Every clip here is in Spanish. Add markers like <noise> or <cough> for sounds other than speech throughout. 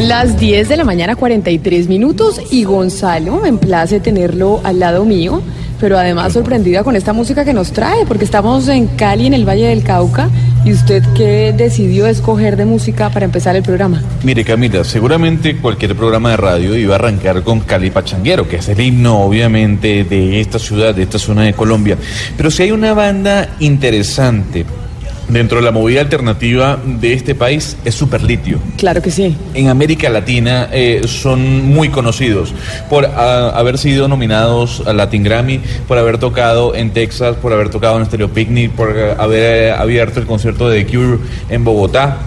Son las 10 de la mañana, 43 minutos, y Gonzalo, me place tenerlo al lado mío, pero además sorprendida con esta música que nos trae, porque estamos en Cali, en el Valle del Cauca, y usted qué decidió escoger de música para empezar el programa. Mire Camila, seguramente cualquier programa de radio iba a arrancar con Cali Pachanguero, que es el himno obviamente de esta ciudad, de esta zona de Colombia. Pero si hay una banda interesante dentro de la movida alternativa de este país es Superlitio. Claro que sí. En América Latina eh, son muy conocidos por ah, haber sido nominados a Latin Grammy, por haber tocado en Texas, por haber tocado en Stereo Picnic, por haber abierto el concierto de The Cure en Bogotá.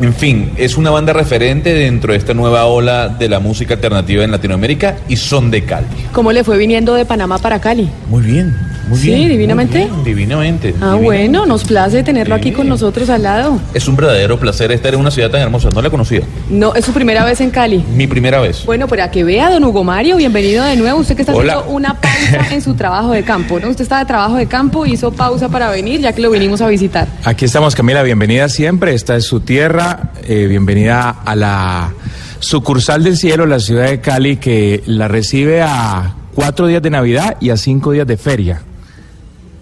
En fin, es una banda referente dentro de esta nueva ola de la música alternativa en Latinoamérica y son de Cali. ¿Cómo le fue viniendo de Panamá para Cali? Muy bien, muy Sí, bien. divinamente. muy bien, divinamente. Ah, divinamente. bueno, nos place tenerlo aquí con nosotros al lado. Es un verdadero placer estar en una ciudad tan hermosa. No la conocía. No, es su primera vez en Cali. Mi primera vez. Bueno, para que vea, don Hugo Mario, bienvenido de nuevo. Usted que está Hola. haciendo una pausa en su trabajo de campo, ¿no? Usted está de trabajo de campo, hizo pausa para venir, ya que lo vinimos a visitar. Aquí estamos, Camila, bienvenida siempre. Esta es su tierra. eh, bienvenida a la sucursal del cielo, la ciudad de Cali, que la recibe a cuatro días de Navidad y a cinco días de feria.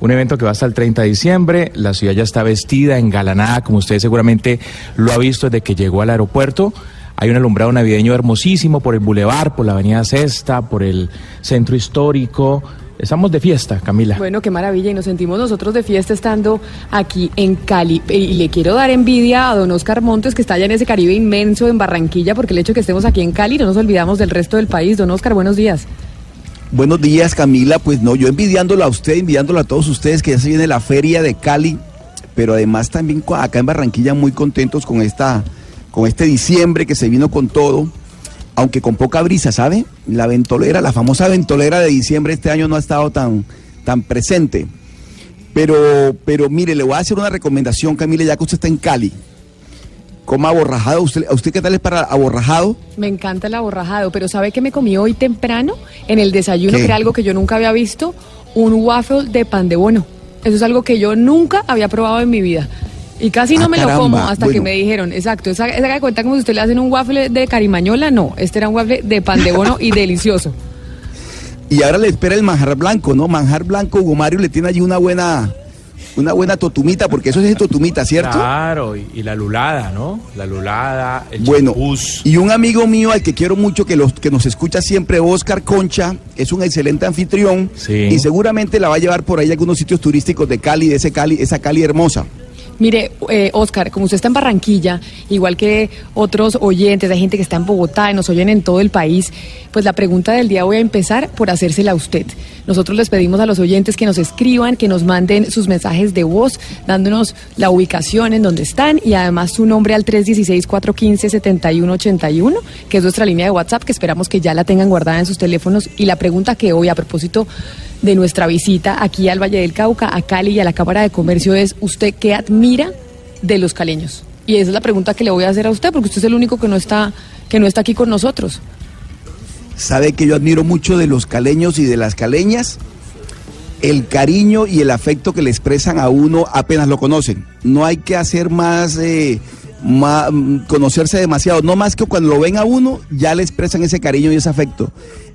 Un evento que va hasta el 30 de diciembre. La ciudad ya está vestida, engalanada, como usted seguramente lo ha visto desde que llegó al aeropuerto. Hay un alumbrado navideño hermosísimo por el bulevar, por la avenida Cesta, por el centro histórico. Estamos de fiesta, Camila. Bueno, qué maravilla, y nos sentimos nosotros de fiesta estando aquí en Cali. Y le quiero dar envidia a don Oscar Montes, que está allá en ese Caribe inmenso en Barranquilla, porque el hecho de que estemos aquí en Cali no nos olvidamos del resto del país. Don Oscar, buenos días. Buenos días, Camila. Pues no, yo envidiándolo a usted, envidiándolo a todos ustedes, que ya se viene la feria de Cali, pero además también acá en Barranquilla muy contentos con esta, con este diciembre que se vino con todo, aunque con poca brisa, ¿sabe? La ventolera, la famosa ventolera de diciembre este año no ha estado tan, tan presente. Pero, pero mire, le voy a hacer una recomendación, Camila, ya que usted está en Cali. Coma aborrajado. ¿Usted, ¿A usted qué tal es para aborrajado? Me encanta el aborrajado, pero ¿sabe qué me comí hoy temprano en el desayuno? ¿Qué? Que era algo que yo nunca había visto, un waffle de pan de bono. Eso es algo que yo nunca había probado en mi vida. Y casi no Ah, me lo como hasta que me dijeron, exacto, esa, esa que cuenta como si usted le hacen un waffle de carimañola, no, este era un waffle de pan de bono y <laughs> delicioso. Y ahora le espera el manjar blanco, ¿no? Manjar blanco, Hugo Mario le tiene allí una buena, una buena totumita, porque eso es totumita, ¿cierto? Claro, y, y la lulada, ¿no? La lulada, el Bueno, champús. y un amigo mío al que quiero mucho, que, los, que nos escucha siempre, Oscar Concha, es un excelente anfitrión Sí. y seguramente la va a llevar por ahí a algunos sitios turísticos de Cali, de ese Cali, esa Cali hermosa. Mire, eh, Oscar, como usted está en Barranquilla, igual que otros oyentes, hay gente que está en Bogotá y nos oyen en todo el país, pues la pregunta del día voy a empezar por hacérsela a usted. Nosotros les pedimos a los oyentes que nos escriban, que nos manden sus mensajes de voz, dándonos la ubicación en donde están y además su nombre al 316-415-7181, que es nuestra línea de WhatsApp, que esperamos que ya la tengan guardada en sus teléfonos. Y la pregunta que hoy, a propósito de nuestra visita aquí al Valle del Cauca, a Cali y a la Cámara de Comercio es, ¿usted qué admira de los caleños? Y esa es la pregunta que le voy a hacer a usted, porque usted es el único que no está, que no está aquí con nosotros. Sabe que yo admiro mucho de los caleños y de las caleñas el cariño y el afecto que le expresan a uno apenas lo conocen. No hay que hacer más, eh, mm, conocerse demasiado. No más que cuando lo ven a uno, ya le expresan ese cariño y ese afecto.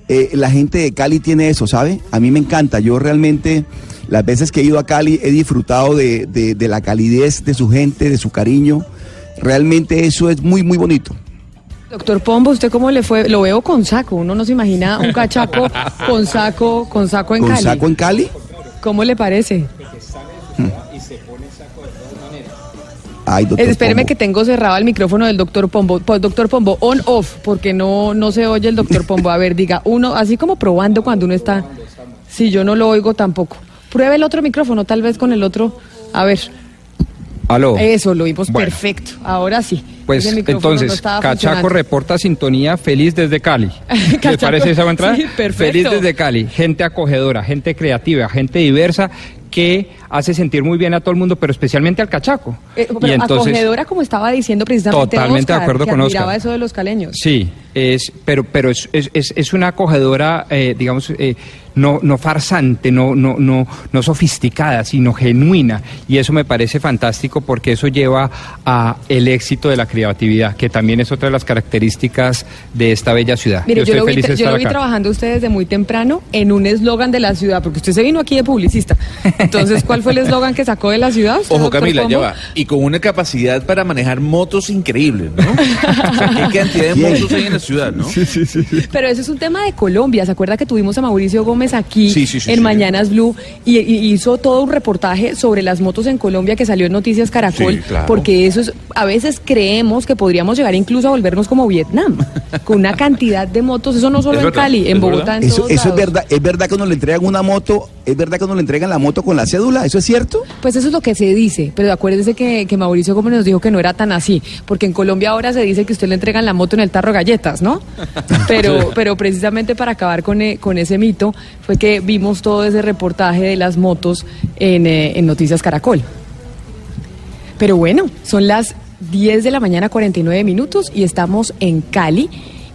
Eh, la gente de Cali tiene eso, ¿sabe? A mí me encanta. Yo realmente, las veces que he ido a Cali, he disfrutado de, de- de la calidez de su gente, de su cariño. Realmente eso es muy, muy bonito. Doctor Pombo, ¿usted cómo le fue? Lo veo con saco, uno no se imagina un cachaco con saco, con saco en Con Cali. saco en Cali. ¿Cómo le parece? Ay, doctor Eh, espéreme Pombo. que tengo cerrado el micrófono del doctor Pombo. Pues, doctor Pombo, on off, porque no, no se oye el doctor Pombo. A ver, diga, uno, así como probando cuando uno está. Si yo no lo oigo tampoco. Pruebe el otro micrófono, tal vez con el otro. A ver, Aló. eso lo oímos Bueno. perfecto. Ahora sí. Pues no entonces, Cachaco reporta sintonía feliz desde Cali. <laughs> ¿Le Cachaco, parece esa entrada? sí, perfecto. Feliz desde Cali, gente acogedora, gente creativa, gente diversa que hace sentir muy bien a todo el mundo, pero especialmente al Cachaco. Eh, pero acogedora, como estaba diciendo precisamente Totalmente de acuerdo que con Oscar. eso de los caleños. Sí, es, pero, pero es, es, es- es una acogedora, eh, digamos, eh, no, no farsante, no, no, no, no sofisticada, sino genuina. Y eso me parece fantástico porque eso lleva a el éxito de la creatividad, que también es otra de las características de esta bella ciudad. Mire, yo, lo vi, feliz de yo estar lo vi acá. trabajando usted desde muy temprano en un eslogan de la ciudad, porque usted se vino aquí de publicista. Entonces, ¿cuál fue el eslogan que sacó de la ciudad? usted, Ojo Camila, ya Pombo? va. Y con una capacidad para manejar motos increíble, ¿no? O sea, ¿Qué cantidad de <laughs> motos hay en la ciudad, no? Pero eso es un tema de Colombia. ¿Se acuerda que tuvimos a Mauricio Gómez aquí Sí, sí, sí, en sí. Mañanas Blue y, y hizo todo un reportaje sobre las motos en Colombia que salió en Noticias Caracol? Sí, claro. Porque eso es, a veces creemos que podríamos llegar incluso a volvernos como Vietnam, <laughs> con una cantidad de motos. Eso no solo Es en verdad, Cali, en Bogotá, verdad. en Eso, todos eso es verdad, es verdad que uno le entregan una moto, es verdad que uno le entregan la moto con la cédula, ¿eso es cierto? Pues eso es lo que se dice, pero acuérdese que, que Mauricio Gómez nos dijo que no era tan así, porque en Colombia ahora se dice que usted le entregan la moto en el tarro galletas, ¿no? <laughs> Pero, pero precisamente para acabar con, e- con ese mito fue que vimos todo ese reportaje de las motos en, eh, Noticias Caracol. Pero bueno, son las 10 de la mañana 49 minutos y estamos en Cali.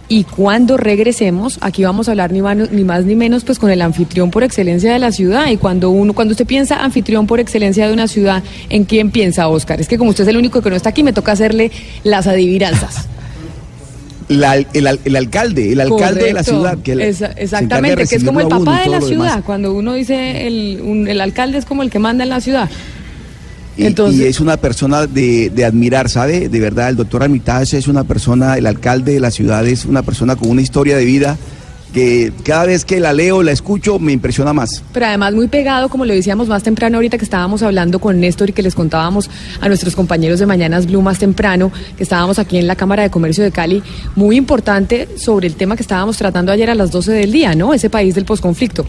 Y cuando regresemos, aquí vamos a hablar ni más, ni más ni menos pues con el anfitrión por excelencia de la ciudad. Y cuando uno, cuando usted piensa anfitrión por excelencia de una ciudad, ¿en quién piensa Oscar? Es que como usted es el único que no está aquí, me toca hacerle las adivinanzas. La- el, el alcalde, el alcalde de la ciudad. Que de exactamente, que es como el papá de la demás. ciudad. Cuando uno dice el, un- el alcalde es como el que manda en la ciudad. Y, Entonces- y es una persona de, de admirar, ¿sabe? De verdad, el doctor Armitage es una persona, el alcalde de la ciudad es una persona con una historia de vida que cada vez que la leo, la escucho, me impresiona más. Pero además muy pegado, como lo decíamos más temprano ahorita que estábamos hablando con Néstor y que les contábamos a nuestros compañeros de Mañanas Blue más temprano, que estábamos aquí en la Cámara de Comercio de Cali, muy importante sobre el tema que estábamos tratando ayer a las 12 del día, ¿no? Ese país del posconflicto.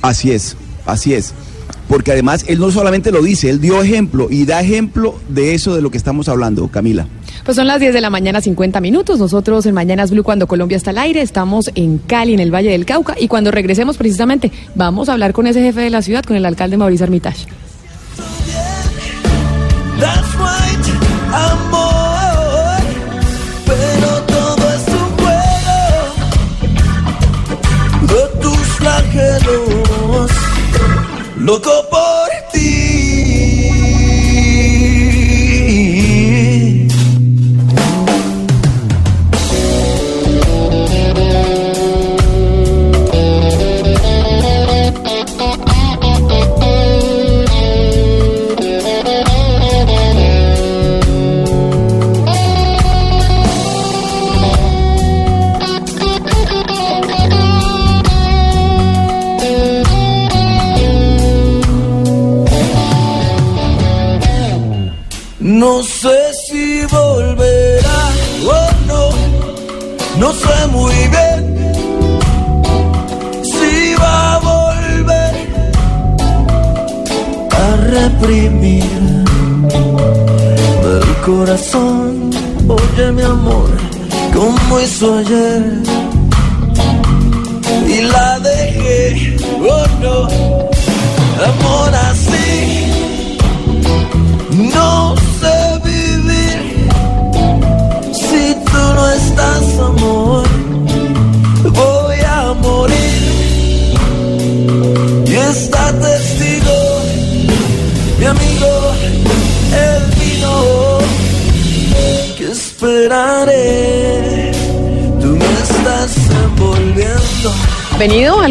Así es, así es. Porque además él no solamente lo dice, él dio ejemplo y da ejemplo de eso de lo que estamos hablando, Camila. Pues son las 10 de la mañana, 50 minutos. Nosotros en Mañanas Blue, cuando Colombia está al aire, estamos en Cali, en el Valle del Cauca. Y cuando regresemos, precisamente, vamos a hablar con ese jefe de la ciudad, con el alcalde Mauricio Armitage. That's right, amor. Pero todo es un juego de tus flagelos. Loco por ti.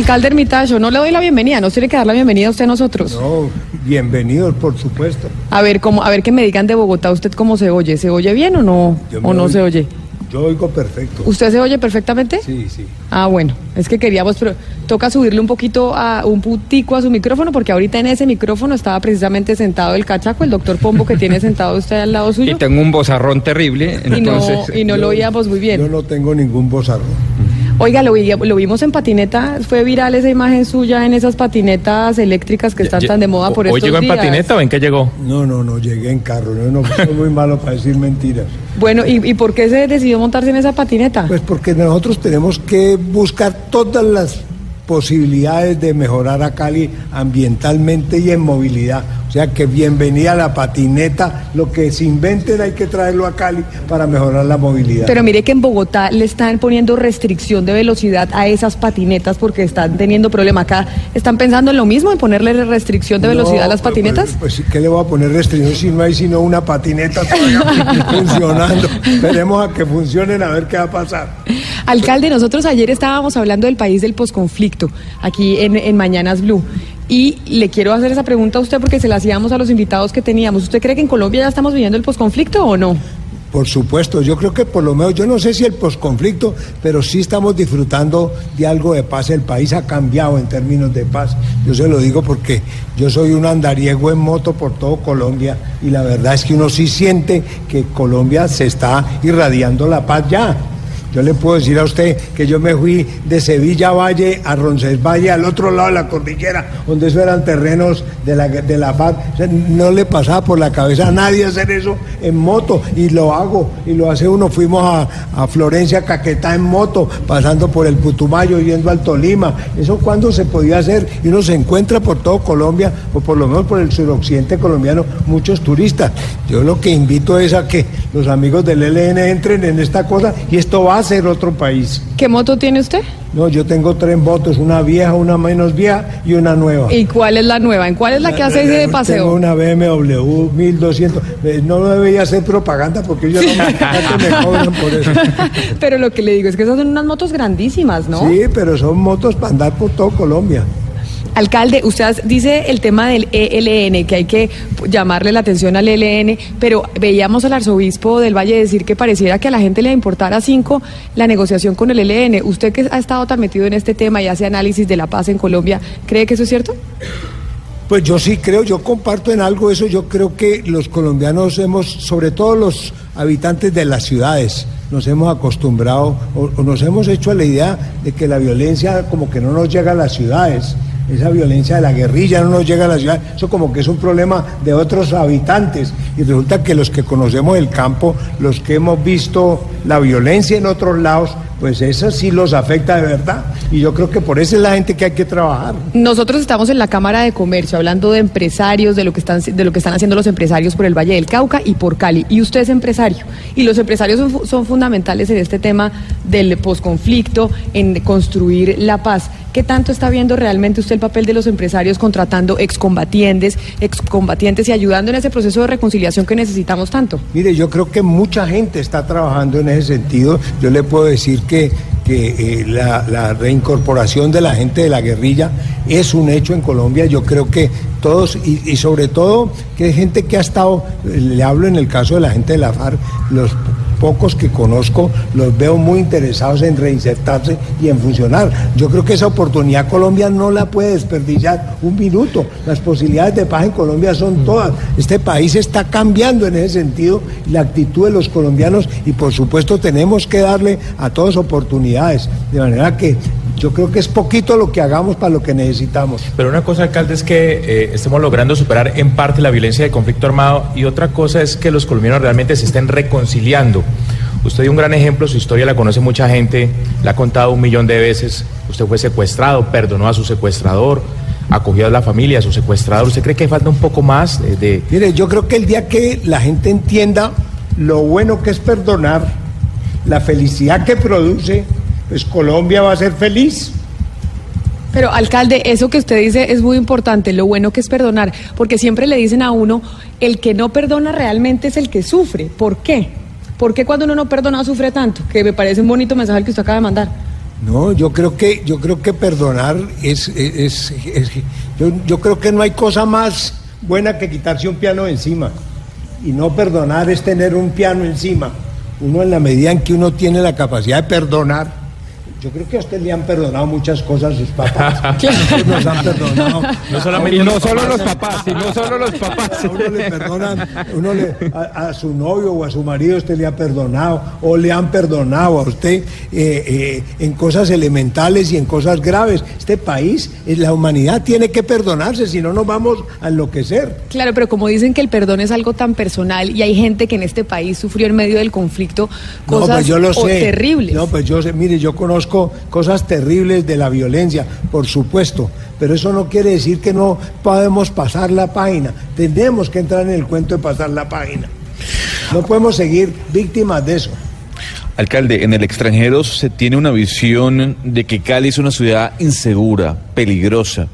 Alcalde Ermitaño. Yo no le doy la bienvenida, no tiene que dar la bienvenida a usted a nosotros. No, bienvenidos, por supuesto. A ver, cómo, a ver que me digan de Bogotá usted cómo se oye. ¿Se oye bien o no? Yo ¿O no oigo- se oye? Yo oigo perfecto. ¿Usted se oye perfectamente? Sí, sí. Ah, bueno, es que queríamos, pero toca subirle un poquito a un putico a su micrófono, porque ahorita en ese micrófono estaba precisamente sentado el cachaco, el doctor Pombo que tiene sentado usted al lado <laughs> Y suyo. tengo un bozarrón terrible, Y no, entonces... y no lo oíamos muy Yo bien. no tengo ningún bozarrón. Oiga, lo, vi- lo vimos en patineta, fue viral esa imagen suya en esas patinetas eléctricas que están tan de moda por ¿Hoy estos llegó en días. patineta o en qué llegó? No, no, no, llegué en carro. No, no, soy muy malo para decir mentiras. Bueno, ¿y, y por qué se decidió montarse en esa patineta? Pues porque nosotros tenemos que buscar todas las posibilidades de mejorar a Cali ambientalmente y en movilidad. O sea que bienvenida a la patineta, lo que se inventen hay que traerlo a Cali para mejorar la movilidad. Pero mire que en Bogotá le están poniendo restricción de velocidad a esas patinetas porque están teniendo problema acá. ¿Están pensando en lo mismo, en ponerle restricción de velocidad a las pues, patinetas? Pues, pues, ¿qué le voy a poner restricción si no hay sino una patineta todavía <laughs> funcionando? Esperemos a que funcionen a ver qué va a pasar. Alcalde, nosotros ayer estábamos hablando del país del posconflicto, aquí en, en Mañanas Blue. Y le quiero hacer esa pregunta a usted porque se la hacíamos a los invitados que teníamos. ¿Usted cree que en Colombia ya estamos viviendo el posconflicto o no? Por supuesto, yo creo que por lo menos, yo no sé si el posconflicto, pero sí estamos disfrutando de algo de paz. El país ha cambiado en términos de paz. Yo se lo digo porque yo soy un andariego en moto por todo Colombia y la verdad es que uno sí siente que Colombia se está irradiando la paz ya. Yo le puedo decir a usted que yo me fui de Sevilla Valle a Roncesvalles, al otro lado de la cordillera, donde eso eran terrenos de la, de la paz. No le pasaba por la cabeza a nadie hacer eso en moto, y lo hago, y lo hace uno. Fuimos a, a Florencia, Caquetá en moto, pasando por el Putumayo, yendo al Tolima. Eso cuando se podía hacer, y uno se encuentra por todo Colombia, o por lo menos por el suroccidente colombiano, muchos turistas. Yo lo que invito es a que los amigos del ELN entren en esta cosa, y esto va a ser otro país. ¿Qué moto tiene usted? No, yo tengo tres motos, una vieja, una menos vieja y una nueva. ¿Y cuál es la nueva? ¿En cuál es la que hace ese Tengo paseo? una BMW 1200. Eh, No debería hacer propaganda porque yo no me, <laughs> me cobran por eso. Pero lo que le digo es que esas son unas motos grandísimas, ¿no? Sí, pero son motos para andar por todo Colombia. Alcalde, usted dice el tema del ELN, que hay que llamarle la atención al ELN, pero veíamos al arzobispo del Valle decir que pareciera que a la gente le importara cinco la negociación con el ELN. Usted que ha estado tan metido en este tema y hace análisis de la paz en Colombia, ¿cree que eso es cierto? Pues yo sí creo, yo comparto en algo eso, yo creo que los colombianos hemos, sobre todo los habitantes de las ciudades, nos hemos acostumbrado o, o nos hemos hecho a la idea de que la violencia como que no nos llega a las ciudades. Esa violencia de la guerrilla no nos llega a la ciudad, eso como que es un problema de otros habitantes. Y resulta que los que conocemos el campo, los que hemos visto la violencia en otros lados, pues eso sí los afecta de verdad. Y yo creo que por eso es la gente que hay que trabajar. Nosotros estamos en la Cámara de Comercio hablando de empresarios, de lo que están de lo que están haciendo los empresarios por el Valle del Cauca y por Cali. Y usted es empresario. Y los empresarios son, son fundamentales en este tema del posconflicto, en construir la paz. ¿Qué tanto está viendo realmente usted el papel de los empresarios contratando excombatientes, excombatientes y ayudando en ese proceso de reconciliación que necesitamos tanto? Mire, yo creo que mucha gente está trabajando en ese sentido. Yo le puedo decir que, que eh, la, reincorporación de la gente de la guerrilla es un hecho en Colombia. Yo creo que todos, y, y sobre todo que hay gente que ha estado, eh, le hablo en el caso de la gente de la FARC, los pocos que conozco los veo muy interesados en reinsertarse y en funcionar. Yo creo que esa oportunidad Colombia no la puede desperdiciar un minuto. Las posibilidades de paz en Colombia son todas. Este país está cambiando en ese sentido la actitud de los colombianos y por supuesto tenemos que darle a todos oportunidades. De manera que yo creo que es poquito lo que hagamos para lo que necesitamos. Pero una cosa, alcalde, es que eh, estemos logrando superar en parte la violencia de conflicto armado y otra cosa es que los colombianos realmente se estén reconciliando. Usted dio un gran ejemplo, su historia la conoce mucha gente, la ha contado un millón de veces. Usted fue secuestrado, perdonó a su secuestrador, acogió a la familia, a su secuestrador. ¿Usted cree que falta un poco más de... de- Mire, yo creo que el día que la gente entienda lo bueno que es perdonar, la felicidad que produce, pues Colombia va a ser feliz. Pero, alcalde, eso que usted dice es muy importante, lo bueno que es perdonar, porque siempre le dicen a uno, el que no perdona realmente es el que sufre. ¿Por qué? ¿Por qué cuando uno no perdona sufre tanto? Que me parece un bonito mensaje el que usted acaba de mandar. No, yo creo que, yo creo que perdonar es, es, es- es- yo, yo creo que no hay cosa más buena que quitarse un piano encima. Y no perdonar es tener un piano encima. Uno en la medida en que uno tiene la capacidad de perdonar, Yo creo que a usted le han perdonado muchas cosas sus papás. <laughs> Nos han perdonado. No solo los papás, y no solo los papás. A uno le perdonan, uno le- a, a su novio o a su marido usted le ha perdonado o le han perdonado a usted eh, eh, en cosas elementales y en cosas graves. Este país, eh, la humanidad tiene que perdonarse, si no nos vamos a enloquecer. Claro, pero como dicen que el perdón es algo tan personal y hay gente que en este país sufrió en medio del conflicto cosas no, pues yo lo sé. terribles. No, pues yo sé, mire, yo conozco cosas terribles de la violencia, por supuesto, pero eso no quiere decir que no podemos pasar la página. Tenemos que entrar en el cuento de pasar la página. No podemos seguir víctimas de eso. Alcalde, en el extranjero se tiene una visión de que Cali es una ciudad insegura, peligrosa.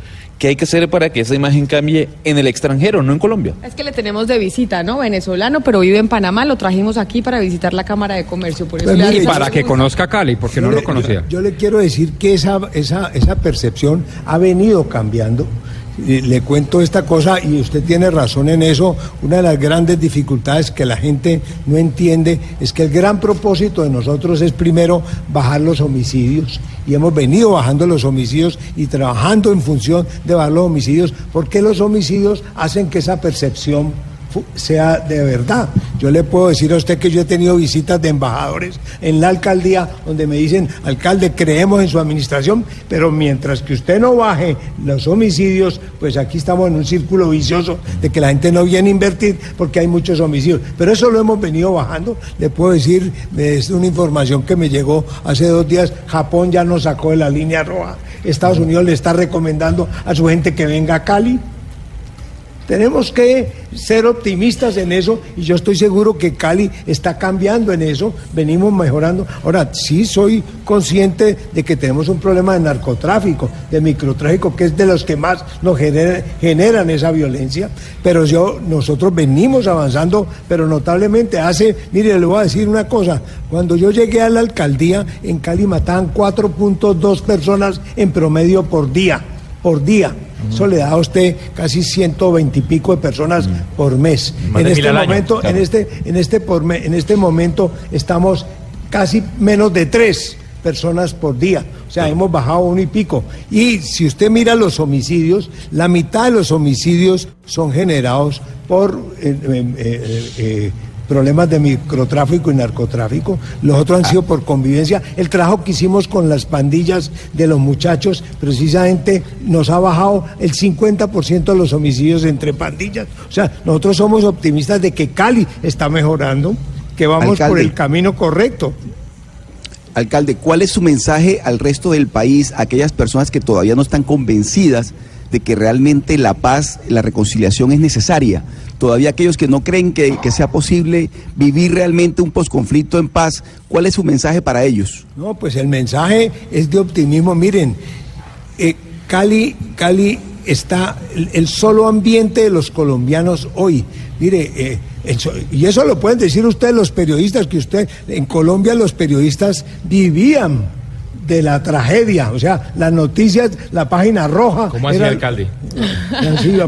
¿Qué hay que hacer para que esa imagen cambie en el extranjero, no en Colombia? Es que le tenemos de visita, ¿no? Venezolano, pero vive en Panamá, lo trajimos aquí para visitar la Cámara de Comercio. Por eso Pues mire, Y para que conozca Cali, porque no Yo lo le- conocía. Yo, yo le quiero decir que esa, esa, esa percepción ha venido cambiando. Y Le cuento esta cosa y usted tiene razón en eso. Una de las grandes dificultades que la gente no entiende es que el gran propósito de nosotros es primero bajar los homicidios. Y hemos venido bajando los homicidios y trabajando en función de bajar los homicidios porque los homicidios hacen que esa percepción sea de verdad. Yo le puedo decir a usted que yo he tenido visitas de embajadores en la alcaldía donde me dicen, alcalde, creemos en su administración, pero mientras que usted no baje los homicidios, pues aquí estamos en un círculo vicioso de que la gente no viene a invertir porque hay muchos homicidios. Pero eso lo hemos venido bajando. Le puedo decir, es una información que me llegó hace dos días, Japón ya nos sacó de la línea roja. Estados Unidos le está recomendando a su gente que venga a Cali. Tenemos que ser optimistas en eso y yo estoy seguro que Cali está cambiando en eso, venimos mejorando. Ahora, sí soy consciente de que tenemos un problema de narcotráfico, de microtráfico, que es de los que más nos genera- generan esa violencia, pero yo, nosotros venimos avanzando, pero notablemente hace, mire, le voy a decir una cosa, cuando yo llegué a la alcaldía, en Cali mataban 4.2 personas en promedio por día, por día. Eso le da a usted casi 120 y pico de personas por mes. Más En este año, momento, claro. en este, en este por me- en este momento estamos casi menos de tres personas por día. O sea, hemos bajado uno y pico. Y si usted mira los homicidios, la mitad de los homicidios son generados por eh, eh, eh, problemas de microtráfico y narcotráfico. Los otros han sido por convivencia. El trabajo que hicimos con las pandillas de los muchachos, precisamente nos ha bajado el 50% de los homicidios entre pandillas. O sea, nosotros somos optimistas de que Cali está mejorando, que vamos por el camino correcto. Alcalde, ¿cuál es su mensaje al resto del país, a aquellas personas que todavía no están convencidas de que realmente la paz, la reconciliación es necesaria? Todavía aquellos que no creen que, que sea posible vivir realmente un posconflicto en paz, ¿cuál es su mensaje para ellos? No, pues el mensaje es de optimismo. Miren, eh, Cali, Cali está el, solo ambiente de los colombianos hoy. Mire, eh, y eso lo pueden decir ustedes los periodistas, que usted, en Colombia los periodistas vivían de la tragedia, o sea, las noticias, la página roja. ¿Cómo así, era- alcalde?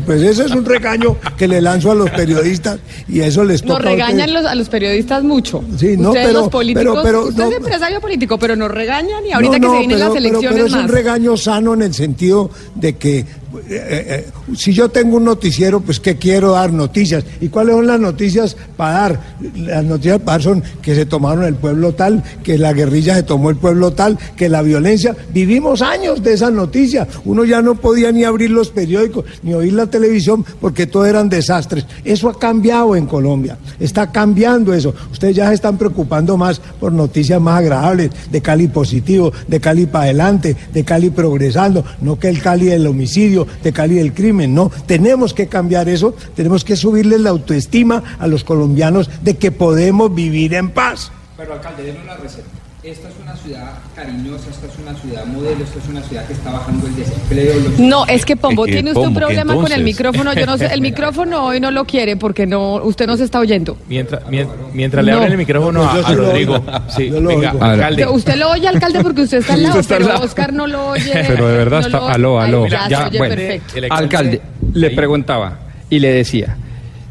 Pues ese es un regaño que le lanzo a los periodistas y eso les toca Nos a regañan los, a los periodistas mucho. Sí, no, Ustedes pero- los políticos, pero- pero usted no- es empresario político, pero nos regañan y ahorita No, que se vienen pero- las pero- elecciones pero es más. un regaño sano en el sentido de que eh, eh, si yo tengo un noticiero, pues que quiero dar noticias. ¿Y cuáles son las noticias para dar? Las noticias para dar son que se tomaron el pueblo tal, que la guerrilla se tomó el pueblo tal, que la violencia. Vivimos años de esas noticias. Uno ya no podía ni abrir los periódicos, ni oír la televisión, porque todo eran desastres. Eso ha cambiado en Colombia. Está cambiando eso. Ustedes ya se están preocupando más por noticias más agradables, de Cali positivo, de Cali para adelante, de Cali progresando, no que el Cali del homicidio, de Cali del crimen, no. Tenemos que cambiar eso, tenemos que subirle la autoestima a los colombianos de que podemos vivir en paz. Pero alcalde, denme una receta. Esta es una ciudad cariñosa, esta es una ciudad modelo, esta es una ciudad que está bajando el desempleo. los- No, es que Pombo, tiene usted un Pombo, ¿qué problema con el entonces? micrófono. Yo no sé, el <laughs> micrófono hoy no lo quiere porque no, usted no se está oyendo. Mientras, mien- mientras le No. abren el micrófono No, a, a Rodrigo. Sí, venga, alcalde. Usted lo oye, alcalde, porque usted está al lado, Usted está al pero lado. Oscar no lo <laughs> oye. Pero de verdad no está. lo- Aló, Ay, aló. Ya, Ya, se oye bueno. perfecto. Alcalde, le preguntaba y le decía,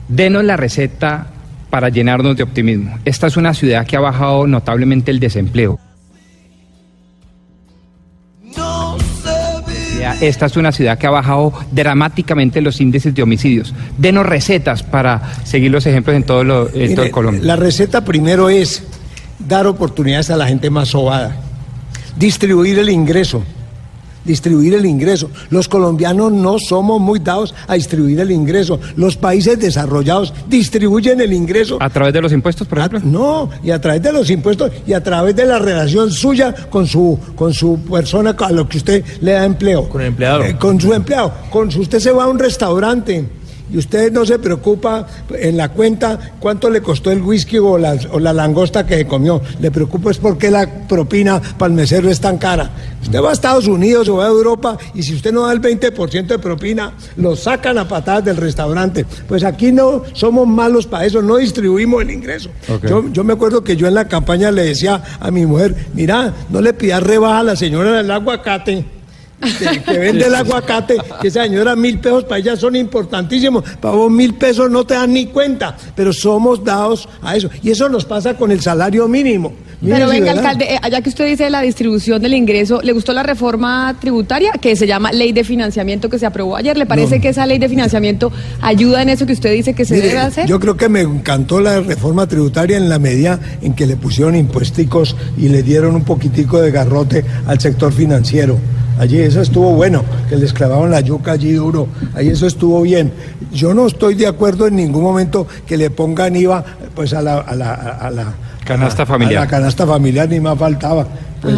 denos la receta para llenarnos de optimismo. Esta es una ciudad que ha bajado notablemente el desempleo. Esta es una ciudad que ha bajado dramáticamente los índices de homicidios. Denos recetas para seguir los ejemplos en todo, lo, Colombia. La receta primero es dar oportunidades a la gente más sobada, distribuir el ingreso distribuir el ingreso. Los colombianos no somos muy dados a distribuir el ingreso. Los países desarrollados distribuyen el ingreso. ¿A través de los impuestos, por A- ejemplo? no, y a través de los impuestos y a través de la relación suya con su con su persona a lo que usted le da empleo. Con el empleador. Eh, con su empleado. Con su, usted se va a un restaurante y usted no se preocupa en la cuenta cuánto le costó el whisky o la, o la langosta que se comió. Le preocupa es por qué la propina para el mesero es tan cara. Usted va a Estados Unidos o va a Europa y si usted no da el 20% de propina, lo sacan a patadas del restaurante. Pues aquí no somos malos para eso, no distribuimos el ingreso. Yo, yo me acuerdo que yo en la campaña le decía a mi mujer, mira, no le pidas rebaja a la señora del aguacate que, que vende el aguacate, que esa señora mil pesos para ella son importantísimos, para vos mil pesos no te dan ni cuenta, pero somos dados a eso. Y eso nos pasa con el salario mínimo. Pero venga, alcalde, eh, allá que usted dice de la distribución del ingreso, ¿le gustó la reforma tributaria que se llama Ley de Financiamiento que se aprobó ayer? ¿Le parece No. que esa ley de financiamiento ayuda en eso que usted dice que se Mire, debe hacer? Yo creo que me encantó la reforma tributaria en la medida en que le pusieron impuesticos y le dieron un poquitico de garrote al sector financiero. Allí eso estuvo bueno, que les clavaron la yuca allí duro, ahí eso estuvo bien. Yo no estoy de acuerdo en ningún momento que le pongan IVA pues a la, a la, a la Canasta familiar. A la canasta familiar ni más faltaba. Pues,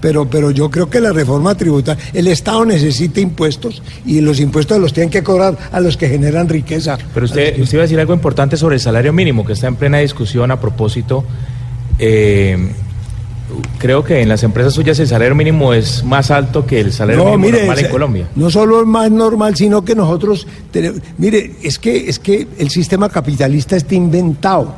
pero, pero yo creo que la reforma tributaria, el Estado necesita impuestos y los impuestos los tienen que cobrar a los que generan riqueza. Pero usted, usted iba a decir algo importante sobre el salario mínimo, que está en plena discusión a propósito. eh, creo que en las empresas suyas el salario mínimo es más alto que el salario mínimo normal en Colombia. No solo es más normal, sino que nosotros tenemos, mire, es que es que el sistema capitalista está inventado.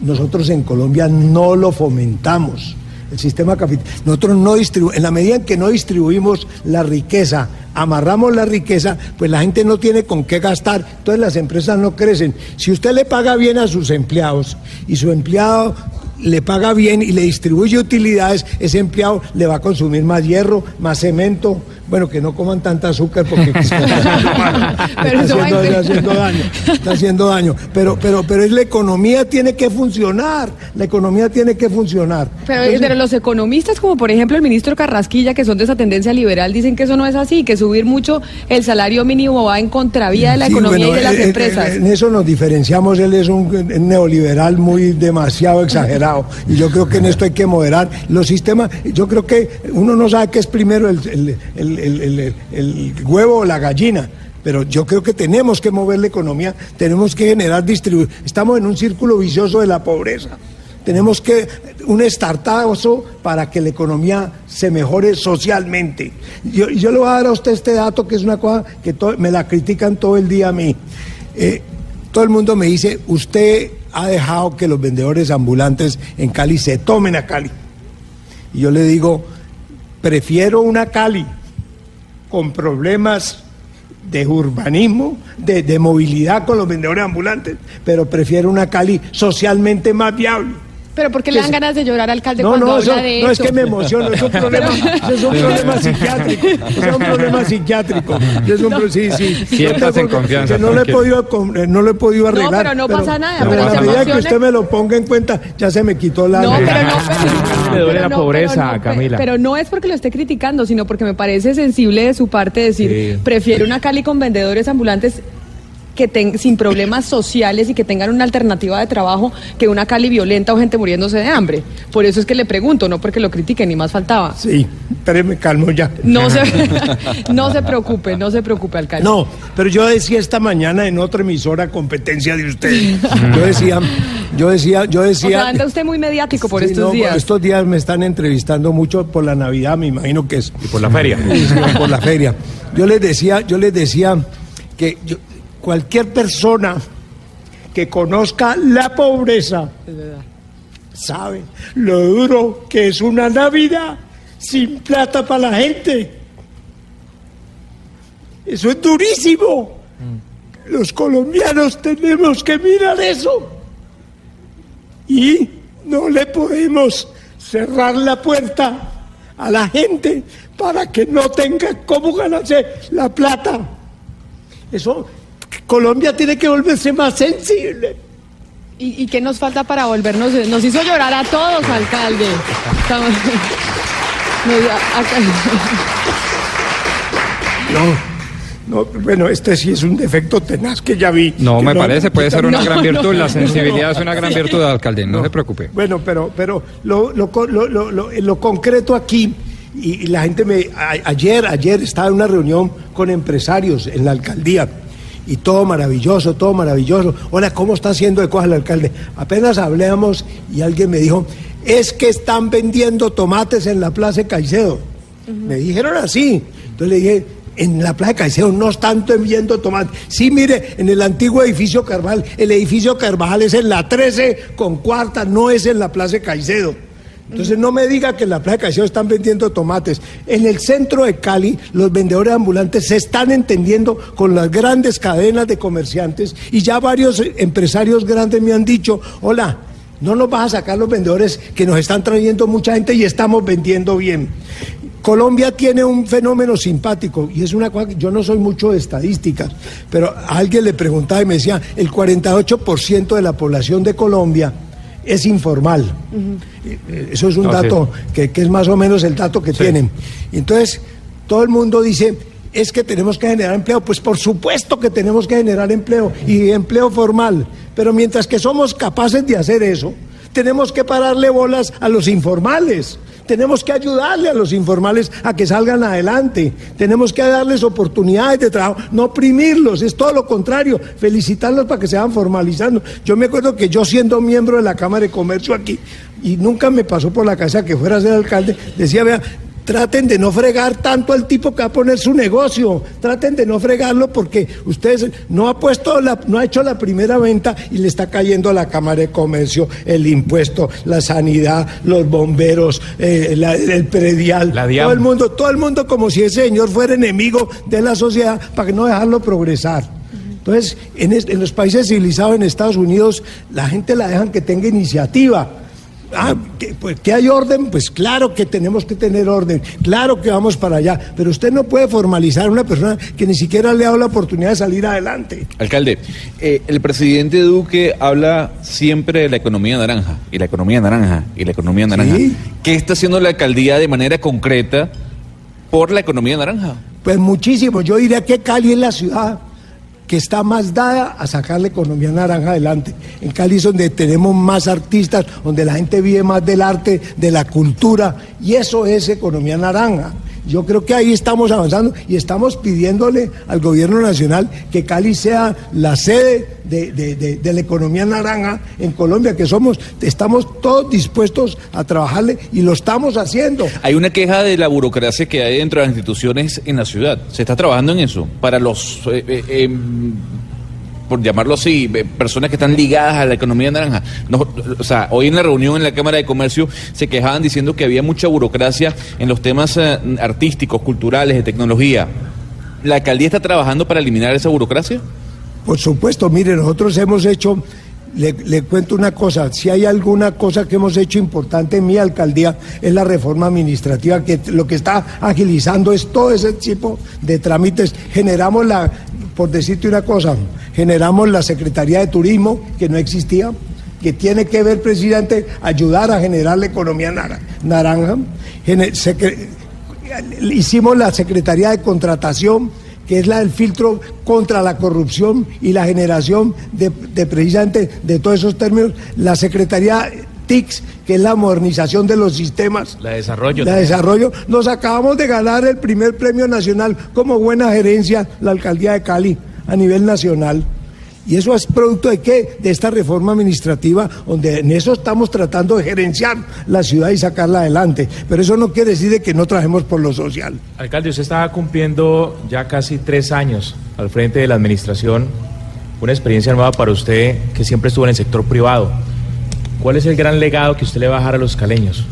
Nosotros en Colombia no lo fomentamos. El sistema capitalista, nosotros no distribuimos, en la medida en que no distribuimos la riqueza, amarramos la riqueza, pues la gente no tiene con qué gastar, entonces las empresas no crecen. Si usted le paga bien a sus empleados y su empleado le paga bien y le distribuye utilidades, ese empleado le va a consumir más hierro, más cemento, bueno, que no coman tanta azúcar porque <laughs> está haciendo mal, Pero está haciendo, impedir. está haciendo daño, está haciendo daño, pero, pero, pero es la economía tiene que funcionar, la economía tiene que funcionar. Pero, Entonces, pero los economistas, como por ejemplo el ministro Carrasquilla, que son de esa tendencia liberal, dicen que eso no es así, que subir mucho el salario mínimo va en contravía de la Sí, economía bueno, y de las eh, eh, empresas. En eso nos diferenciamos, él es un neoliberal muy demasiado exagerado y yo creo que en esto hay que moderar los sistemas. Yo creo que uno no sabe qué es primero el, el- el- huevo o la gallina. Pero yo creo que tenemos que mover la economía, tenemos que generar distribución. Estamos en un círculo vicioso de la pobreza. Tenemos que un estartazo para que la economía se mejore socialmente. Yo, yo le voy a dar a usted este dato que es una cosa que me la critican todo el día a mí. Eh, todo el mundo me dice, usted ha dejado que los vendedores ambulantes en Cali se tomen a Cali. Y yo le digo, prefiero una Cali con problemas de urbanismo, de, movilidad con los vendedores ambulantes, pero prefiero una Cali socialmente más viable. Pero ¿por qué le dan ganas de llorar, alcalde, No, cuando no, habla eso- de no es que me emociono, es un problema, <laughs> <laughs> eso es un problema psiquiátrico, es un problema psiquiátrico. es un pro- sí, sí. Siéntase en confianza, que no, lo he podido, eh, no lo he podido No, arreglar. pero no pasa nada, pero pero a se medida que usted me lo ponga en cuenta, ya se me quitó la... No, pero no, pero, Le <laughs> duele la pobreza, pero Camila. Pero no es porque lo esté criticando, sino porque me parece sensible de su parte decir, Sí. prefiero una Cali con vendedores ambulantes que ten- sin problemas sociales y que tengan una alternativa de trabajo que una Cali violenta o gente muriéndose de hambre. Por eso es que le pregunto, no porque lo critiquen, ni más faltaba. Sí, pero me calmo ya. No se, <laughs> <laughs> no se preocupe, no se preocupe, alcalde. No, pero yo decía esta mañana en otra emisora competencia de ustedes. Yo decía, yo decía, yo o decía. sea, anda usted muy mediático por Sí, estos no, días. Estos días me están entrevistando mucho por la Navidad, me imagino que es. Y por la feria. Por la feria. Yo les decía, yo les decía que yo- cualquier persona que conozca la pobreza sabe lo duro que es una Navidad sin plata para la gente. Eso es durísimo. Los colombianos tenemos que mirar eso. Y no le podemos cerrar la puerta a la gente para que no tenga cómo ganarse la plata. Eso, Colombia tiene que volverse más sensible. ¿Y, y qué nos falta para volvernos? Nos hizo llorar a todos, alcalde. Estamos- <laughs> No, no, bueno, este sí es un defecto tenaz que ya vi. No, Que me parece, puede ser una No, gran virtud. no. La sensibilidad es una gran virtud, alcalde. No, se preocupe. Bueno, pero, pero lo, lo, lo, lo- lo- lo concreto aquí, y, y la gente me. a- ayer, ayer estaba en una reunión con empresarios en la alcaldía. Y todo maravilloso, todo maravilloso. Hola, ¿cómo está haciendo de cosas el alcalde? Apenas hablamos y alguien me dijo, es que están vendiendo tomates en la Plaza de Caicedo. Me dijeron así. Entonces le dije, en la Plaza de Caicedo no están vendiendo tomates. Sí, mire, en el antiguo edificio Carvajal, el edificio Carvajal es en la 13 con cuarta, no es en la Plaza de Caicedo. Entonces no me diga que en la Plaza de Caicedo están vendiendo tomates. En el centro de Cali, los vendedores ambulantes se están entendiendo con las grandes cadenas de comerciantes y ya varios empresarios grandes me han dicho, hola, no nos vas a sacar los vendedores que nos están trayendo mucha gente y estamos vendiendo bien. Colombia tiene un fenómeno simpático y es una cosa que yo no soy mucho de estadísticas, pero a alguien le preguntaba y me decía, el 48% de la población de Colombia es informal. Eh, Eso es un Ah, sí. dato que, que es más o menos el dato que tienen. Y entonces, todo el mundo dice, es que tenemos que generar empleo. Pues por supuesto que tenemos que generar empleo y empleo formal. Pero mientras que somos capaces de hacer eso, tenemos que pararle bolas a los informales. Tenemos que ayudarle a los informales a que salgan adelante. Tenemos que darles oportunidades de trabajo, no oprimirlos, es todo lo contrario, felicitarlos para que se vayan formalizando. Yo me acuerdo que yo siendo miembro de la Cámara de Comercio aquí, y nunca me pasó por la cabeza que fuera a ser alcalde, decía, vea, traten de no fregar tanto al tipo que va a poner su negocio, traten de no fregarlo porque ustedes no ha puesto la, no ha hecho la primera venta y le está cayendo a la Cámara de Comercio el impuesto, la sanidad, los bomberos, eh, la- el predial, La todo el mundo, todo el mundo como si ese señor fuera enemigo de la sociedad para que no dejarlo progresar. Entonces, en, es- en los países civilizados, en Estados Unidos, la gente la dejan que tenga iniciativa. Ah, que, pues, que hay orden, pues claro que tenemos que tener orden, claro que vamos para allá, pero usted no puede formalizar a una persona que ni siquiera le ha dado la oportunidad de salir adelante. Alcalde, eh, el presidente Duque habla siempre de la economía naranja, y la economía naranja, y la economía naranja. Sí. ¿Qué está haciendo la alcaldía de manera concreta por la economía naranja? Pues muchísimo, yo diría que Cali es la ciudad que está más dada a sacar la economía naranja adelante. En Cali es donde tenemos más artistas, donde la gente vive más del arte, de la cultura, y eso es economía naranja. Yo creo que ahí estamos avanzando y estamos pidiéndole al gobierno nacional que Cali sea la sede de, de- de- la economía naranja en Colombia, que somos, estamos todos dispuestos a trabajarle y lo estamos haciendo. Hay una queja de la burocracia que hay dentro de las instituciones en la ciudad. ¿Se está trabajando en eso? Para los, eh, eh, em, por llamarlo así, eh, personas que están ligadas a la economía naranja. No, o sea, hoy en la reunión en la Cámara de Comercio se quejaban diciendo que había mucha burocracia en los temas eh, artísticos, culturales, de tecnología. ¿La alcaldía está trabajando para eliminar esa burocracia? Por supuesto, mire, nosotros hemos hecho, le, cuento una cosa, si hay alguna cosa que hemos hecho importante en mi alcaldía es la reforma administrativa, que lo que está agilizando es todo ese tipo de trámites. Generamos la, por decirte una cosa, generamos la Secretaría de Turismo, que no existía, que tiene que ver precisamente ayudar a generar la economía nara- naranja. Hicimos la Secretaría de Contratación, que es la del filtro contra la corrupción y la generación de, de precisamente de todos esos términos, la Secretaría TICS, que es la modernización de los sistemas. La de desarrollo La también. desarrollo. Nos acabamos de ganar el primer premio nacional como buena gerencia, la alcaldía de Cali, a nivel nacional. Y eso es producto de qué? De esta reforma administrativa, donde en eso estamos tratando de gerenciar la ciudad y sacarla adelante. Pero eso no quiere decir de que no trabajemos por lo social. Alcalde, usted estaba cumpliendo ya casi tres años al frente de la administración, una experiencia nueva para usted que siempre estuvo en el sector privado. ¿Cuál es el gran legado que usted le va a dejar a los caleños?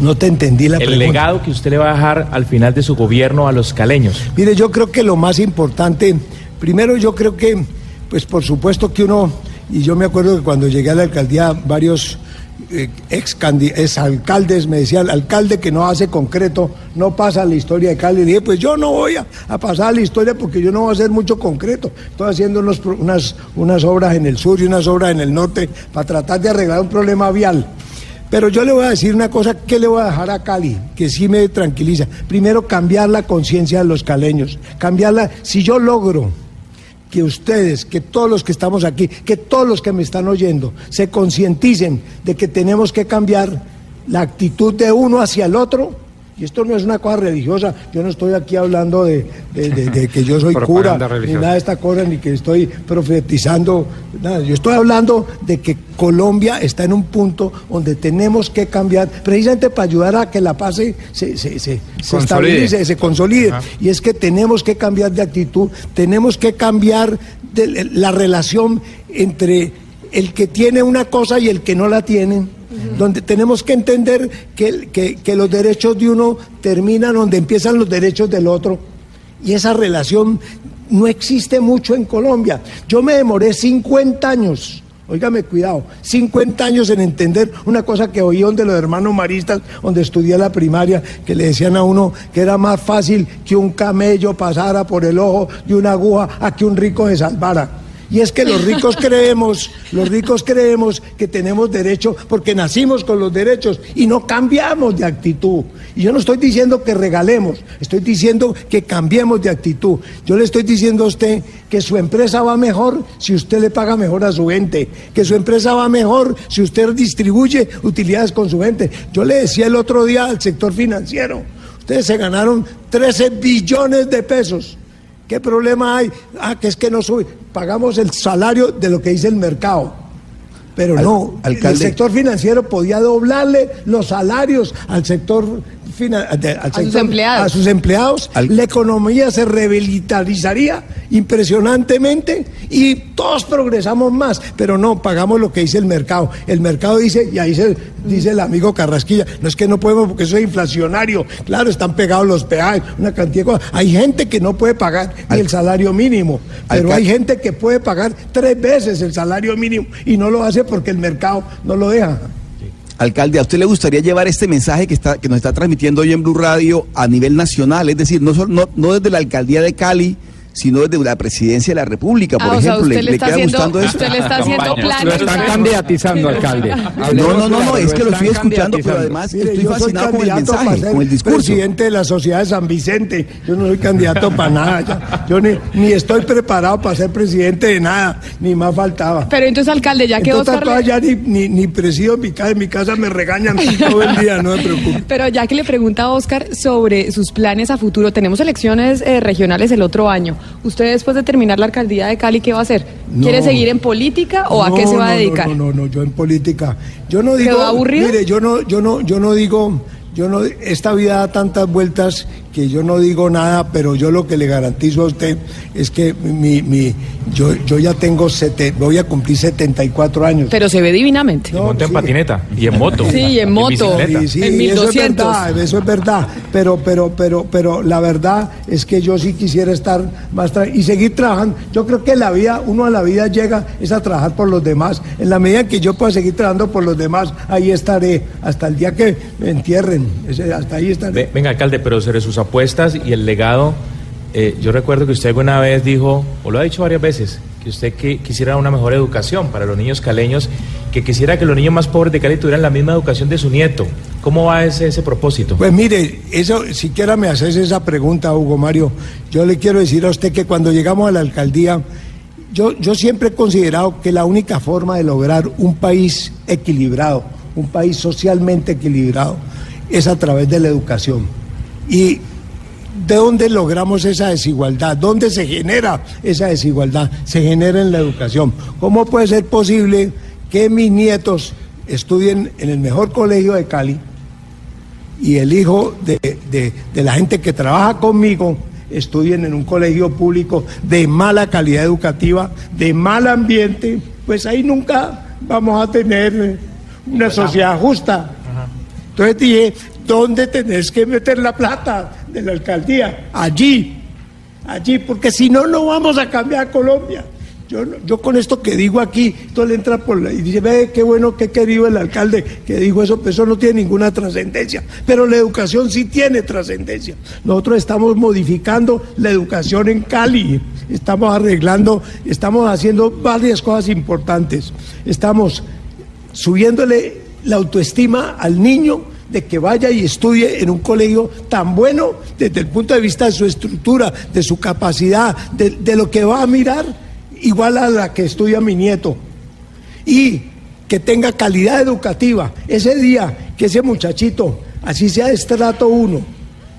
No te entendí la El pregunta. legado que usted le va a dejar al final de su gobierno a los caleños. Mire, yo creo que lo más importante, primero yo creo que, pues por supuesto que uno, y yo me acuerdo que cuando llegué a la alcaldía, varios eh, ex, ex alcaldes me decían, alcalde que no hace concreto, no pasa la historia de Cali. Y dije, pues yo no voy a, a pasar la historia porque yo no voy a hacer mucho concreto. Estoy haciendo unos unas, unas obras en el sur y unas obras en el norte para tratar de arreglar un problema vial. Pero yo le voy a decir una cosa que le voy a dejar a Cali, que sí me tranquiliza. Primero, cambiar la conciencia de los caleños. Cambiarla, si yo logro que ustedes, que todos los que estamos aquí, que todos los que me están oyendo, se concienticen de que tenemos que cambiar la actitud de uno hacia el otro. Y esto no es una cosa religiosa, yo no estoy aquí hablando de, de- de- de que yo soy cura, ni nada de esta cosa, ni que estoy profetizando, nada. Yo estoy hablando de que Colombia está en un punto donde tenemos que cambiar, precisamente para ayudar a que la paz se, se, se- se- estabilice, se consolide. Ajá. Y es que tenemos que cambiar de actitud, tenemos que cambiar la relación entre el que tiene una cosa y el que no la tiene. Donde tenemos que entender que, que- que los derechos de uno terminan donde empiezan los derechos del otro. Y esa relación no existe mucho en Colombia. Yo me demoré 50 años, óigame cuidado, 50 años en entender una cosa que oí donde los hermanos maristas, donde estudié la primaria, que le decían a uno que era más fácil que un camello pasara por el ojo de una aguja a que un rico se salvara. Y es que los ricos <laughs> creemos, los ricos creemos que tenemos derecho porque nacimos con los derechos y no cambiamos de actitud. Y yo no estoy diciendo que regalemos, estoy diciendo que cambiemos de actitud. Yo le estoy diciendo a usted que su empresa va mejor si usted le paga mejor a su gente, que su empresa va mejor si usted distribuye utilidades con su gente. Yo le decía el otro día al sector financiero, ustedes se ganaron 13 billones de pesos. ¿Qué problema hay? Ah, que es que no sube. Pagamos el salario de lo que dice el mercado. Pero Al- no, el sector financiero podía doblarle los salarios al sector al sus sector- empleados. a sus empleados. Al- La economía se revitalizaría impresionantemente y todos progresamos más, pero no pagamos lo que dice el mercado. El mercado dice, y ahí se, dice el amigo Carrasquilla, no es que no podemos porque eso es inflacionario. Claro, están pegados los peajes, una cantidad de cosas. Hay gente que no puede pagar ni Al- el salario mínimo, pero hay gente que puede pagar tres veces el salario mínimo y no lo hace porque el mercado no lo deja. Alcalde, ¿a usted le gustaría llevar este mensaje que, está, que nos está transmitiendo hoy en Blue Radio a nivel nacional? Es decir, no, no, no desde la alcaldía de Cali, sino desde la presidencia de la República, por Ah, o sea, ejemplo. ¿Le, le queda haciendo, gustando eso? usted le está haciendo planes. Lo están candidatizando, alcalde. <laughs> No, no, no, no, es que lo estoy escuchando, pero además Mire, estoy yo soy fascinado con el candidato para mensaje, ser con el discurso. presidente de la sociedad de San Vicente. Yo no soy candidato para nada. ya. Yo ni, ni estoy preparado para ser presidente de nada, ni más faltaba. Pero entonces, alcalde, ya que Entonces, Oscar... le- ya ni, ni, ni presido en mi casa, en mi casa me regañan todo el día, no me preocupe. <laughs> Pero ya que le pregunta a Oscar sobre sus planes a futuro, tenemos elecciones eh, regionales el otro año. ¿Usted después de terminar la alcaldía de Cali, qué va a hacer? ¿Quiere No. seguir en política o a qué se va a no, dedicar? No, no, no, yo en política. Yo no digo. ¿Quedó aburrido? Mire, yo no, yo no, yo no digo. Yo no, esta vida da tantas vueltas que yo no digo nada, pero yo lo que le garantizo a usted es que mi, mi, yo, yo ya tengo, sete, voy a cumplir 74 años. Pero se ve divinamente. No, monta en sí. patineta y en moto. Sí, y en moto. Sí, sí, En eso es 1200. verdad, eso es verdad, pero, pero, pero, pero la verdad es que yo sí quisiera estar más tra- y seguir trabajando. Yo creo que la vida, uno a la vida llega es a trabajar por los demás. En la medida que yo pueda seguir trabajando por los demás, ahí estaré hasta el día que me entierren. Hasta ahí estaré. Ve- Venga, alcalde, pero sobre sus apuestas y el legado, eh, yo recuerdo que usted alguna vez dijo, o lo ha dicho varias veces, que usted quisiera una mejor educación para los niños caleños, que quisiera que los niños más pobres de Cali tuvieran la misma educación de su nieto. ¿Cómo va ese, ese propósito? Pues mire, eso, siquiera me haces esa pregunta, Hugo Mario. Yo le quiero decir a usted que cuando llegamos a la alcaldía, yo, yo siempre he considerado que la única forma de lograr un país equilibrado, un país socialmente equilibrado, es a través de la educación. Y ¿de dónde logramos esa desigualdad? ¿Dónde se genera esa desigualdad? Se genera en la educación. ¿Cómo puede ser posible que mis nietos estudien en el mejor colegio de Cali? y el hijo de, de- de la gente que trabaja conmigo estudien en un colegio público de mala calidad educativa, de mal ambiente, pues ahí nunca vamos a tener una sociedad justa. Entonces dije, ¿dónde tenés que meter la plata de la alcaldía? Allí, allí, porque si no, no vamos a cambiar Colombia. Yo, yo con esto que digo aquí, todo le entra por la, y dice, ve, qué bueno, qué querido el alcalde que dijo eso, pero eso no tiene ninguna trascendencia. Pero la educación sí tiene trascendencia. Nosotros estamos modificando la educación en Cali, estamos arreglando, estamos haciendo varias cosas importantes. Estamos subiéndole la autoestima al niño de que vaya y estudie en un colegio tan bueno desde el punto de vista de su estructura, de su capacidad, de, de lo que va a mirar, igual a la que estudia mi nieto. Y que tenga calidad educativa. Ese día que ese muchachito, así sea de estrato 1,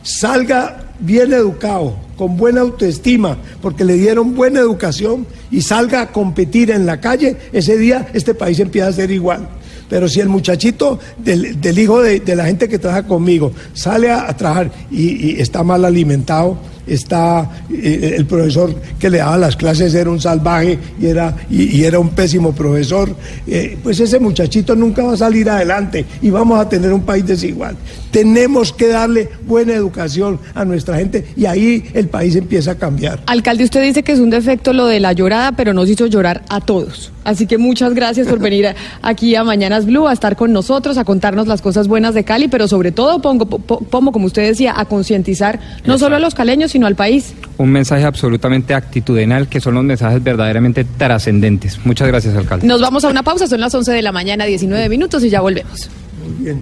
salga bien educado, con buena autoestima, porque le dieron buena educación y salga a competir en la calle, ese día este país empieza a ser igual. Pero si el muchachito del, del hijo de, de la gente que trabaja conmigo sale a, a trabajar y, y está mal alimentado, está eh, el profesor que le daba las clases era un salvaje y era, y, y era un pésimo profesor, eh, pues ese muchachito nunca va a salir adelante y vamos a tener un país desigual. Tenemos que darle buena educación a nuestra gente y ahí el país empieza a cambiar. Alcalde, usted dice que es un defecto lo de la llorada, pero nos hizo llorar a todos. Así que muchas gracias por venir aquí a Mañanas Blue, a estar con nosotros, a contarnos las cosas buenas de Cali, pero sobre todo, pongo, po- po- Pomo, como usted decía, a concientizar no solo a los caleños, sino al país. Un mensaje absolutamente actitudinal que son los mensajes verdaderamente trascendentes. Muchas gracias, alcalde. Nos vamos a una pausa, son las 11 de la mañana, 19 minutos y ya volvemos. Muy bien.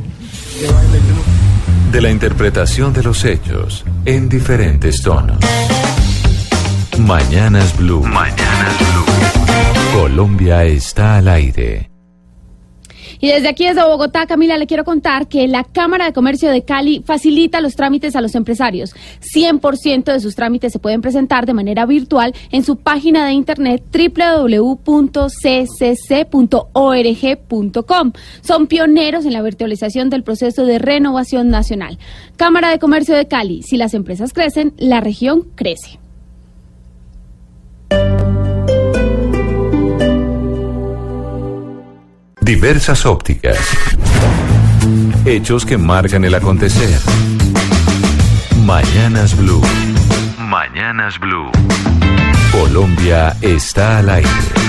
De la interpretación de los hechos en diferentes tonos. Mañanas Blue. Mañanas Blue. Colombia está al aire. Y desde aquí, desde Bogotá, Camila, le quiero contar que la Cámara de Comercio de Cali facilita los trámites a los empresarios. 100% de sus trámites se pueden presentar de manera virtual en su página de internet www.ccc.org.com. Son pioneros en la virtualización del proceso de renovación nacional. Cámara de Comercio de Cali. Si las empresas crecen, la región crece. Diversas ópticas. Hechos que marcan el acontecer. Mañanas Blue. Mañanas Blue. Colombia está al aire.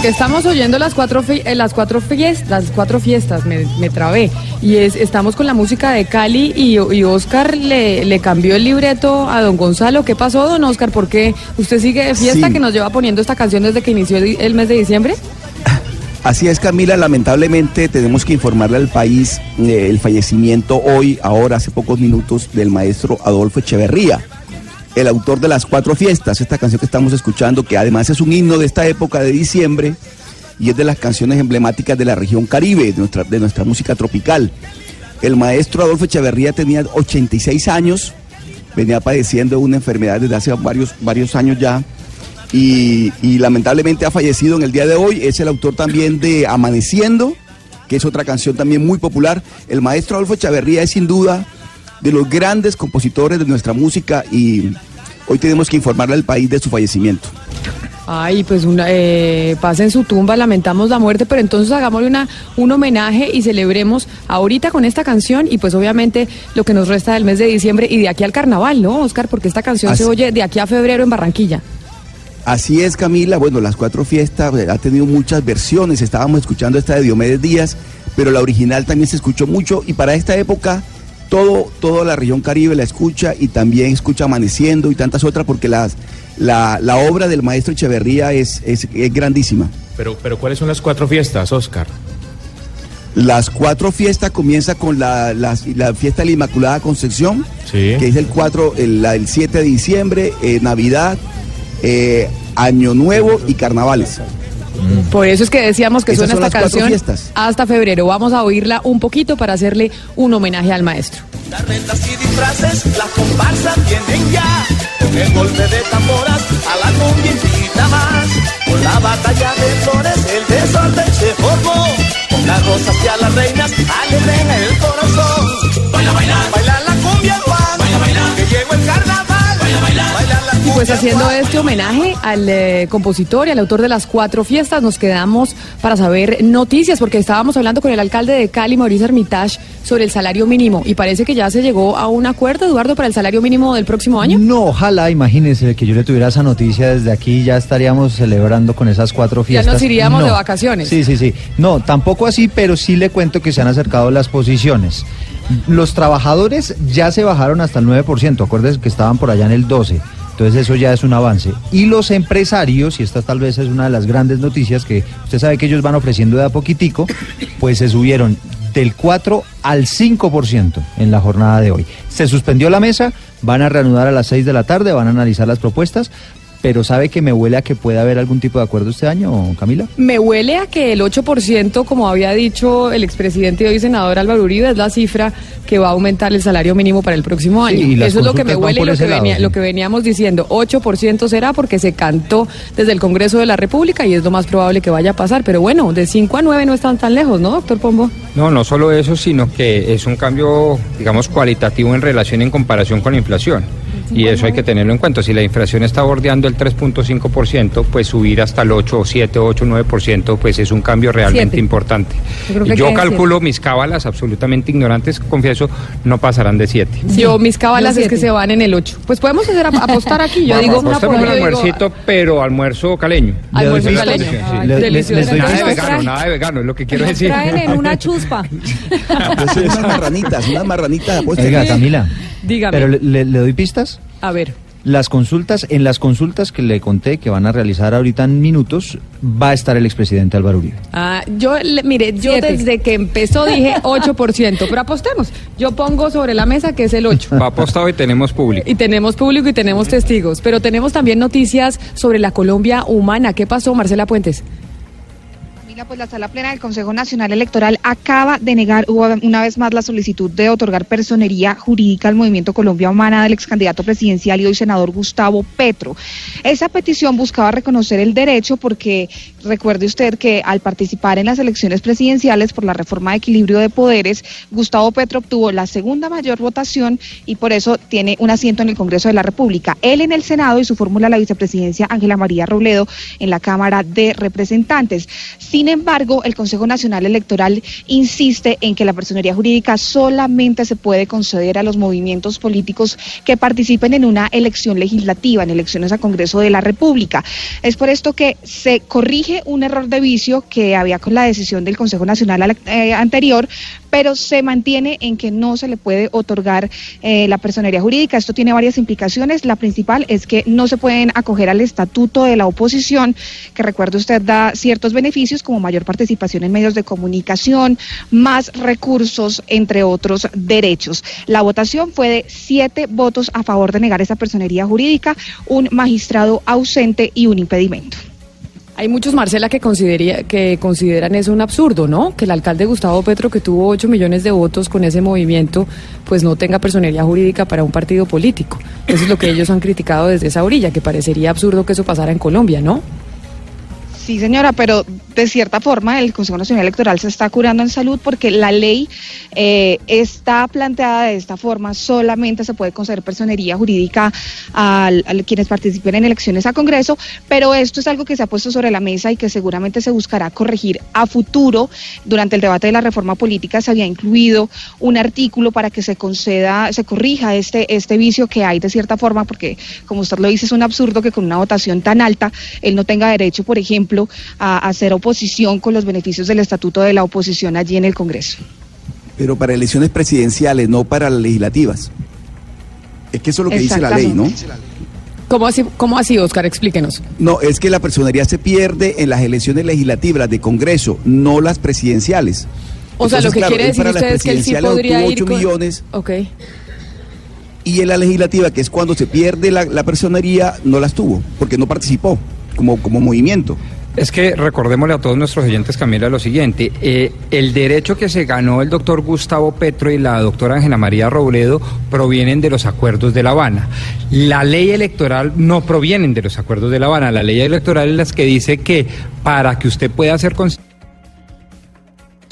Porque estamos oyendo las cuatro, eh, las cuatro fiestas, las cuatro fiestas, me, me trabé. Y es, estamos con la música de Cali y, y Oscar le, le cambió el libreto a don Gonzalo. ¿Qué pasó, don Oscar? ¿Por qué usted sigue de fiesta Sí. que nos lleva poniendo esta canción desde que inició el mes de diciembre? <laughs> Así es, Camila, lamentablemente tenemos que informarle al país eh, el fallecimiento hoy, ahora, hace pocos minutos, del maestro Adolfo Echeverría, el autor de Las Cuatro Fiestas, esta canción que estamos escuchando, que además es un himno de esta época de diciembre y es de las canciones emblemáticas de la región Caribe, de nuestra, de nuestra música tropical. El maestro Adolfo Echeverría tenía 86 años, venía padeciendo una enfermedad desde hace varios, varios años ya y, y lamentablemente ha fallecido en el día de hoy. Es el autor también de Amaneciendo, que es otra canción también muy popular. El maestro Adolfo Echeverría es sin duda de los grandes compositores de nuestra música y hoy tenemos que informarle al país de su fallecimiento. Ay, pues una, eh, pasa en su tumba, lamentamos la muerte, pero entonces hagámosle una, un homenaje y celebremos ahorita con esta canción y pues obviamente lo que nos resta del mes de diciembre y de aquí al carnaval, ¿no, Oscar? Porque esta canción se oye de aquí a febrero en Barranquilla. Así es, Camila. Bueno, las cuatro fiestas eh, ha tenido muchas versiones. Estábamos escuchando esta de Diomedes Díaz, pero la original también se escuchó mucho y para esta época todo, toda la región Caribe la escucha y también escucha Amaneciendo y tantas otras porque las, la, la obra del maestro Echeverría es, es, es grandísima. Pero, pero ¿cuáles son las cuatro fiestas, Oscar? Las cuatro fiestas comienza con la, la fiesta de la Inmaculada Concepción, Sí. que es el 4, el, la- el 7 de diciembre, eh, Navidad, eh, Año Nuevo y Carnavales. Por eso es que decíamos que Esas suena esta canción fiestas. hasta febrero. Vamos a oírla un poquito para hacerle un homenaje al maestro. Las rentas y disfraces, las comparsas vienen ya. Con el golpe de tamboras a la cumbia batalla de flores el desorden se formó. Con las rosas y a las reinas alegren el corazón. Baila, bailar, bailar la cumbia urbana. Baila, bailar, que llegó el carnaval. Y pues haciendo este homenaje al eh, compositor y al autor de las cuatro fiestas, nos quedamos para saber noticias, porque estábamos hablando con el alcalde de Cali, Mauricio Armitage, sobre el salario mínimo. Y parece que ya se llegó a un acuerdo, Eduardo, para el salario mínimo del próximo año. No, ojalá, imagínese que yo le tuviera esa noticia desde aquí, ya estaríamos celebrando con esas cuatro Ya fiestas. nos iríamos No. de vacaciones. Sí, sí, sí. No, tampoco así, pero sí le cuento que se han acercado las posiciones. Los trabajadores ya se bajaron hasta el 9%, acuérdense que estaban por allá en el 12%. Entonces eso ya es un avance. Y los empresarios, y esta tal vez es una de las grandes noticias que usted sabe que ellos van ofreciendo de a poquitico, pues se subieron del 4 al 5% en la jornada de hoy. Se suspendió la mesa, van a reanudar a las 6 de la tarde, van a analizar las propuestas, pero ¿sabe que me huele a que puede haber algún tipo de acuerdo este año, Camila? Me huele a que el 8%, como había dicho el expresidente y hoy senador Álvaro Uribe, es la cifra que va a aumentar el salario mínimo para el próximo Sí, año. Eso es lo que me huele y lo que, lado, venía- sí. lo que veníamos diciendo. 8% será porque se cantó desde el Congreso de la República y es lo más probable que vaya a pasar. Pero bueno, de 5 a 9 no están tan lejos, ¿no, doctor Pombo? No, no solo eso, sino que es un cambio, digamos, cualitativo en relación en comparación con la inflación. Y eso hay que tenerlo en cuenta. Si la inflación está bordeando el 3.5%, pues subir hasta el 8, 7, 8, 9%, pues es un cambio realmente importante. Yo creo que Yo calculo mis cábalas absolutamente ignorantes, confieso, no pasarán de 7. Yo, mis cabalas Yo es que se van en el 8. Pues podemos hacer ap- apostar aquí. Yo Vamos, digo, apostemos yo un digo, almuercito, pero almuerzo caleño. almuerzo caleño. Ay, Le- delicioso. Nada de vegano, nada de vegano, es lo que quiero decir. Traen en una <laughs> chuspa. Pues sí, unas marranitas, unas marranitas. apuesta. Oiga, Camila, Dígame. pero le, le- le doy pistas. A ver. Las consultas, en las consultas que le conté que van a realizar ahorita en minutos, va a estar el expresidente Álvaro Uribe. Ah, yo, le- mire, yo Siete. desde que empezó dije <laughs> 8%, pero apostemos. Yo pongo sobre la mesa que es el 8. Va apostado y tenemos público. Y tenemos público y tenemos testigos, pero tenemos también noticias sobre la Colombia humana. ¿Qué pasó, Marcela Puentes? Pues la Sala Plena del Consejo Nacional Electoral acaba de negar una vez más la solicitud de otorgar personería jurídica al Movimiento Colombia Humana del ex candidato presidencial y hoy senador Gustavo Petro. Esa petición buscaba reconocer el derecho porque recuerde usted que al participar en las elecciones presidenciales por la reforma de equilibrio de poderes, Gustavo Petro obtuvo la segunda mayor votación y por eso tiene un asiento en el Congreso de la República. Él en el Senado y su fórmula la vicepresidencia Ángela María Robledo en la Cámara de Representantes. Sin embargo, el Consejo Nacional Electoral insiste en que la personería jurídica solamente se puede conceder a los movimientos políticos que participen en una elección legislativa, en elecciones a Congreso de la República. Es por esto que se corrige un error de vicio que había con la decisión del Consejo Nacional eh, anterior, pero se mantiene en que no se le puede otorgar eh, la personería jurídica. Esto tiene varias implicaciones. La principal es que no se pueden acoger al estatuto de la oposición, que recuerde usted da ciertos beneficios como mayor participación en medios de comunicación, más recursos, entre otros derechos. La votación fue de siete votos a favor de negar esa personería jurídica, un magistrado ausente y un impedimento. Hay muchos, Marcela, que, que consideran eso un absurdo, ¿no? Que el alcalde Gustavo Petro, que tuvo 8 millones de votos con ese movimiento, pues no tenga personería jurídica para un partido político. Eso es lo que ellos han criticado desde esa orilla, que parecería absurdo que eso pasara en Colombia, ¿no? Sí, señora, pero de cierta forma el Consejo Nacional Electoral se está curando en salud porque la ley eh, está planteada de esta forma. Solamente se puede conceder personería jurídica a, quienes participen en elecciones a Congreso, pero esto es algo que se ha puesto sobre la mesa y que seguramente se buscará corregir a futuro. Durante el debate de la reforma política se había incluido un artículo para que se conceda, se corrija este, este vicio que hay de cierta forma, porque como usted lo dice, es un absurdo que con una votación tan alta él no tenga derecho, por ejemplo, a a hacer oposición con los beneficios del estatuto de la oposición allí en el Congreso. Pero para elecciones presidenciales, no para las legislativas. Es que eso es lo que dice la ley, ¿no? ¿Cómo así, cómo así Oscar? Explíquenos. No, es que la personería se pierde en las elecciones legislativas, de Congreso, no las presidenciales. O sea, lo que claro, quiere decir para las usted es que él sí podría ir 8 con- millones Ok. y en la legislativa, que es cuando se pierde la, la personería, no las tuvo, porque no participó como, como movimiento. Es que recordémosle a todos nuestros oyentes, Camila, lo siguiente. eh, el derecho que se ganó el doctor Gustavo Petro y la doctora Ángela María Robledo provienen de los acuerdos de La Habana. La ley electoral no provienen de los acuerdos de La Habana. La ley electoral es la que dice que para que usted pueda ser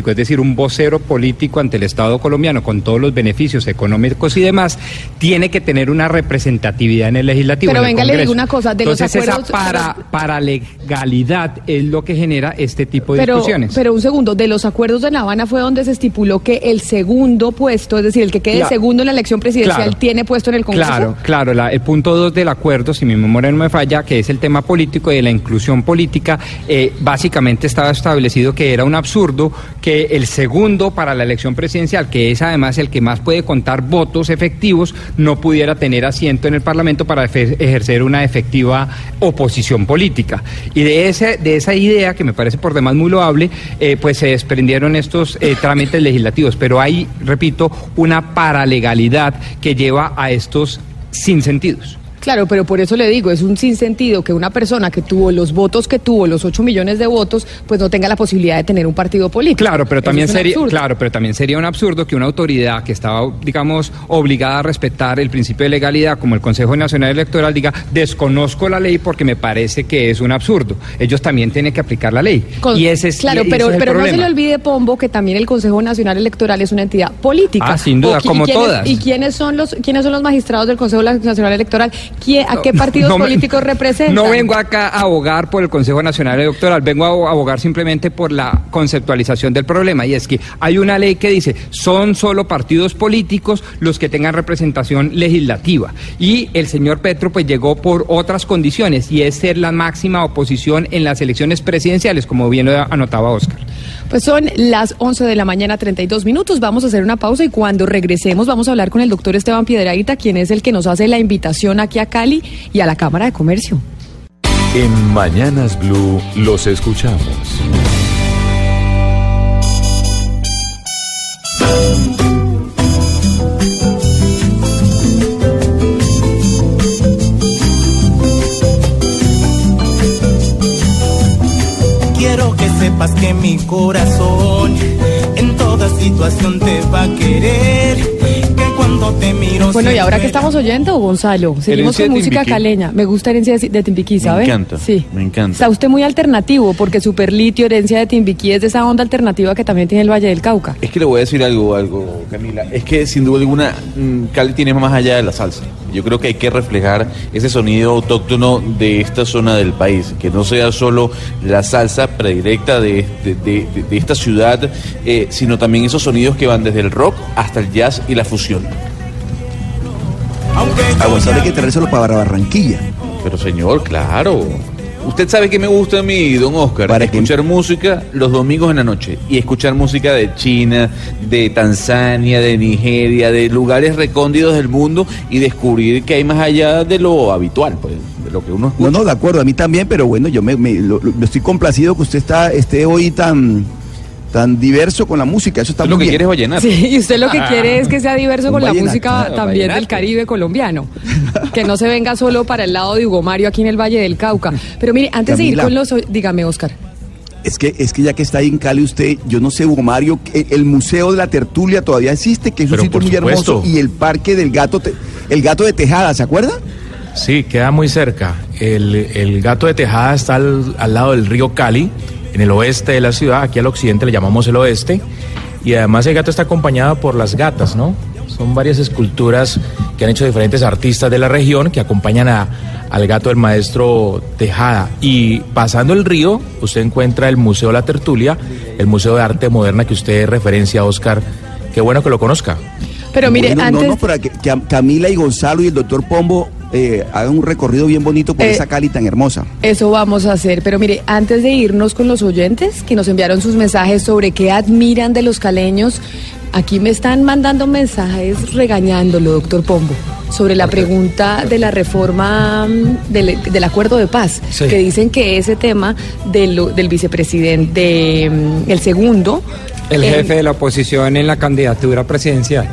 es decir, un vocero político ante el Estado colombiano con todos los beneficios económicos y demás, tiene que tener una representatividad en el legislativo. Pero en el venga, le digo una cosa, de los Entonces, acuerdos- esa para, para legalidad es lo que genera este tipo de Pero, discusiones. pero un segundo, de los acuerdos de La Habana fue donde se estipuló que el segundo puesto, es decir, el que quede Claro. segundo en la elección presidencial, Claro. tiene puesto en el Congreso. Claro, claro. la- el punto 2 del acuerdo, si mi memoria no me falla, que es el tema político y de la inclusión política, eh, básicamente estaba establecido que era un absurdo que el segundo para la elección presidencial, que es además el que más puede contar votos efectivos, no pudiera tener asiento en el Parlamento para ejercer una efectiva oposición política. Y de, ese, de esa idea, que me parece por demás muy loable, eh, pues se desprendieron estos eh, trámites legislativos. Pero hay, repito, una paralegalidad que lleva a estos sinsentidos. Claro, pero por eso le digo, es un sinsentido que una persona que tuvo los votos que tuvo, los 8 millones de votos, pues no tenga la posibilidad de tener un partido político. Claro, pero también es sería, absurdo. claro, pero también sería un absurdo que una autoridad que estaba, digamos, obligada a respetar el principio de legalidad, como el Consejo Nacional Electoral, diga desconozco la ley porque me parece que es un absurdo. Ellos también tienen que aplicar la ley. Con- y ese es, claro, y ese pero, es el pero no se le olvide, Pombo, que también el Consejo Nacional Electoral es una entidad política. Ah, sin duda, O como y quiénes- todas. ¿Y quiénes son los quiénes son los magistrados del Consejo Nacional Electoral? ¿Quién- ¿A qué partidos <laughs> No políticos representan? No vengo acá a abogar por el Consejo Nacional Electoral, vengo a abogar simplemente por la conceptualización del problema. Y es que hay una ley que dice, son solo partidos políticos los que tengan representación legislativa. Y el señor Petro pues llegó por otras condiciones y es ser la máxima oposición en las elecciones presidenciales, como bien lo anotaba Oscar. Pues son las 11 de la mañana, 32 minutos. Vamos a hacer una pausa y cuando regresemos vamos a hablar con el doctor Esteban Piedraíta, quien es el que nos hace la invitación aquí a Cali y a la Cámara de Comercio. En Mañanas Blue los escuchamos. Quiero que sepas que mi corazón en toda situación te va a querer. Que cuando te miro. Bueno, ¿y ahora qué siempre- estamos oyendo, Gonzalo? Seguimos con música caleña. Me gusta herencia de, Timbiquí, ¿sabe? encanta, Sí. me encanta. Está usted muy alternativo, porque Superlitio, herencia de Timbiquí, es de esa onda alternativa que también tiene el Valle del Cauca. Es que le voy a decir algo, algo, Camila. Es que sin duda alguna mm, Cali tiene más allá de la salsa. Yo creo que hay que reflejar ese sonido autóctono de esta zona del país, que no sea solo la salsa predilecta de, de- de- de- de esta ciudad, eh, sino también esos sonidos que van desde el rock hasta el jazz y la fusión. A Gonzalo hay que traérselo para Barranquilla. Pero señor, claro. Usted sabe que me gusta a mí, don Oscar, ¿Para escuchar música los domingos en la noche y escuchar música de China, de Tanzania, de Nigeria, de lugares recóndidos del mundo y descubrir que hay más allá de lo habitual, pues, de lo que uno escucha. No, no, de acuerdo, a mí también, pero bueno, yo me, me- lo- lo- estoy complacido que usted está, esté hoy tan, tan diverso con la música, eso está muy lo que bien. quieres es vallenato. Sí, y usted lo que quiere es que sea diverso con la vallenato. música Ah, también del vallenato. Caribe colombiano. <laughs> Que no se venga solo para el lado de Hugo Mario aquí en el Valle del Cauca. Pero mire, antes de ir con los... Dígame, Oscar. Es que, es que ya que está ahí en Cali usted, yo no sé, Hugo Mario, el, Museo de la Tertulia todavía existe, que es un Pero sitio muy supuesto. hermoso, y el Parque del Gato, Te- el Gato de Tejada, ¿se acuerda? Sí, queda muy cerca. El, el gato de Tejada está al, al lado del río Cali, en el oeste de la ciudad, aquí al occidente le llamamos el oeste, y además el gato está acompañado por las gatas, ¿no? Son varias esculturas que han hecho diferentes artistas de la región que acompañan a- al gato del maestro Tejada. Y pasando el río, usted encuentra el Museo La Tertulia, el Museo de Arte Moderna que usted referencia, Oscar. Qué bueno que lo conozca. Pero mire, Bueno, antes... No, no, para que, que Camila y Gonzalo y el doctor Pombo eh, hagan un recorrido bien bonito por Eh, esa Cali tan hermosa. Eso vamos a hacer, pero mire, antes de irnos con los oyentes que nos enviaron sus mensajes sobre qué admiran de los caleños, aquí me están mandando mensajes regañándolo, doctor Pombo, sobre la pregunta de la reforma mm, del, del acuerdo de paz, Sí. que dicen que ese tema de lo- del vicepresidente, mm, el segundo, El jefe de la oposición en la candidatura presidencial.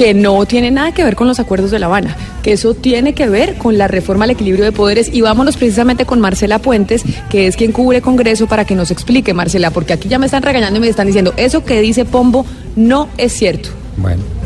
Que no tiene nada que ver con los acuerdos de La Habana, que eso tiene que ver con la reforma al equilibrio de poderes. Y vámonos precisamente con Marcela Puentes, que es quien cubre Congreso, para que nos explique, Marcela, porque aquí ya me están regañando y me están diciendo, eso que dice Pombo no es cierto. Bueno.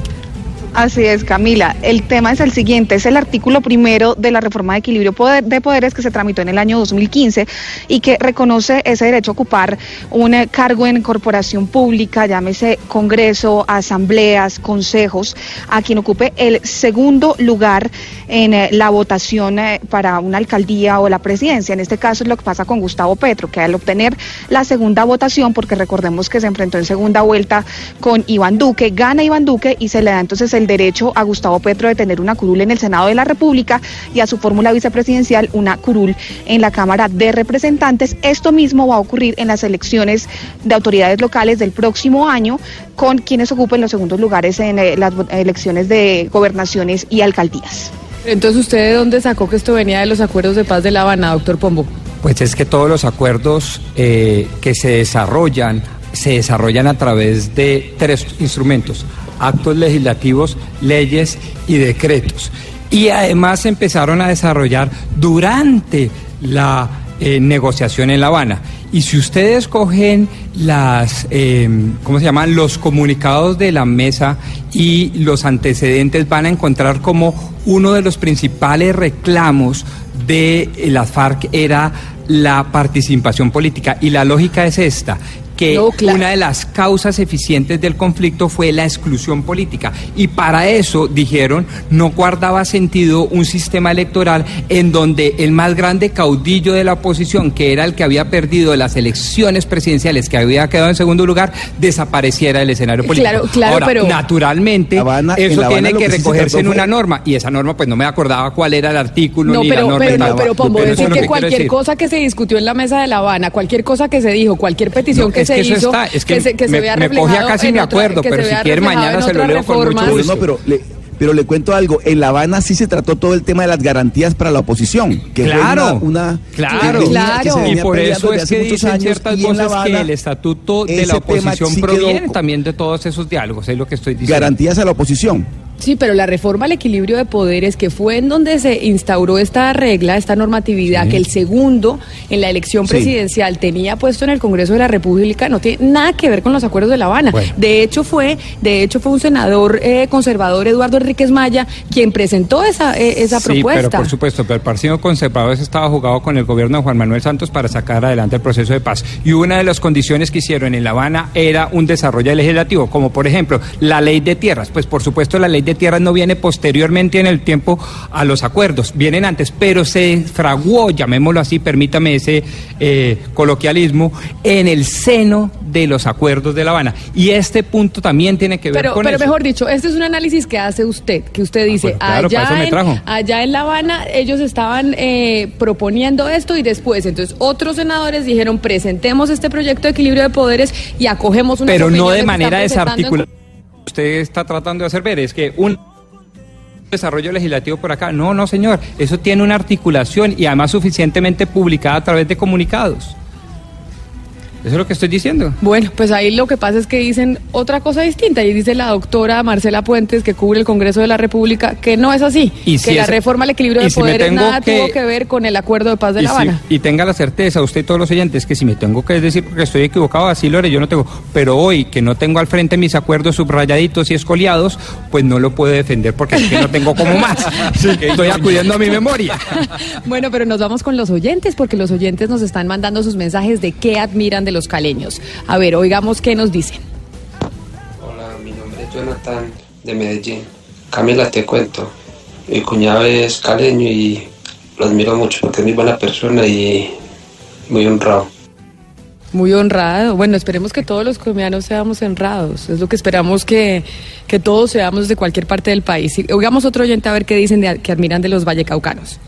Así es, Camila. El tema es el siguiente, es el artículo primero de la reforma de equilibrio de poderes que se tramitó en el año 2015 y que reconoce ese derecho a ocupar un eh, cargo en corporación pública, llámese Congreso, asambleas, consejos, a quien ocupe el segundo lugar en eh, la votación eh, para una alcaldía o la presidencia. En este caso es lo que pasa con Gustavo Petro, que al obtener la segunda votación, porque recordemos que se enfrentó en segunda vuelta con Iván Duque, gana Iván Duque y se le da entonces el derecho a Gustavo Petro de tener una curul en el Senado de la República y a su fórmula vicepresidencial una curul en la Cámara de Representantes. Esto mismo va a ocurrir en las elecciones de autoridades locales del próximo año con quienes ocupen los segundos lugares en eh, las elecciones de gobernaciones y alcaldías. Entonces, ¿usted de dónde sacó que esto venía de los acuerdos de paz de La Habana, doctor Pombo? Pues es que todos los acuerdos eh, que se desarrollan se desarrollan a través de tres instrumentos, actos legislativos, leyes y decretos. Y además se empezaron a desarrollar durante la eh, negociación en La Habana. Y si ustedes cogen las, eh, ¿cómo se llaman? Los comunicados de la mesa y los antecedentes van a encontrar como uno de los principales reclamos de eh, las FARC era la participación política. Y la lógica es esta que una de las causas eficientes del conflicto fue la exclusión política. Y para eso, dijeron, no guardaba sentido un sistema electoral en donde el más grande caudillo de la oposición, que era el que había perdido las elecciones presidenciales, que había quedado en segundo lugar, desapareciera del escenario político. Claro, claro, Ahora, pero- naturalmente, en La eso Habana tiene que recogerse en una norma. Y esa norma, pues no me acordaba cuál era el artículo No, ni la pero, norma. pero, no, pero Pombo, decir que cualquier cosa que se discutió en la mesa de La Habana, cualquier cosa que se dijo, cualquier petición No, que es se que eso hizo, está, es que se, que se me- vea me cogía casi me otra- acuerdo, que pero se si quiere mañana se lo leo con mucho reformas. gusto. No, pero le, pero le cuento algo. En La Habana sí se trató todo el tema de las garantías para la oposición. Que fue Claro, una, una- Claro, que venía- que se Y por eso es hace que muchos dicen años, ciertas y en La voces que Habana el estatuto de la oposición sí quedó proviene co- también de todos esos diálogos, es lo que estoy diciendo. Garantías a la oposición. Sí, pero la reforma al equilibrio de poderes, que fue en donde se instauró esta regla, esta normatividad, que el segundo en la elección Sí. presidencial tenía puesto en el Congreso de la República, no tiene nada que ver con los acuerdos de La Habana. Bueno. De hecho fue, de hecho fue un senador eh, conservador, Eduardo Enríquez Maya, quien presentó esa, eh, esa sí, propuesta. pero por supuesto, pero el Partido Conservador estaba jugado con el gobierno de Juan Manuel Santos para sacar adelante el proceso de paz. Y una de las condiciones que hicieron en La Habana era un desarrollo legislativo, como por ejemplo la ley de tierras. Pues por supuesto la ley de tierras no viene posteriormente en el tiempo a los acuerdos, vienen antes, pero se fraguó, llamémoslo así, permítame ese eh, coloquialismo, en el seno de los acuerdos de La Habana. Y este punto también tiene que ver Pero, con pero eso. mejor dicho, este es un análisis que hace usted, que usted dice, Ah, claro, eso me allá, en, allá en La Habana ellos estaban eh, proponiendo esto y después, entonces otros senadores dijeron, presentemos este proyecto de equilibrio de poderes y acogemos una pero no de manera desarticulada. Usted está tratando de hacer ver es que un desarrollo legislativo por acá. No, no, señor. Eso tiene una articulación y además suficientemente publicada a través de comunicados. Eso es lo que estoy diciendo. Bueno, pues ahí lo que pasa es que dicen otra cosa distinta y dice la doctora Marcela Puentes, que cubre el Congreso de la República, que no es así, Y que si la es- reforma al equilibrio de si poderes nada que- tuvo que ver con el acuerdo de paz de y, La si- Habana. y tenga la certeza, usted y todos los oyentes, que si me tengo que decir porque estoy equivocado, así lo haré, yo no tengo. Pero hoy que no tengo al frente mis acuerdos subrayaditos y escoliados, pues no lo puedo defender porque es que no tengo como más. <laughs> <laughs> Así que estoy acudiendo a mi memoria. <laughs> Bueno, pero nos vamos con los oyentes, porque los oyentes nos están mandando sus mensajes de qué admiran de los caleños. A ver, oigamos qué nos dicen. Hola, mi nombre es Jonathan de Medellín. Camila, te cuento. Mi cuñado es caleño y lo admiro mucho porque es muy buena persona y muy honrado. Muy honrado. Bueno, esperemos que todos los colombianos seamos honrados. Es lo que esperamos que, que todos seamos de cualquier parte del país. Y Oigamos otro oyente a ver qué dicen de, que admiran de los vallecaucanos.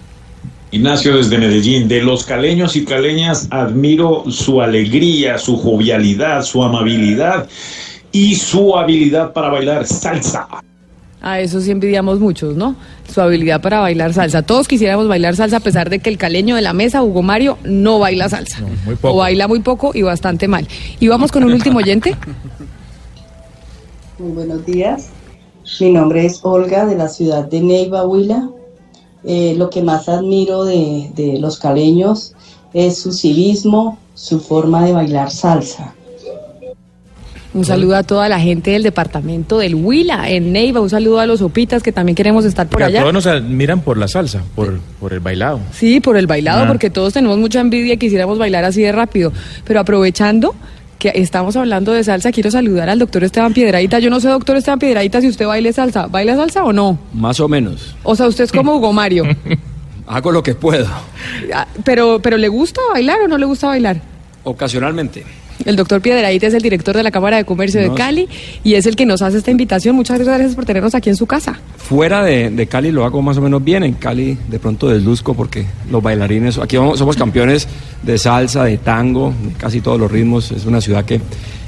Ignacio desde Medellín, de los caleños y caleñas admiro su alegría, su jovialidad, su amabilidad y su habilidad para bailar salsa. A eso sí envidiamos muchos, ¿no? Su habilidad para bailar salsa. Todos quisiéramos bailar salsa a pesar de que el caleño de la mesa, Hugo Mario, no baila salsa. muy poco. O baila muy poco y bastante mal. Y vamos con un último oyente. Muy buenos días. Mi nombre es Olga de la ciudad de Neiva, Huila. Eh, lo que más admiro de, de los caleños es su civismo, su forma de bailar salsa. Un saludo a toda la gente del departamento del Huila, en Neiva. Un saludo a los Opitas que también queremos estar por Porque a allá. todos nos admiran por la salsa, por, por el bailado. Sí, por el bailado, Ah. porque todos tenemos mucha envidia y quisiéramos bailar así de rápido. Pero aprovechando que estamos hablando de salsa, quiero saludar al doctor Esteban Piedradita. Yo no sé, doctor Esteban Piedradita, si usted baile salsa. ¿Baila salsa o no? Más o menos. O sea, usted es como Hugo Mario. <laughs> Hago lo que puedo, Ah, pero, pero ¿le gusta bailar o no le gusta bailar? ocasionalmente. El doctor Piedradita es el director de la Cámara de Comercio de. Cali y es el que nos hace esta invitación. Muchas gracias por tenernos aquí en su casa. Fuera de, de Cali lo hago más o menos bien. En Cali de pronto desluzco porque los bailarines, aquí vamos- somos campeones de salsa, de tango, casi todos los ritmos. Es una ciudad que,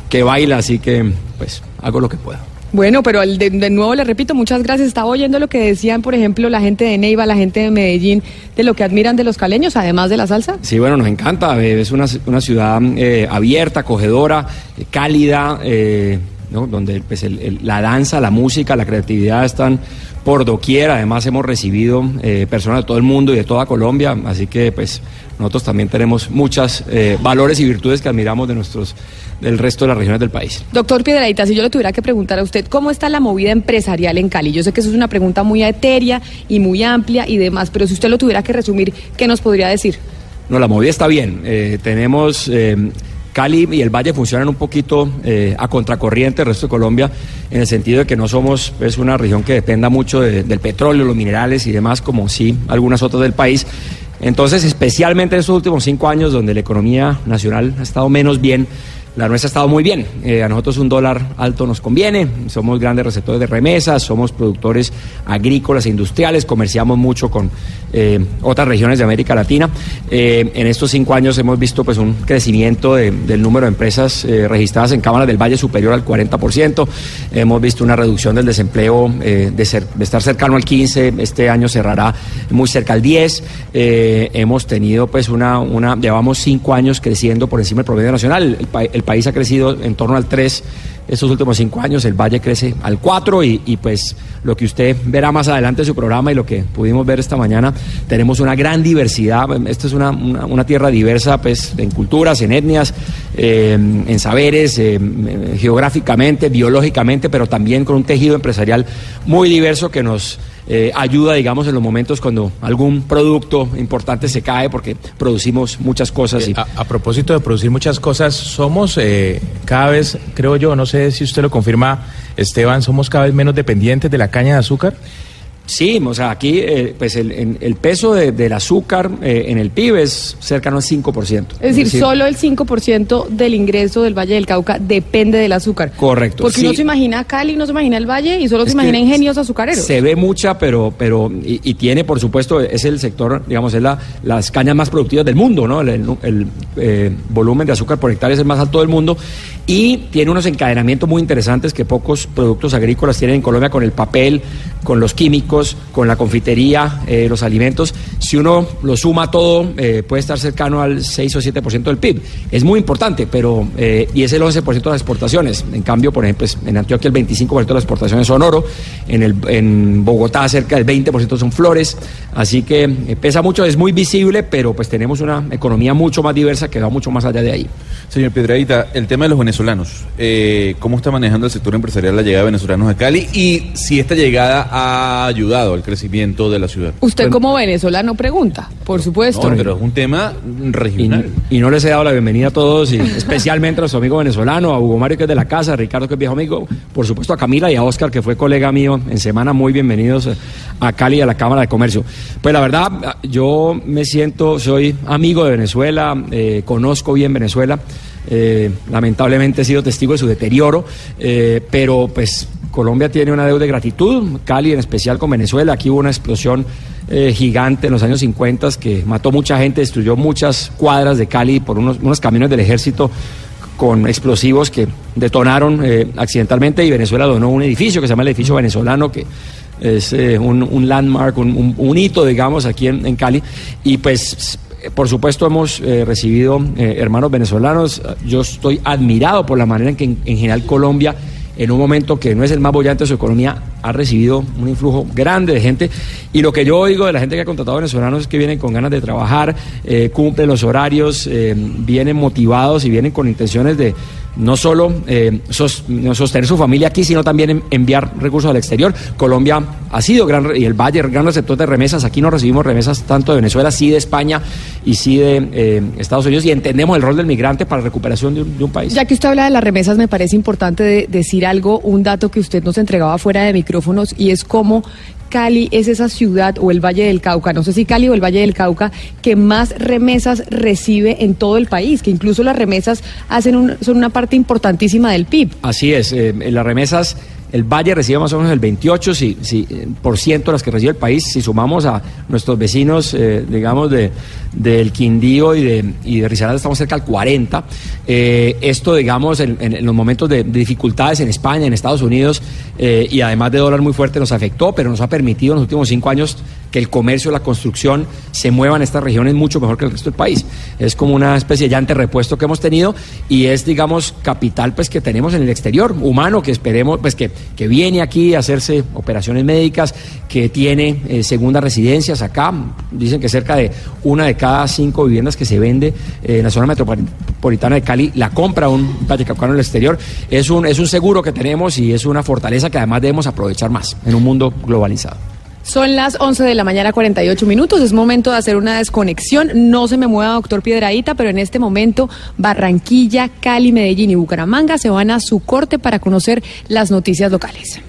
que baila, así que pues hago lo que puedo. Bueno, pero de, de nuevo le repito, muchas gracias. Estaba oyendo lo que decían, por ejemplo, la gente de Neiva, la gente de Medellín, de lo que admiran de los caleños, además de la salsa. Sí, bueno, nos encanta. eh, Es una, una ciudad eh, abierta, acogedora, eh, cálida, eh, ¿no? donde pues, el- la danza, la música, la creatividad están por doquier. Además, hemos recibido eh, personas de todo el mundo y de toda Colombia. Así que, pues, nosotros también tenemos muchos valores y virtudes que admiramos de nuestros, del resto de las regiones del país. Doctor Piedradita, si yo le tuviera que preguntar a usted, ¿cómo está la movida empresarial en Cali? Yo sé que eso es una pregunta muy etérea y muy amplia y demás, pero si usted lo tuviera que resumir, ¿qué nos podría decir? No, la movida está bien. Eh, tenemos eh, Cali y el Valle funcionan un poquito eh, a contracorriente del resto de Colombia, en el sentido de que no somos pues, una región que dependa mucho de- del petróleo, los minerales y demás, como sí algunas otras del país. Entonces, especialmente en estos últimos cinco años, donde la economía nacional ha estado menos bien, la nuestra ha estado muy bien. Eh, a nosotros un dólar alto nos conviene. Somos grandes receptores de remesas, somos productores agrícolas e industriales, comerciamos mucho con eh, otras regiones de América Latina. Eh, en estos cinco años hemos visto pues un crecimiento de- del número de empresas registradas en cámaras del Valle superior al 40%. Hemos visto una reducción del desempleo de, ser- de estar cercano al 15, este año cerrará muy cerca al 10. Eh, hemos tenido pues una, llevamos cinco años creciendo por encima del promedio nacional. El país ha crecido en torno al 3 estos últimos cinco años, el Valle crece al 4 y, pues lo que usted verá más adelante en su programa y lo que pudimos ver esta mañana, tenemos una gran diversidad. Esta es una, una- una tierra diversa pues en culturas, en etnias, eh, en saberes, eh, geográficamente, biológicamente, pero también con un tejido empresarial muy diverso que nos eh, ayuda, digamos, en los momentos cuando algún producto importante se cae porque producimos muchas cosas. Y, A, a propósito de producir muchas cosas, somos eh, cada vez, creo yo, no sé si usted lo confirma, Esteban, somos cada vez menos dependientes de la caña de azúcar. Sí, o sea, aquí eh, pues el, en- el peso de- del azúcar eh, en el PIB es cercano al 5%. Es decir, solo el 5% del ingreso del Valle del Cauca depende del azúcar. Correcto. Porque sí. uno se imagina Cali, no se imagina el Valle y solo se Es imagina ingenios azucareros. Se ve mucha, pero, pero y, y tiene, por supuesto, es el sector, digamos, es la, las cañas más productivas del mundo, ¿no? El, el- el, eh, volumen de azúcar por hectárea es el más alto del mundo y tiene unos encadenamientos muy interesantes que pocos productos agrícolas tienen en Colombia con el papel, con los químicos, con la confitería, eh, los alimentos. Si uno lo suma todo, eh, puede estar cercano al 6 o 7% del PIB. Es muy importante, pero eh, y es el 11% de las exportaciones. En cambio, por ejemplo, es- en Antioquia el 25% de las exportaciones son oro, en, el, en Bogotá cerca del 20% son flores, así que pesa mucho, es muy visible, pero pues tenemos una economía mucho más diversa que va mucho más allá de ahí. Señor Piedradita, el tema de los venezolanos, ¿cómo está manejando el sector empresarial la llegada de venezolanos a Cali y si esta llegada ha ayudado al crecimiento de la ciudad? Usted como venezolano pregunta, por supuesto. No, pero es un tema regional. Y, y no les he dado la bienvenida a todos, y especialmente a nuestro amigo venezolano, a Hugo Mario, que es de la casa, a Ricardo, que es viejo amigo, por supuesto a Camila y a Oscar, que fue colega mío en semana, muy bienvenidos a Cali y a la Cámara de Comercio. Pues la verdad, yo me siento, soy amigo de Venezuela, eh, conozco bien Venezuela. Eh, lamentablemente he sido testigo de su deterioro, eh, pero pues Colombia tiene una deuda de gratitud, Cali en especial con Venezuela. Aquí hubo una explosión eh, gigante en los años 50 que mató mucha gente, destruyó muchas cuadras de Cali por unos, unos camiones del ejército con explosivos que detonaron accidentalmente y Venezuela donó un edificio que se llama el edificio venezolano que es un, landmark, un, hito, digamos, aquí en, en Cali. Y pues, por supuesto, hemos eh, recibido eh, hermanos venezolanos. Yo estoy admirado por la manera en que en, en general Colombia, en un momento que no es el más bollante de su economía, ha recibido un influjo grande de gente y lo que yo oigo de la gente que ha contratado venezolanos es que vienen con ganas de trabajar, eh, cumplen los horarios, eh, vienen motivados y vienen con intenciones de no solo eh, sostener su familia aquí, sino también en- enviar recursos al exterior. Colombia ha sido gran, y el Valle, gran receptor de remesas. Aquí no recibimos remesas tanto de Venezuela, sí de España y sí de eh, Estados Unidos. Y entendemos el rol del migrante para la recuperación de un, de un país. Ya que usted habla de las remesas, me parece importante de- decir algo, un dato que usted nos entregaba fuera de micrófonos, y es cómo Cali es esa ciudad o el Valle del Cauca, no sé si Cali o el Valle del Cauca, que más remesas recibe en todo el país, que incluso las remesas hacen un- son una parte importantísima del PIB. Así es, eh, las remesas, el Valle recibe más o menos el 28 si, si, eh, por ciento de las que recibe el país. Si sumamos a nuestros vecinos, eh, digamos, de, del Quindío y de, y Risaralda, estamos cerca al 40. Eh, esto, digamos, en, los momentos de, de dificultades en España, en Estados Unidos, eh, y además de dólar muy fuerte, nos afectó, pero nos ha permitido en los últimos cinco años que el comercio, la construcción se mueva en estas regiones mucho mejor que el resto del país. Es como una especie de llante repuesto que hemos tenido y es, digamos, capital pues que tenemos en el exterior, humano, que esperemos, pues que, que viene aquí a hacerse operaciones médicas, que tiene eh, segundas residencias acá. Dicen que cerca de una de cada cinco viviendas que se vende eh, en la zona metropolitana de Cali la compra un vallecaucano en el exterior. Es un, es un seguro que tenemos y es una fortaleza que además debemos aprovechar más en un mundo globalizado. Son las 11 de la mañana, 48 minutos. Es momento de hacer una desconexión. No se me mueva, doctor Piedradita, pero en este momento Barranquilla, Cali, Medellín y Bucaramanga se van a su corte para conocer las noticias locales.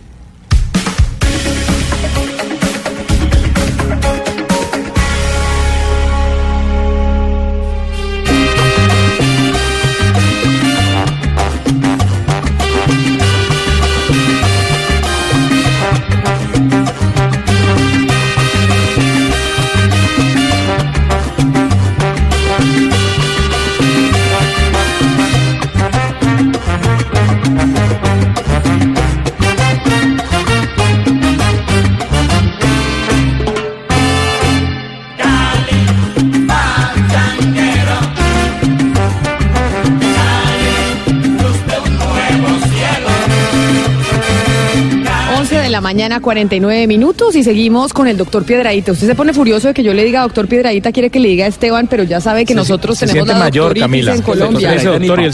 Mañana, 49 minutos y seguimos con el doctor Piedradita. Usted se pone furioso de que yo le diga doctor Piedradita, quiere que le diga Esteban, pero ya sabe que Se- nosotros se tenemos la mayor, Camila. en Colombia. Ese doctor es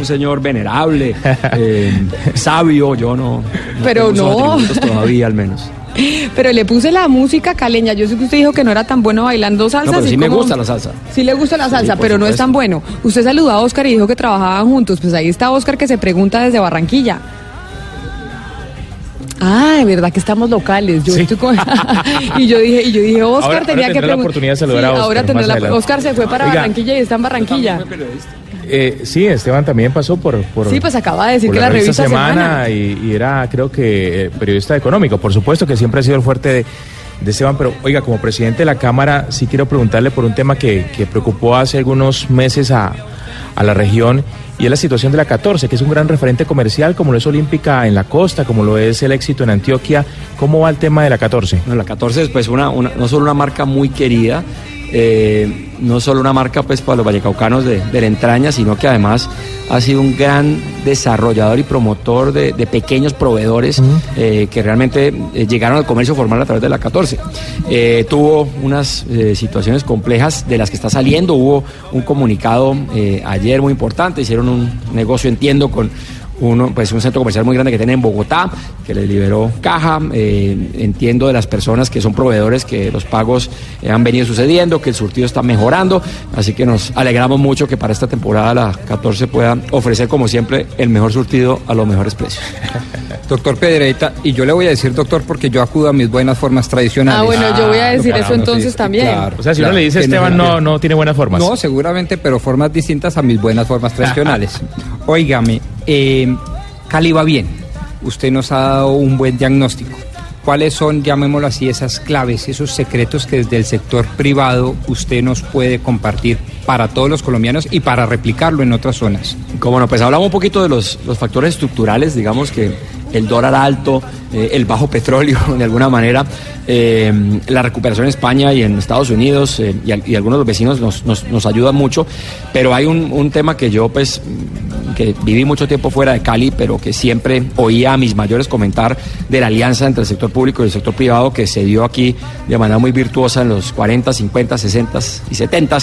un señor venerable, <laughs> eh, sabio, yo no. no Pero tengo no. todavía, al menos. <laughs> Pero le puse la música caleña. Yo sé que usted dijo que no era tan bueno bailando salsa. No, pero sí me gusta la salsa. Sí le gusta la salsa, pero no es tan bueno. Usted saludó a Oscar y dijo que trabajaban juntos. Pues ahí está Oscar que se pregunta desde Barranquilla. Ah, de verdad que estamos locales. Yo estoy con- <laughs> y yo dije, y yo dije, Oscar Ahora- ahora tenía que tendrá la oportunidad de saludar Sí, a Oscar Ahora más tendrá la-. Oscar se fue para Oiga. Barranquilla y está en Barranquilla. Eh, sí, Esteban también pasó por... por Sí, pues acaba de decir que la revista Semana, Semana. Y, y era, creo que, eh, periodista económico. Por supuesto que siempre ha sido el fuerte de, de Esteban, pero oiga, como presidente de la Cámara, sí quiero preguntarle por un tema que, que preocupó hace algunos meses a, a la región y es la situación de la 14, que es un gran referente comercial, como lo es Olímpica en la costa, como lo es el éxito en Antioquia. ¿Cómo va el tema de la 14? No, la 14 es pues una- no solo una marca muy querida, eh, no solo una marca pues para los vallecaucanos de, de la entraña, sino que además ha sido un gran desarrollador y promotor de, de pequeños proveedores eh, que realmente eh, llegaron al comercio formal a través de la 14. Eh, tuvo unas situaciones complejas de las que está saliendo, hubo un comunicado ayer muy importante, hicieron un negocio, entiendo, con uno, pues un centro comercial muy grande que tiene en Bogotá, que le liberó caja. eh, entiendo de las personas que son proveedores que los pagos eh, han venido sucediendo, que el surtido está mejorando. Así que nos alegramos mucho que para esta temporada la 14 pueda ofrecer, como siempre, el mejor surtido a los mejores precios. <laughs> Doctor Pedreita, y yo le voy a decir doctor porque yo acudo a mis buenas formas tradicionales. Ah, bueno, yo voy a decir Claro, eso entonces también. claro, O sea, si claro, uno le dice Esteban, no, no tiene buenas formas. No, seguramente, pero formas distintas a mis buenas formas tradicionales. <laughs> Óigame, eh, Cali va bien. Usted nos ha dado un buen diagnóstico. ¿Cuáles son, llamémoslo así, esas claves, esos secretos que desde el sector privado usted nos puede compartir para todos los colombianos y para replicarlo en otras zonas? Como no, pues hablamos un poquito de los, los factores estructurales, digamos que el dólar alto, eh, el bajo petróleo <laughs> de alguna manera, eh, la recuperación en España y en Estados Unidos eh, y, al- y algunos los vecinos nos, nos, ayudan mucho, pero hay un, tema que yo pues que viví mucho tiempo fuera de Cali, pero que siempre oía a mis mayores comentar de la alianza entre el sector público y el sector privado que se dio aquí de manera muy virtuosa en los 40, 50, 60 y 70,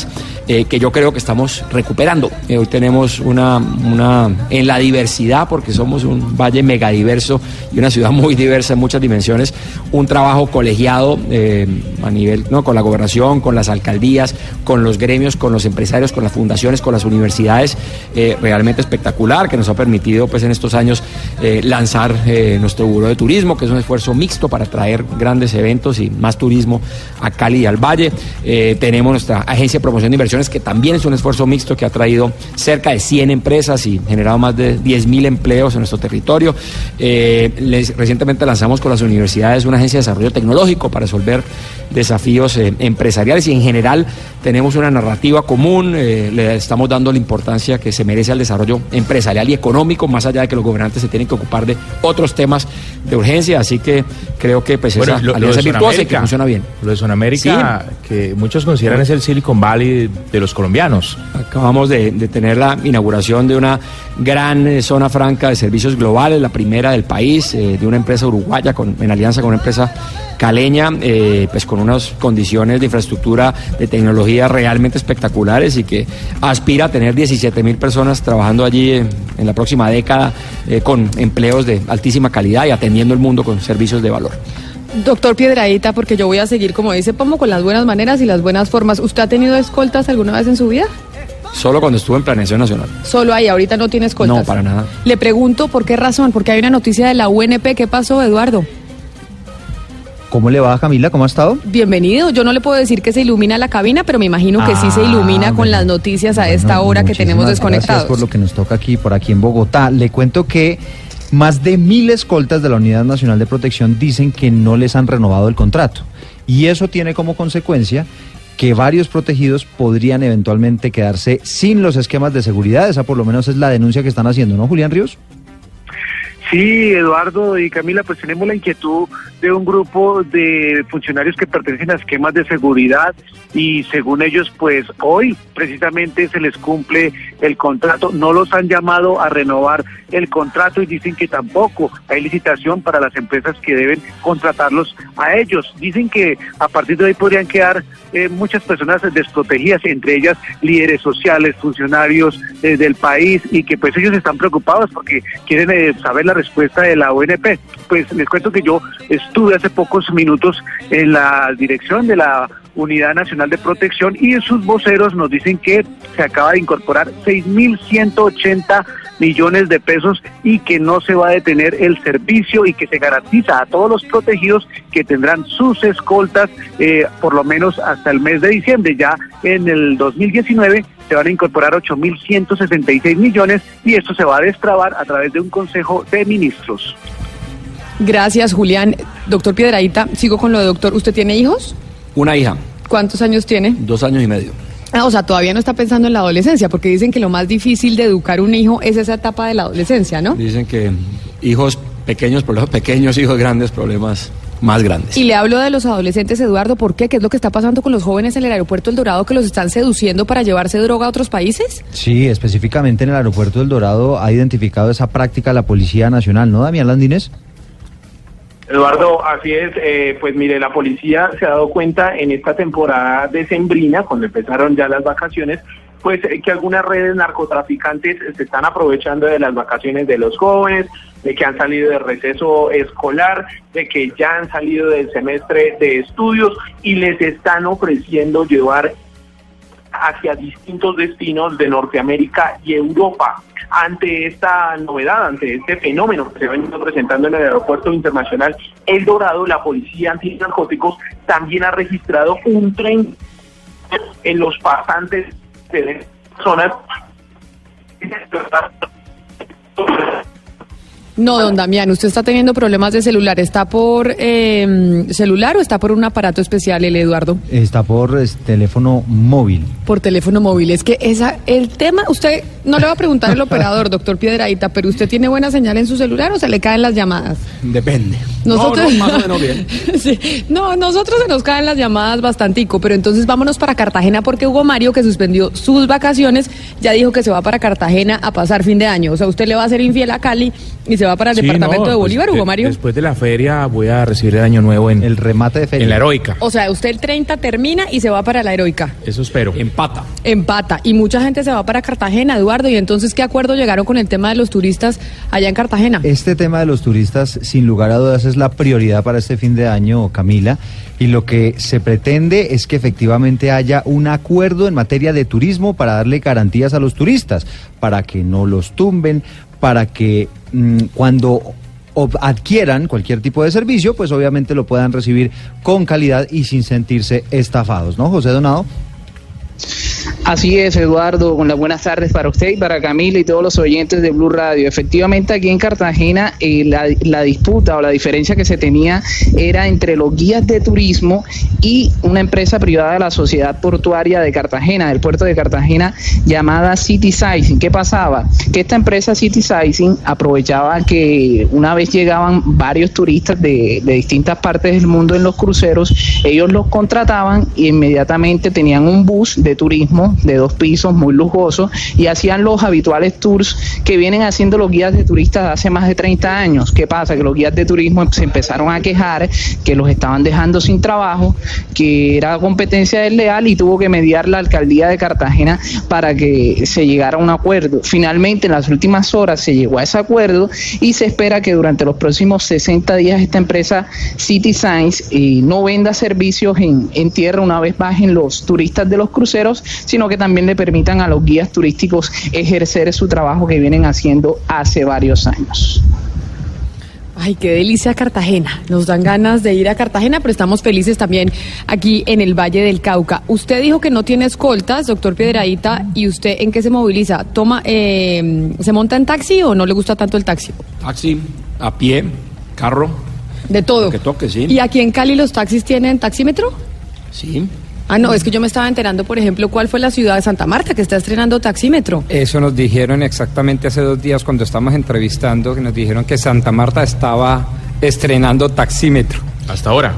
eh, que yo creo que estamos recuperando. Hoy tenemos una, una, en la diversidad, porque somos un valle megadiverso y una ciudad muy diversa en muchas dimensiones, un trabajo colegiado eh, a nivel, ¿no? con la gobernación, con las alcaldías, con los gremios, con los empresarios, con las fundaciones, con las universidades, eh, realmente espectacular, que nos ha permitido pues en estos años eh, lanzar nuestro Buró de Turismo, que es un esfuerzo mixto para traer grandes eventos y más turismo a Cali y al Valle. Tenemos nuestra agencia de promoción de inversiones, que también es un esfuerzo mixto que ha traído cerca de 100 empresas y generado más de 10 mil empleos en nuestro territorio. Recientemente lanzamos con las universidades una agencia de desarrollo tecnológico para resolver desafíos eh, empresariales y en general tenemos una narrativa común, eh, le estamos dando la importancia que se merece al desarrollo empresarial y económico, más allá de que los gobernantes se tienen que ocupar de otros temas de urgencia, así que creo que pues Bueno, esa lo- lo alianza de virtuosa y que funciona bien. Lo de Sudamérica, que muchos consideran es el Silicon Valley de los colombianos. Acabamos de, de tener la inauguración de una gran eh, zona franca de servicios globales, la primera del país, de una empresa uruguaya con, en alianza con una empresa caleña, eh, pues con unas condiciones de infraestructura, de tecnología realmente espectaculares y que aspira a tener 17 mil personas trabajando allí en la próxima década eh, con empleos de altísima calidad y atendiendo el mundo con servicios de valor. Doctor Piedradita, porque yo voy a seguir, como dice Pomo, con las buenas maneras y las buenas formas. ¿Usted ha tenido escoltas alguna vez en su vida? Solo cuando estuve en Planeación Nacional. Solo ahí, ahorita no tiene escoltas. No, para nada. Le pregunto por qué razón, porque hay una noticia de la UNP. ¿Qué pasó, Eduardo? ¿Cómo le va, Camila? ¿Cómo ha estado? Bienvenido. Yo no le puedo decir que se ilumina la cabina, pero me imagino que sí se Ah, ilumina con las noticias a esta hora que tenemos desconectados. Gracias por lo que nos toca aquí, por aquí en Bogotá. Le cuento que más de mil escoltas de la Unidad Nacional de Protección dicen que no les han renovado el contrato. Y eso tiene como consecuencia que varios protegidos podrían eventualmente quedarse sin los esquemas de seguridad. Esa por lo menos es la denuncia que están haciendo, ¿no, Julián Ríos? Sí, Eduardo y Camila, pues tenemos la inquietud de un grupo de funcionarios que pertenecen a esquemas de seguridad y según ellos, pues hoy precisamente se les cumple el contrato. No los han llamado a renovar el contrato y dicen que tampoco hay licitación para las empresas que deben contratarlos a ellos. Dicen que a partir de hoy podrían quedar eh, muchas personas desprotegidas, entre ellas líderes sociales, funcionarios eh, del país y que pues ellos están preocupados porque quieren eh, saber la respuesta de la ONP. Pues les cuento que yo estuve hace pocos minutos en la dirección de la Unidad Nacional de Protección y sus voceros nos dicen que se acaba de incorporar 6.180 millones de pesos y que no se va a detener el servicio y que se garantiza a todos los protegidos que tendrán sus escoltas eh, por lo menos hasta el mes de diciembre. Ya en el 2019 se van a incorporar 8.166 millones y esto se va a destrabar a través de un Consejo de Ministros. Gracias, Julián. Doctor Piedradita, sigo con lo de doctor. ¿Usted tiene hijos? Una hija, ¿Cuántos años tiene? dos años y medio. Ah, o sea, todavía no está pensando en la adolescencia, porque dicen que lo más difícil de educar un hijo es esa etapa de la adolescencia, ¿no? Dicen que hijos pequeños, problemas pequeños, hijos grandes, problemas más grandes. Y le hablo de los adolescentes, Eduardo, ¿por qué? ¿Qué es lo que está pasando con los jóvenes en el aeropuerto El Dorado que los están seduciendo para llevarse droga a otros países? Sí, específicamente en el aeropuerto del Dorado ha identificado esa práctica la Policía Nacional, ¿no, Damián Landines? Eduardo, así es, eh, pues mire, la policía se ha dado cuenta en esta temporada decembrina, cuando empezaron ya las vacaciones, pues eh, que algunas redes narcotraficantes se están aprovechando de las vacaciones de los jóvenes, de que han salido de receso escolar, de que ya han salido del semestre de estudios y les están ofreciendo llevar hacia distintos destinos de Norteamérica y Europa. Ante esta novedad, ante este fenómeno que se venido presentando en el aeropuerto internacional El Dorado, la policía antinarcóticos también ha registrado un tren en los pasantes de personas No, don Damián, usted está teniendo problemas de celular. ¿Está por eh, celular o está por un aparato especial, el Eduardo? Está por es, teléfono móvil. Por teléfono móvil. Es que esa, el tema, usted no le va a preguntar al operador, doctor Piedradita, pero ¿usted tiene buena señal en su celular o se le caen las llamadas? Depende. Nosotros, No, no, más o menos bien. <laughs> Sí. No, nosotros se nos caen las llamadas bastantico, pero entonces vámonos para Cartagena porque Hugo Mario, que suspendió sus vacaciones, ya dijo que se va para Cartagena a pasar fin de año. O sea, usted le va a ser infiel a Cali y se va para el Sí, departamento no, de Bolívar, pues, Hugo de- Mario. Después de la feria voy a recibir el año nuevo en el remate de feria. En la heroica. O sea, usted el 30 termina y se va para la heroica. Eso espero. Empata. Empata. Y mucha gente se va para Cartagena, Eduardo. ¿Y entonces qué acuerdo llegaron con el tema de los turistas allá en Cartagena? Este tema de los turistas, sin lugar a dudas, es la prioridad para este fin de año, Camila. Y lo que se pretende es que efectivamente haya un acuerdo en materia de turismo para darle garantías a los turistas, para que no los tumben, para que mm, cuando adquieran cualquier tipo de servicio, pues obviamente lo puedan recibir con calidad y sin sentirse estafados, ¿no, José Donado? Así es, Eduardo, con las buenas tardes para usted y para Camila y todos los oyentes de Blue Radio. Efectivamente, aquí en Cartagena eh, la, la disputa o la diferencia que se tenía era entre los guías de turismo y una empresa privada de la Sociedad Portuaria de Cartagena, del puerto de Cartagena, llamada City Sizing. ¿Qué pasaba? Que esta empresa City Sizing aprovechaba que una vez llegaban varios turistas de, de distintas partes del mundo en los cruceros, ellos los contrataban y inmediatamente tenían un bus de turismo de dos pisos muy lujoso y hacían los habituales tours que vienen haciendo los guías de turistas hace más de 30 años. ¿Qué pasa? Que los guías de turismo se empezaron a quejar que los estaban dejando sin trabajo, que era competencia desleal y tuvo que mediar la alcaldía de Cartagena para que se llegara a un acuerdo. Finalmente, en las últimas horas se llegó a ese acuerdo y se espera que durante los próximos 60 días esta empresa City Science eh, no venda servicios en, en tierra una vez bajen los turistas de los cruceros, sino que también le permitan a los guías turísticos ejercer su trabajo que vienen haciendo hace varios años. Ay, qué delicia Cartagena. Nos dan ganas de ir a Cartagena, pero estamos felices también aquí en el Valle del Cauca. Usted dijo que no tiene escoltas, doctor Piedradita, ¿y usted en qué se moviliza? ¿Toma, eh, ¿Se monta en taxi o no le gusta tanto el taxi? Taxi, a pie, carro. De todo. Lo que toque, sí. ¿Y aquí en Cali los taxis tienen taxímetro? Sí. Ah, no, es que yo me estaba enterando, por ejemplo, cuál fue la ciudad de Santa Marta que está estrenando taxímetro. Eso nos dijeron exactamente hace dos días cuando estábamos entrevistando, que nos dijeron que Santa Marta estaba estrenando taxímetro. Hasta ahora.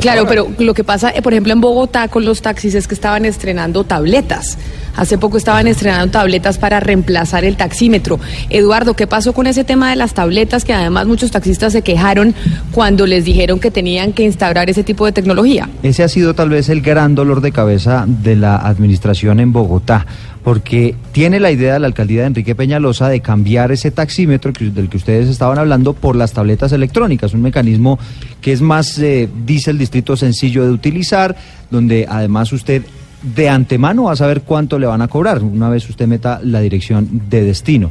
Claro, pero lo que pasa, eh, por ejemplo, en Bogotá con los taxis es que estaban estrenando tabletas. Hace poco estaban estrenando tabletas para reemplazar el taxímetro. Eduardo, ¿qué pasó con ese tema de las tabletas que además muchos taxistas se quejaron cuando les dijeron que tenían que instaurar ese tipo de tecnología? Ese ha sido tal vez el gran dolor de cabeza de la administración en Bogotá, porque tiene la idea de la alcaldía de Enrique Peñalosa de cambiar ese taxímetro que- del que ustedes estaban hablando por las tabletas electrónicas, un mecanismo que es más, eh, dice el distrito, sencillo de utilizar, donde además usted de antemano va a saber cuánto le van a cobrar una vez usted meta la dirección de destino.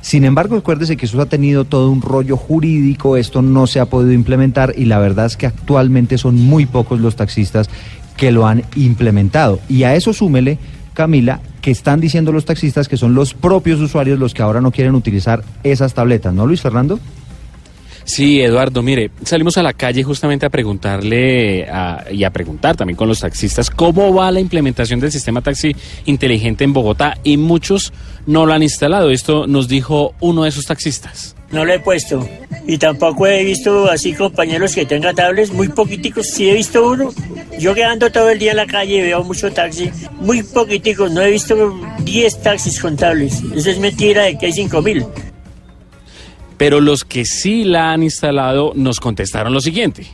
Sin embargo, acuérdese que eso ha tenido todo un rollo jurídico, esto no se ha podido implementar y la verdad es que actualmente son muy pocos los taxistas que lo han implementado. Y a eso súmele, Camila, que están diciendo los taxistas que son los propios usuarios los que ahora no quieren utilizar esas tabletas, ¿no, Luis Fernando? Sí, Eduardo, mire, salimos a la calle justamente a preguntarle a- y a preguntar también con los taxistas cómo va la implementación del sistema taxi inteligente en Bogotá y muchos no lo han instalado. Esto nos dijo uno de esos taxistas. No lo he puesto. Y tampoco he visto así compañeros que tengan tablets, muy poquiticos. Sí he visto uno. Yo que ando todo el día en la calle veo mucho taxi, muy poquiticos. No he visto 10 taxis con tablets. Eso es mentira de que hay 5 mil. Pero los que sí la han instalado nos contestaron lo siguiente.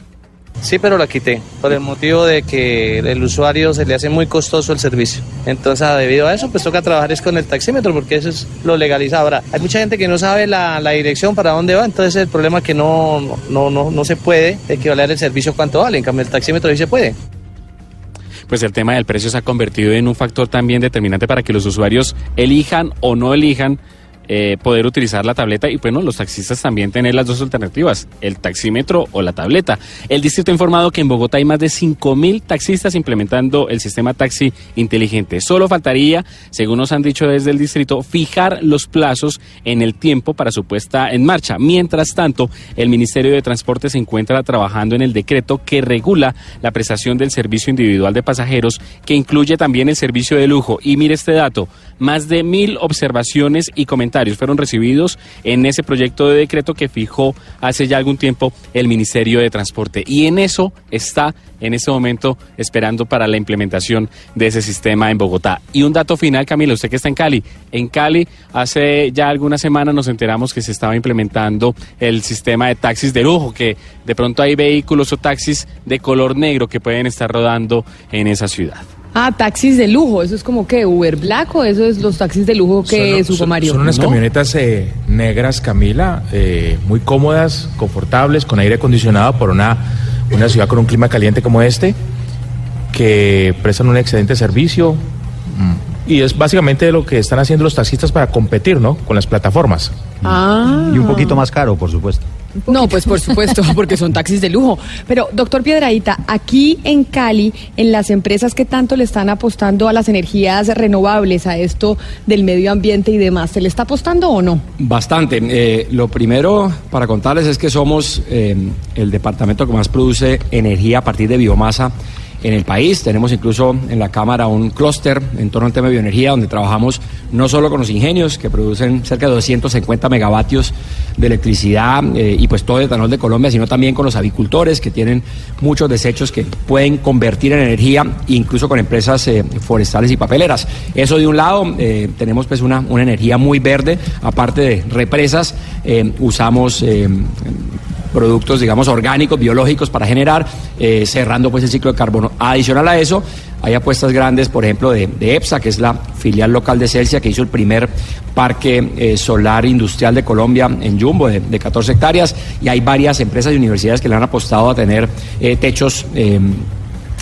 Sí, pero la quité por el motivo de que el usuario se le hace muy costoso el servicio. Entonces, debido a eso, pues toca trabajar es con el taxímetro porque eso es lo legaliza. Ahora, hay mucha gente que no sabe la, la dirección para dónde va, entonces el problema es que no, no, no, no se puede equivaler el servicio cuánto vale. En cambio, el taxímetro sí se puede. Pues el tema del precio se ha convertido en un factor también determinante para que los usuarios elijan o no elijan eh, poder utilizar la tableta y bueno, los taxistas también tener las dos alternativas, el taxímetro o la tableta. El distrito ha informado que en Bogotá hay más de 5.000 taxistas implementando el sistema taxi inteligente. Solo faltaría, según nos han dicho desde el distrito, fijar los plazos en el tiempo para su puesta en marcha. Mientras tanto, el Ministerio de Transporte se encuentra trabajando en el decreto que regula la prestación del servicio individual de pasajeros, que incluye también el servicio de lujo. Y mire este dato, más de mil observaciones y comentarios fueron recibidos en ese proyecto de decreto que fijó hace ya algún tiempo el Ministerio de Transporte. Y en eso está en este momento esperando para la implementación de ese sistema en Bogotá. Y un dato final, Camila, usted que está en Cali. En Cali, hace ya algunas semanas nos enteramos que se estaba implementando el sistema de taxis de lujo, que de pronto hay vehículos o taxis de color negro que pueden estar rodando en esa ciudad. Ah, taxis de lujo, eso es como que Uber Black o eso es los taxis de lujo que Son- supo Mario. Son unas ¿No? camionetas eh, negras, Camila, eh, muy cómodas, confortables, con aire acondicionado por una, una ciudad con un clima caliente como este, que prestan un excelente servicio. mm, Y es básicamente lo que están haciendo los taxistas para competir, ¿no? Con las plataformas. Ah. Y un poquito más caro, por supuesto. No, pues por supuesto, <laughs> porque son taxis de lujo. Pero, doctor Piedradita, aquí en Cali, en las empresas que tanto le están apostando a las energías renovables, a esto del medio ambiente y demás, ¿se le está apostando o no? Bastante. Eh, lo primero para contarles es que somos eh, el departamento que más produce energía a partir de biomasa en el país. Tenemos incluso en la Cámara un clúster en torno al tema de bioenergía donde trabajamos no solo con los ingenios que producen cerca de 250 megavatios de electricidad eh, y pues todo el etanol de Colombia, sino también con los avicultores que tienen muchos desechos que pueden convertir en energía, incluso con empresas eh, forestales y papeleras. Eso de un lado, eh, tenemos pues una, una energía muy verde, aparte de represas, usamos... productos, digamos, orgánicos, biológicos para generar, eh, cerrando pues el ciclo de carbono. Adicional a eso, hay apuestas grandes, por ejemplo, de, EPSA, que es la filial local de Celsia, que hizo el primer parque eh, solar industrial de Colombia en Jumbo, de, de 14 hectáreas, y hay varias empresas y universidades que le han apostado a tener eh, techos.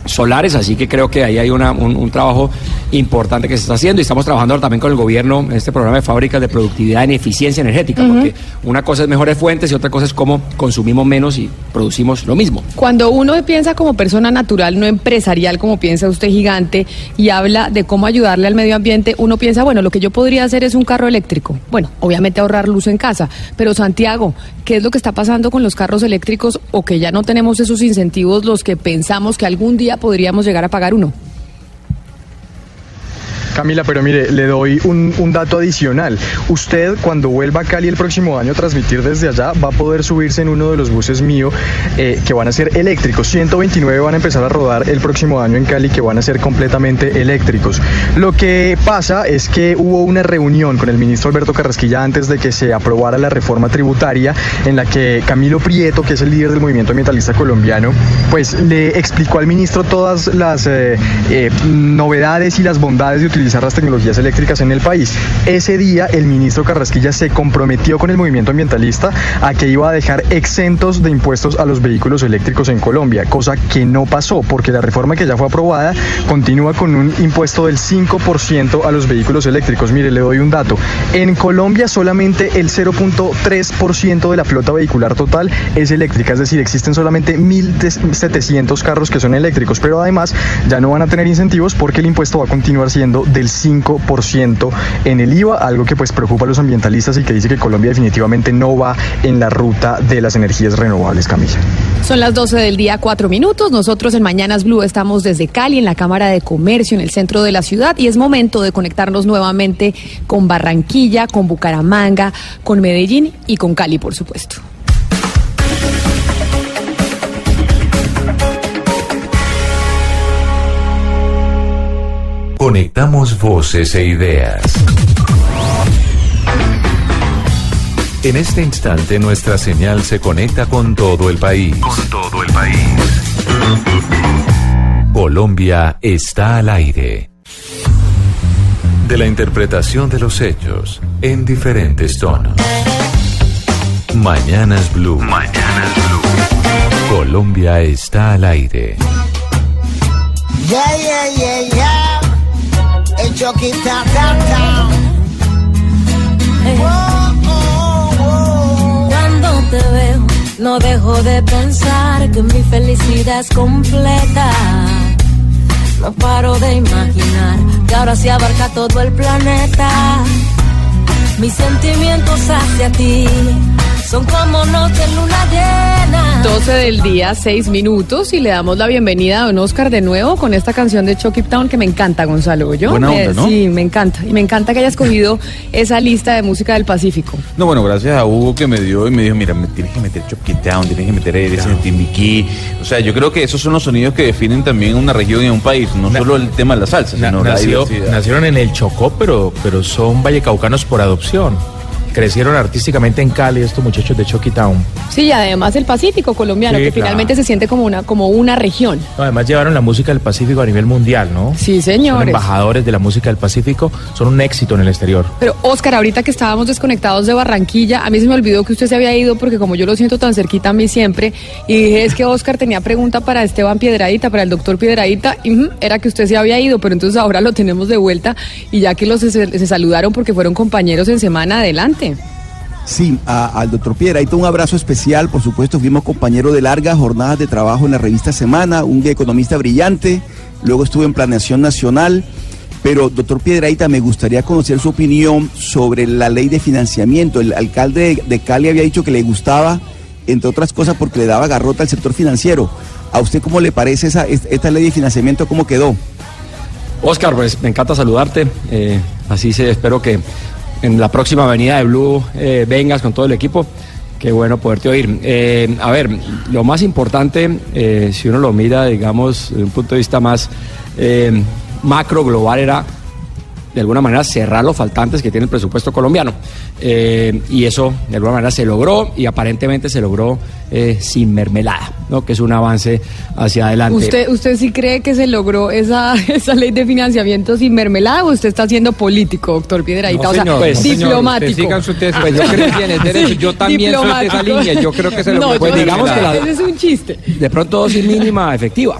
Solares, así que creo que ahí hay una- un, un trabajo importante que se está haciendo y estamos trabajando también con el gobierno en este programa de fábricas de productividad en eficiencia energética, porque una cosa es mejores fuentes y otra cosa es cómo consumimos menos y producimos lo mismo. Cuando uno piensa como persona natural, no empresarial, como piensa usted gigante, y habla de cómo ayudarle al medio ambiente, uno piensa, bueno, lo que yo podría hacer es un carro eléctrico. Bueno, obviamente ahorrar luz en casa. Pero Santiago, ¿qué es lo que está pasando con los carros eléctricos o que ya no tenemos esos incentivos los que pensamos que algún día podríamos llegar a pagar uno? Camila, pero mire, le doy un, un dato adicional. Usted cuando vuelva a Cali el próximo año a transmitir desde allá va a poder subirse en uno de los buses mío eh, que van a ser eléctricos. 129 van a empezar a rodar el próximo año en Cali que van a ser completamente eléctricos. Lo que pasa es que hubo una reunión con el ministro Alberto Carrasquilla antes de que se aprobara la reforma tributaria en la que Camilo Prieto, que es el líder del movimiento ambientalista colombiano, pues le explicó al ministro todas las eh, eh, novedades y las bondades de utilizar las tecnologías eléctricas en el país. Ese día el ministro Carrasquilla se comprometió con el movimiento ambientalista a que iba a dejar exentos de impuestos a los vehículos eléctricos en Colombia, cosa que no pasó porque la reforma que ya fue aprobada continúa con un impuesto del 5% a los vehículos eléctricos. Mire, le doy un dato. En Colombia solamente el 0.3% de la flota vehicular total es eléctrica, es decir, existen solamente 1.700 carros que son eléctricos, pero además ya no van a tener incentivos porque el impuesto va a continuar siendo del 5% en el IVA, algo que pues preocupa a los ambientalistas y que dice que Colombia definitivamente no va en la ruta de las energías renovables, Camila. Son las 12 del día, cuatro minutos. Nosotros en Mañanas Blue estamos desde Cali, en la Cámara de Comercio, en el centro de la ciudad, y es momento de conectarnos nuevamente con Barranquilla, con Bucaramanga, con Medellín y con Cali, por supuesto. Conectamos voces e ideas. En este instante nuestra señal se conecta con todo el país. Con todo el país. Colombia está al aire. De la interpretación de los hechos en diferentes tonos. Mañanas Blue. Mañanas Blue. Colombia está al aire. Yeah, yeah, yeah, yeah. El Chucky ta ta ta. Cuando te veo, no dejo de pensar que mi felicidad es completa. No paro de imaginar que ahora se abarca todo el planeta. Mis sentimientos hacia ti son como noche en luna llena. 12 del día, 6 minutos y le damos la bienvenida a don Oscar de nuevo con esta canción de Chucky Town que me encanta, Gonzalo. ¿yo? Buena onda, ¿no? Sí, me encanta. Y me encanta que haya escogido esa lista de música del Pacífico. No, bueno, gracias a Hugo que me dio y me dijo, mira, me tienes que meter Chopkey Town, tienes que meter ese Timbiquí. O sea, yo creo que esos son los sonidos que definen también una región y un país, no solo el tema de la salsa, Na- sino la nació- diversidad. nacieron en el Chocó, pero, pero son vallecaucanos por adopción. Crecieron artísticamente en Cali estos muchachos de Chucky Town. Sí, y además el Pacífico colombiano, Sí, que claro. finalmente se siente como una, como una región. No, además llevaron la música del Pacífico a nivel mundial, ¿no? Sí, Son señores. embajadores de la música del Pacífico, son un éxito en el exterior. Pero Oscar, ahorita que estábamos desconectados de Barranquilla, a mí se me olvidó que usted se había ido porque como yo lo siento tan cerquita a mí siempre, y dije es que Oscar tenía pregunta para Esteban Piedradita, para el doctor Piedradita, y era que usted se había ido, pero entonces ahora lo tenemos de vuelta y ya que los se, se saludaron porque fueron compañeros en semana, adelante. Sí, a- al doctor Piedrahita un abrazo especial, por supuesto, fuimos compañeros de largas jornadas de trabajo en la revista Semana, un economista brillante, luego estuve en Planeación Nacional, pero doctor Piedrahita, me gustaría conocer su opinión sobre la ley de financiamiento. El alcalde de, de Cali había dicho que le gustaba, entre otras cosas, porque le daba garrota al sector financiero. ¿A usted cómo le parece esa, es- esta ley de financiamiento, cómo quedó? Oscar, pues me encanta saludarte. eh, así se espero que en la próxima avenida de Blue eh, vengas con todo el equipo. Qué bueno poderte oír. Eh, a ver, lo más importante, eh, si uno lo mira, digamos, desde un punto de vista más macro, global, era de alguna manera cerrar los faltantes que tiene el presupuesto colombiano. Eh, y eso de alguna manera se logró y aparentemente se logró eh, sin mermelada, ¿no? que es un avance hacia adelante. ¿Usted, ¿Usted sí cree que se logró esa, <laughs> esa ley de financiamiento sin mermelada o usted está siendo político, doctor Piedradita? No, o sea, señor, no, señor, diplomático. usted siga su tesis, pues yo creo que tiene <laughs> derecho, yo también soy de esa línea, yo creo que se <laughs> logró No, Pues digamos que la- ese es un chiste. De pronto dosis mínima efectiva.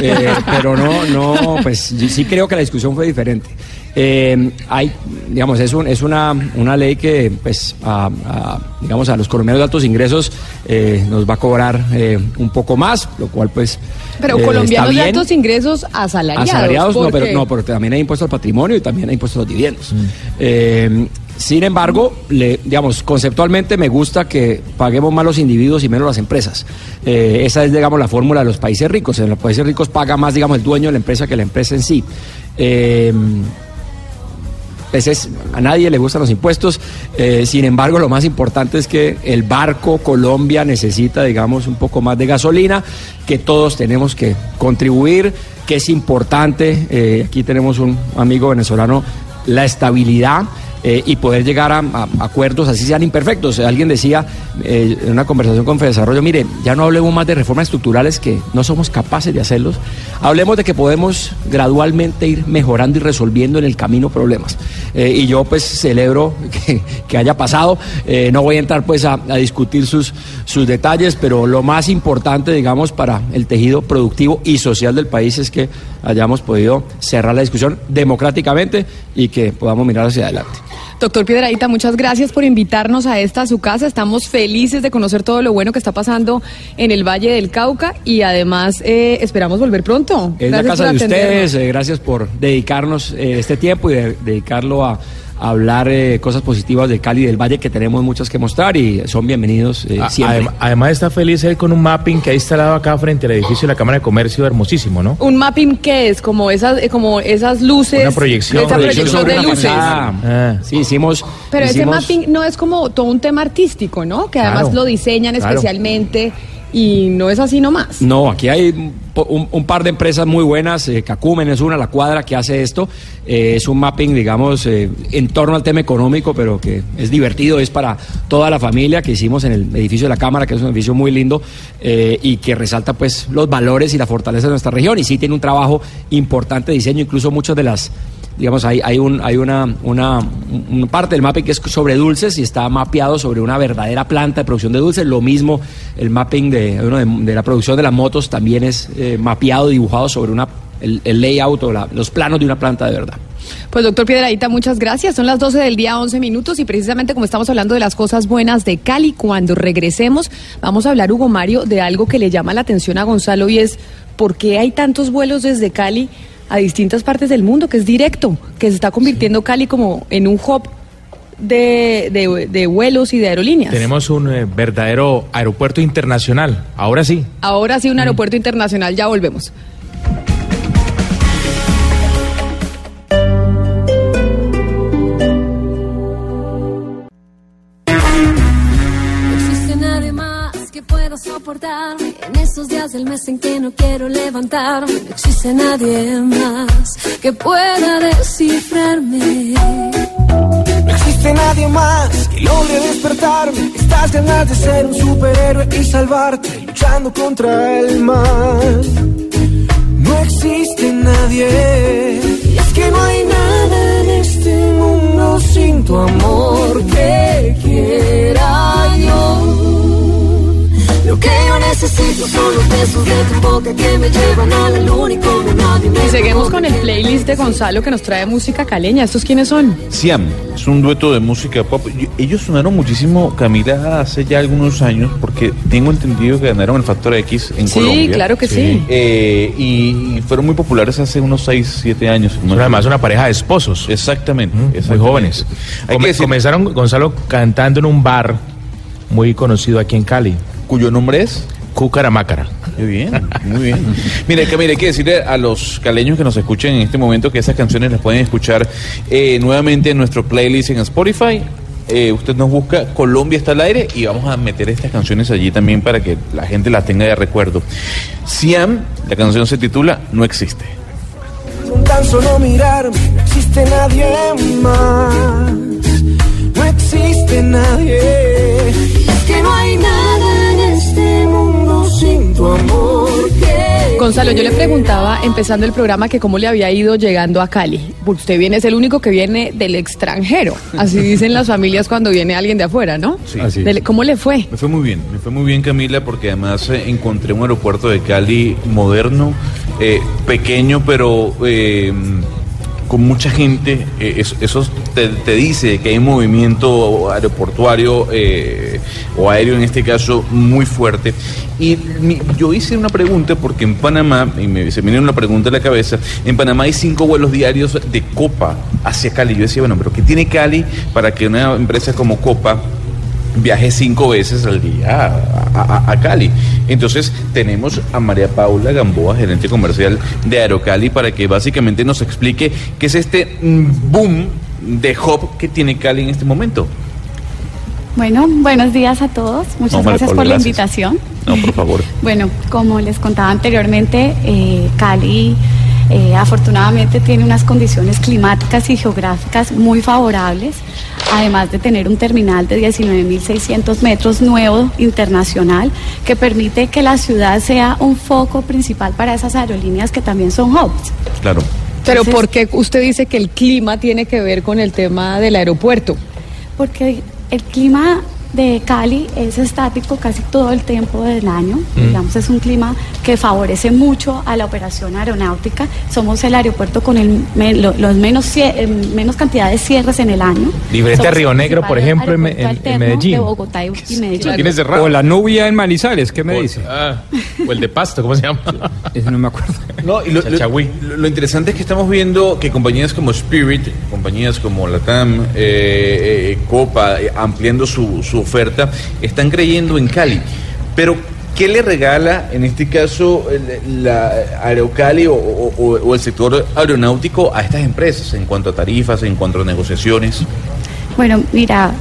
Eh, pero no, no, pues sí creo que la discusión fue diferente. Eh, hay, digamos, es, un, es una, una ley que, pues, a, a, digamos, a los colombianos de altos ingresos eh, nos va a cobrar eh, un poco más, lo cual, pues. Pero eh, colombianos de está bien. altos ingresos asalariados. Asalariados, no, pero, no, pero también hay impuesto al patrimonio y también hay impuesto a los dividendos. Eh, sin embargo, le, digamos, conceptualmente me gusta que paguemos más los individuos y menos las empresas. Eh, esa es, digamos, la fórmula de los países ricos. En los países ricos paga más, digamos, el dueño de la empresa que la empresa en sí. Pues es- a nadie le gustan los impuestos, eh, sin embargo lo más importante es que el barco Colombia necesita, digamos, un poco más de gasolina, que todos tenemos que contribuir, que es importante, eh, aquí tenemos un amigo venezolano, la estabilidad. Eh, y poder llegar a, acuerdos, así sean imperfectos. Alguien decía eh, en una conversación con Fedesarrollo, mire, ya no hablemos más de reformas estructurales que no somos capaces de hacerlos, hablemos de que podemos gradualmente ir mejorando y resolviendo en el camino problemas. Eh, y yo pues celebro <laughs> que, haya pasado, no voy a entrar pues a, a discutir sus, sus detalles, pero lo más importante, digamos, para el tejido productivo y social del país es que hayamos podido cerrar la discusión democráticamente y que podamos mirar hacia adelante. Doctor Piedradita, muchas gracias por invitarnos a esta, a su casa. Estamos felices de conocer todo lo bueno que está pasando en el Valle del Cauca y además eh, esperamos volver pronto. Es la Gracias casa por de ustedes, eh, gracias por dedicarnos eh, este tiempo y de- dedicarlo a hablar eh, cosas positivas de Cali y del Valle, que tenemos muchas que mostrar y son bienvenidos eh, A- siempre. adem- además está feliz él con un mapping que ha instalado acá frente al edificio de la Cámara de Comercio, hermosísimo, ¿no? Un mapping que es como esas, eh, como esas luces. Una proyección. Esa Proyección proyección sobre de luces. Ah. Sí, hicimos. Pero ese mapping no es como todo un tema artístico, ¿no? Que además Claro, lo diseñan claro. Y no es así nomás. No, aquí hay un- un par de empresas muy buenas. eh, Cacumen es una, la cuadra que hace esto. Eh, es un mapping, digamos, eh, en torno al tema económico, pero que es divertido, es para toda la familia que hicimos en el edificio de la Cámara, que es un edificio muy lindo eh, y que resalta pues los valores y la fortaleza de nuestra región. Y sí tiene un trabajo importante de diseño, incluso muchas de las digamos, hay, hay, un, hay una, una, parte del mapping que es sobre dulces y está mapeado sobre una verdadera planta de producción de dulces. Lo mismo el mapping de, uno de, la producción de las motos también es eh, mapeado, dibujado sobre una, el, el layout o la- los planos de una planta de verdad. Pues doctor Piedradita, muchas gracias. Son las 12 del día, 11 minutos y precisamente como estamos hablando de las cosas buenas de Cali, cuando regresemos vamos a hablar, Hugo Mario, de algo que le llama la atención a Gonzalo y es por qué hay tantos vuelos desde Cali a distintas partes del mundo, que es directo, que se está convirtiendo Cali como en un hub de, de- de vuelos y de aerolíneas. Tenemos un eh, verdadero aeropuerto internacional. Ahora sí. Ahora sí, un aeropuerto internacional, ya volvemos. En esos días del mes en que no quiero levantarme. No existe nadie más que pueda descifrarme. No existe nadie más que logre despertarme. Estas ganas de ser un superhéroe y salvarte, luchando contra el mal. No existe nadie. Y es que no hay nada en este mundo sin tu amor que quiera yo. Lo que yo necesito son los besos de tu boca que me llevan a la luna y como nadie me Y seguimos con el playlist de Gonzalo que nos trae música caleña. ¿Estos quiénes son? Siam es un dueto de música pop. Ellos sonaron muchísimo, Camila, hace ya algunos años, porque tengo entendido que ganaron el Factor X en Sí, Colombia. claro que sí. Eh, y, y fueron muy populares hace unos 6, 7 años. además una pareja de esposos. Exactamente. Muy exactamente. jóvenes. Hay Come- que decir- Comenzaron, Gonzalo, cantando en un bar muy conocido aquí en Cali. ¿Cuyo nombre es? Cucaramácara. Muy bien, muy bien. <laughs> Mire, Camila, hay que decirle a los caleños que nos escuchen en este momento que esas canciones las pueden escuchar eh, nuevamente en nuestro playlist en Spotify. Eh, usted nos busca Colombia está al aire y vamos a meter estas canciones allí también para que la gente las tenga de recuerdo. Siam, la canción se titula No existe. Con tan solo mirarme, no existe nadie más. No existe nadie. Es que no hay mundo sin tu amor que Gonzalo, yo le preguntaba, empezando el programa, que cómo le había ido llegando a Cali. Porque usted viene, es el único que viene del extranjero. Así <laughs> dicen las familias cuando viene alguien de afuera, ¿no? Sí. Del- ¿Cómo le fue? Me fue muy bien, me fue muy bien Camila porque además eh, encontré un aeropuerto de Cali moderno, eh, pequeño pero eh, con mucha gente. eh, eso eso te, te dice que hay un movimiento aeroportuario eh, o aéreo en este caso muy fuerte. Y mi- yo hice una pregunta porque en Panamá, y me, se me viene una pregunta a la cabeza, en Panamá hay cinco vuelos diarios de Copa hacia Cali. Yo decía, bueno, pero ¿qué tiene Cali para que una empresa como Copa viaje cinco veces al día a, a- a Cali. Entonces tenemos a María Paula Gamboa, gerente comercial de Aerocali, para que básicamente nos explique qué es este mm, boom de hub que tiene Cali en este momento. Bueno, buenos días a todos. Muchas No, gracias Paula, por la gracias. invitación. No, por favor. <laughs> Bueno, como les contaba anteriormente, eh, Cali eh, afortunadamente tiene unas condiciones climáticas y geográficas muy favorables, además de tener un terminal de 19.600 metros nuevo internacional que permite que la ciudad sea un foco principal para esas aerolíneas que también son hubs. Claro. Pero ¿por qué usted dice que el clima tiene que ver con el tema del aeropuerto? Porque el clima de Cali es estático casi todo el tiempo del año. Mm. Digamos, es un clima que favorece mucho a la operación aeronáutica. Somos el aeropuerto con el lo- los menos, eh, menos cantidad de cierres en el año. Diferente a Río Negro, por ejemplo, en, en- Medellín. De Bogotá y, y Medellín. O la nubia en Manizales, ¿qué me dice? Ah, o el de Pasto, ¿cómo se llama? Ese no me acuerdo. No, y lo, lo- lo- lo interesante es que estamos viendo que compañías como Spirit, compañías como Latam, eh, eh, Copa, eh, ampliando su, su oferta, están creyendo en Cali. Pero, ¿qué le regala, en este caso, la Aerocali o- o el sector aeronáutico a estas empresas en cuanto a tarifas, en cuanto a negociaciones? Bueno, mira,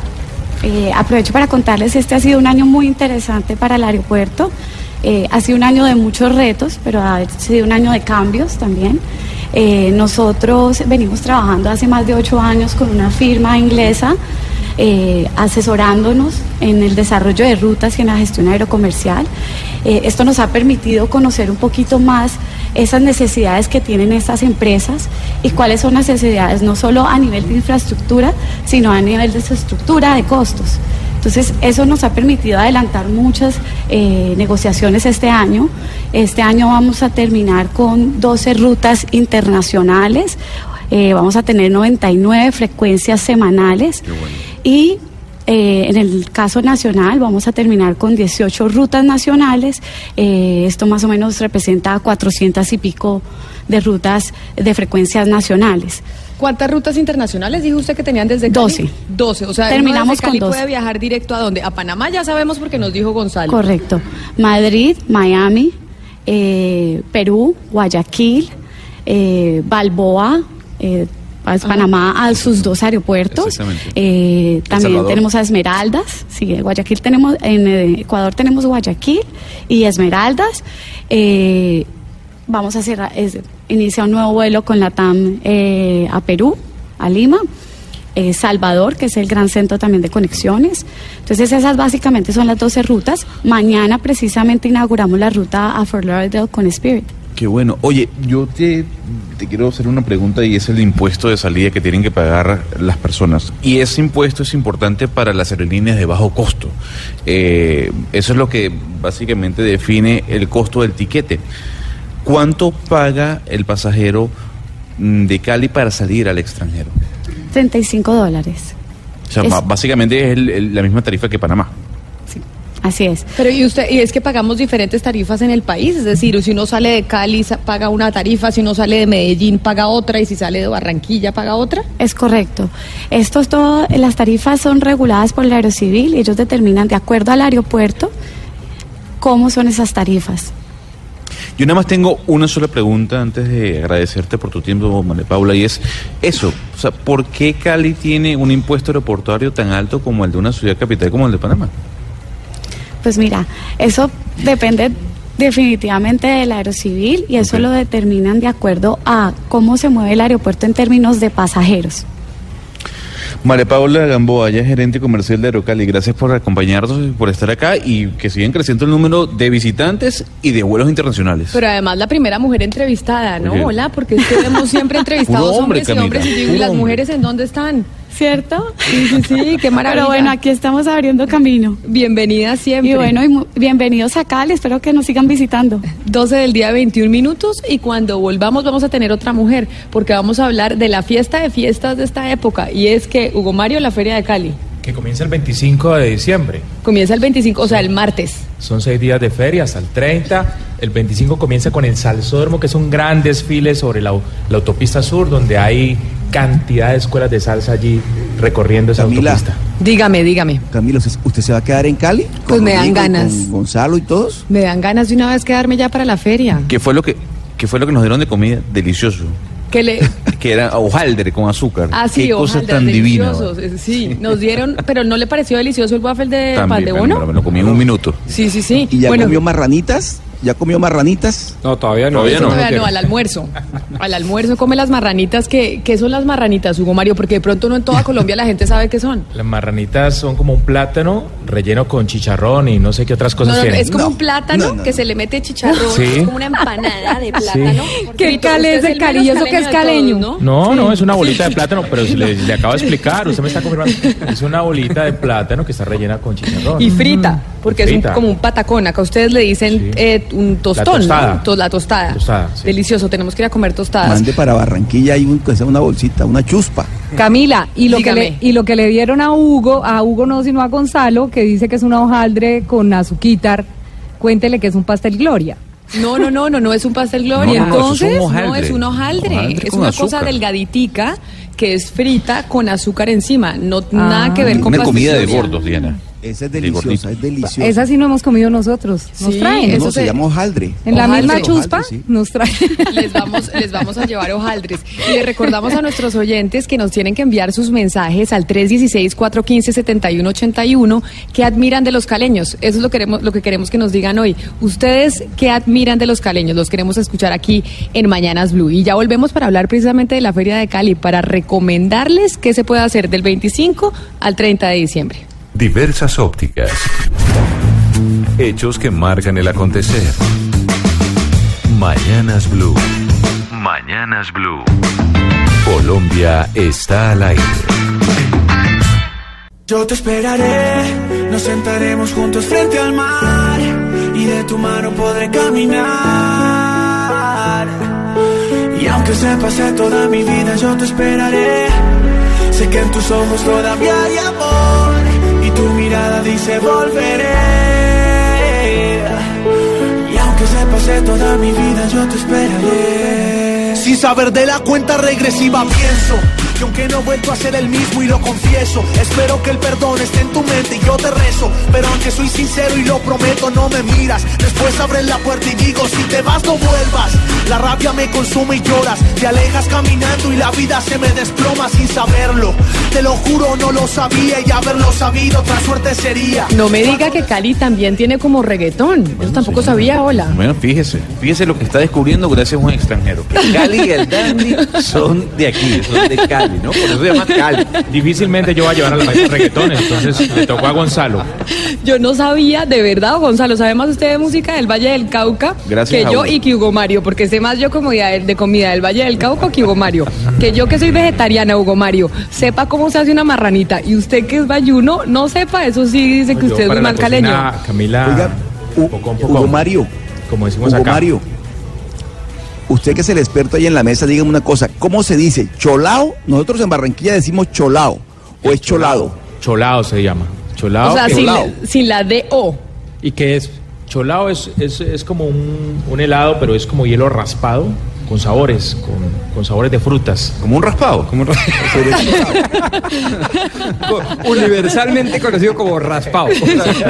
eh, aprovecho para contarles, este ha sido un año muy interesante para el aeropuerto. Eh, ha sido un año de muchos retos, pero ha sido un año de cambios también. Eh, nosotros venimos trabajando hace más de ocho años con una firma inglesa, eh, asesorándonos en el desarrollo de rutas y en la gestión aerocomercial. Eh, esto nos ha permitido conocer un poquito más esas necesidades que tienen estas empresas y cuáles son las necesidades no solo a nivel de infraestructura, sino a nivel de su estructura de costos. Entonces, eso nos ha permitido adelantar muchas eh, negociaciones este año. Este año vamos a terminar con 12 rutas internacionales. Eh, vamos a tener 99 frecuencias semanales y eh, en el caso nacional vamos a terminar con 18 rutas nacionales. Eh, esto más o menos representa 400 y pico de rutas de frecuencias nacionales. ¿Cuántas rutas internacionales dijo usted que tenían desde Cali? 12. 12, o sea, Terminamos uno desde Cali con 12. puede viajar directo a dónde? A Panamá ya sabemos porque nos dijo Gonzalo. Correcto. Madrid, Miami, eh, Perú, Guayaquil, eh, Balboa, Panamá a sus dos aeropuertos. Eh, también tenemos a Esmeraldas. Sí, en Guayaquil tenemos, en eh, Ecuador tenemos Guayaquil y Esmeraldas. Eh, vamos a es- inicia un nuevo vuelo con la TAM eh, a Perú, a Lima. Salvador, que es el gran centro también de conexiones. Entonces esas básicamente son las 12 rutas. Mañana precisamente inauguramos la ruta a Fort Lauderdale con Spirit. Qué bueno. Oye, yo te, te quiero hacer una pregunta y es el impuesto de salida que tienen que pagar las personas. Y ese impuesto es importante para las aerolíneas de bajo costo. Eh, eso es lo que básicamente define el costo del tiquete. ¿Cuánto paga el pasajero mm, de Cali para salir al extranjero? 35 dólares. O sea, Es- básicamente es el- el- la misma tarifa que Panamá. Así es. Pero y usted y es que pagamos diferentes tarifas en el país, es decir, si uno sale de Cali paga una tarifa, si uno sale de Medellín paga otra y si sale de Barranquilla paga otra. Es correcto. Esto es todo, las tarifas son reguladas por el Aerocivil y ellos determinan de acuerdo al aeropuerto cómo son esas tarifas. Yo nada más tengo una sola pregunta antes de agradecerte por tu tiempo, María Paula, y es eso. O sea, ¿por qué Cali tiene un impuesto aeroportuario tan alto como el de una ciudad capital como el de Panamá? Pues mira, eso depende definitivamente del aerocivil y eso lo determinan de acuerdo a cómo se mueve el aeropuerto en términos de pasajeros. María Paula Gamboa, es gerente comercial de Aerocali. Gracias por acompañarnos y por estar acá y que sigan creciendo el número de visitantes y de vuelos internacionales. Pero además la primera mujer entrevistada, ¿no? Oye. Hola, porque es que hemos siempre <laughs> entrevistado hombre, hombres y hombres y ¿y las hombre. mujeres en dónde están? ¿Cierto? Sí, sí, sí, qué <laughs> maravilla. Pero bueno, aquí estamos abriendo camino. Bienvenida siempre. Y bueno, y mu- bienvenidos a Cali, espero que nos sigan visitando. 12 del día, 21 minutos y cuando volvamos vamos a tener otra mujer porque vamos a hablar de la fiesta de fiestas de esta época y es que Hugo Mario, la Feria de Cali, Que comienza el 25 de diciembre. comienza el 25, o sea, el martes. Son seis días de feria hasta el 30. El 25 comienza con el Salsódromo, que es un gran desfile sobre la, la autopista sur, donde hay cantidad de escuelas de salsa allí recorriendo esa Camila. autopista. Dígame, dígame. Camilo, ¿usted- ¿usted se va a quedar en Cali? Pues ¿Con me dan Rodrigo ganas. Con Gonzalo y todos. Me dan ganas de una vez quedarme ya para la feria. ¿Qué fue lo que, qué fue lo que nos dieron de comida? Delicioso. Que le <laughs> Que era hojaldre con azúcar. Ah, sí, Qué cosa tan divina. eh, Sí, nos dieron, pero ¿no le pareció delicioso el waffle de pan También, de me, bono? me lo comí en un minuto. Sí, sí, sí. ¿Y ya bueno, comió marranitas? ¿Ya comió marranitas? No, todavía no. eso todavía no, al almuerzo. Al almuerzo come las marranitas. que ¿Qué son las marranitas, Hugo Mario? Porque de pronto no en toda Colombia la gente sabe qué son. Las marranitas son como un plátano relleno con chicharrón y no sé qué otras No, cosas no, tienen. es como un plátano que se le mete chicharrón, Sí. es como una empanada de plátano. ¿Qué usted es el cali? ¿Y eso qué es caleño? todos, No, no, es una bolita de <laughs> plátano, pero si le, le acabo de explicar, usted me está confirmando. Es una bolita de plátano que está rellena con chicharrón. Y frita, porque es un- como un patacón. Acá ustedes le dicen eh, un tostón, tostada. ¿no? To- La tostada. Tostada, sí. Delicioso, tenemos que ir a comer tostadas. Mande para Barranquilla y un, una bolsita, una chuspa. Camila, y lo, que le, y lo que le dieron a Hugo, a Hugo no, sino a Gonzalo, que dice que es una hojaldre con azuquitar, cuéntele que es un pastel Gloria. No, no, no, no, no es un pastel gloria. No, no, es Entonces, hojaldre. no es un hojaldre, Hojaldre es una azúcar. cosa delgaditica que es frita con azúcar encima, no nada que ver con Una pastel comida de gordos, Diana. Esa es De deliciosa, es deliciosa. Esa sí no hemos comido nosotros. Nos Sí, traen. eso no, se, se- llama hojaldre. En la Hojaldre. misma chuspa Hojaldre, sí. nos traen. <laughs> Les vamos, les vamos a llevar hojaldres. Y le recordamos a nuestros oyentes que nos tienen que enviar sus mensajes al 316-415-7181 que admiran de los caleños. Eso es lo, queremos, lo que queremos que nos digan hoy. Ustedes, ¿qué admiran de los caleños? Los queremos escuchar aquí en Mañanas Blue. Y ya volvemos para hablar precisamente de la Feria de Cali, para recomendarles qué se puede hacer del 25 al 30 de diciembre. Diversas ópticas. Hechos que marcan el acontecer. Mañanas Blue. Mañanas Blue. Colombia está al aire. Yo te esperaré, nos sentaremos juntos frente al mar y de tu mano podré caminar. Y aunque se pase toda mi vida, yo te esperaré. Sé que en tus ojos todavía hay amor. Mirada dice volveré. Y aunque se pase toda mi vida, yo te esperaré. Sin saber de la cuenta regresiva pienso que aunque no he vuelto a ser el mismo y lo confieso Espero que el perdón esté en tu mente y yo te rezo. Pero aunque soy sincero y lo prometo no me miras. Después abres la puerta y digo si te vas no vuelvas. La rabia me consume y lloras. Te alejas caminando y la vida se me desploma sin saberlo. Te lo juro no lo sabía y haberlo sabido otra suerte sería. No me diga que Cali también tiene como reggaetón. Eso tampoco sabía, hola. Bueno, fíjese, fíjese lo que está descubriendo gracias a un extranjero. Que Cali y el Dandy son de aquí, son de Cali, ¿no? Por eso se llama Cali. Difícilmente yo voy a llevar a la maestra reggaetón, entonces le tocó a Gonzalo. Yo no sabía, de verdad, Gonzalo, ¿sabe más usted de música del Valle del Cauca Gracias que yo y que Hugo Mario? Porque sé más yo como de, de comida del Valle del Cauca que Hugo Mario. Que yo que soy vegetariana, Hugo Mario, sepa cómo se hace una marranita. Y usted que es bayuno, no sepa, eso sí dice que Yo usted es un mal caleño. cocina, Camila, Oiga, poco, poco, Hugo Mario. como decimos Hugo acá. Mario. Usted que es el experto ahí en la mesa, dígame una cosa. ¿Cómo se dice? ¿Cholao? Nosotros en Barranquilla decimos cholao. ¿O es cholado? Cholao se llama. Cholao. o sea, sin, la- sin la D-O. ¿Y qué es? Cholao es, es, es como un, un helado, pero es como hielo raspado, con sabores, con, con sabores de frutas. ¿Como un raspado? Como un <laughs> Universalmente conocido como raspado.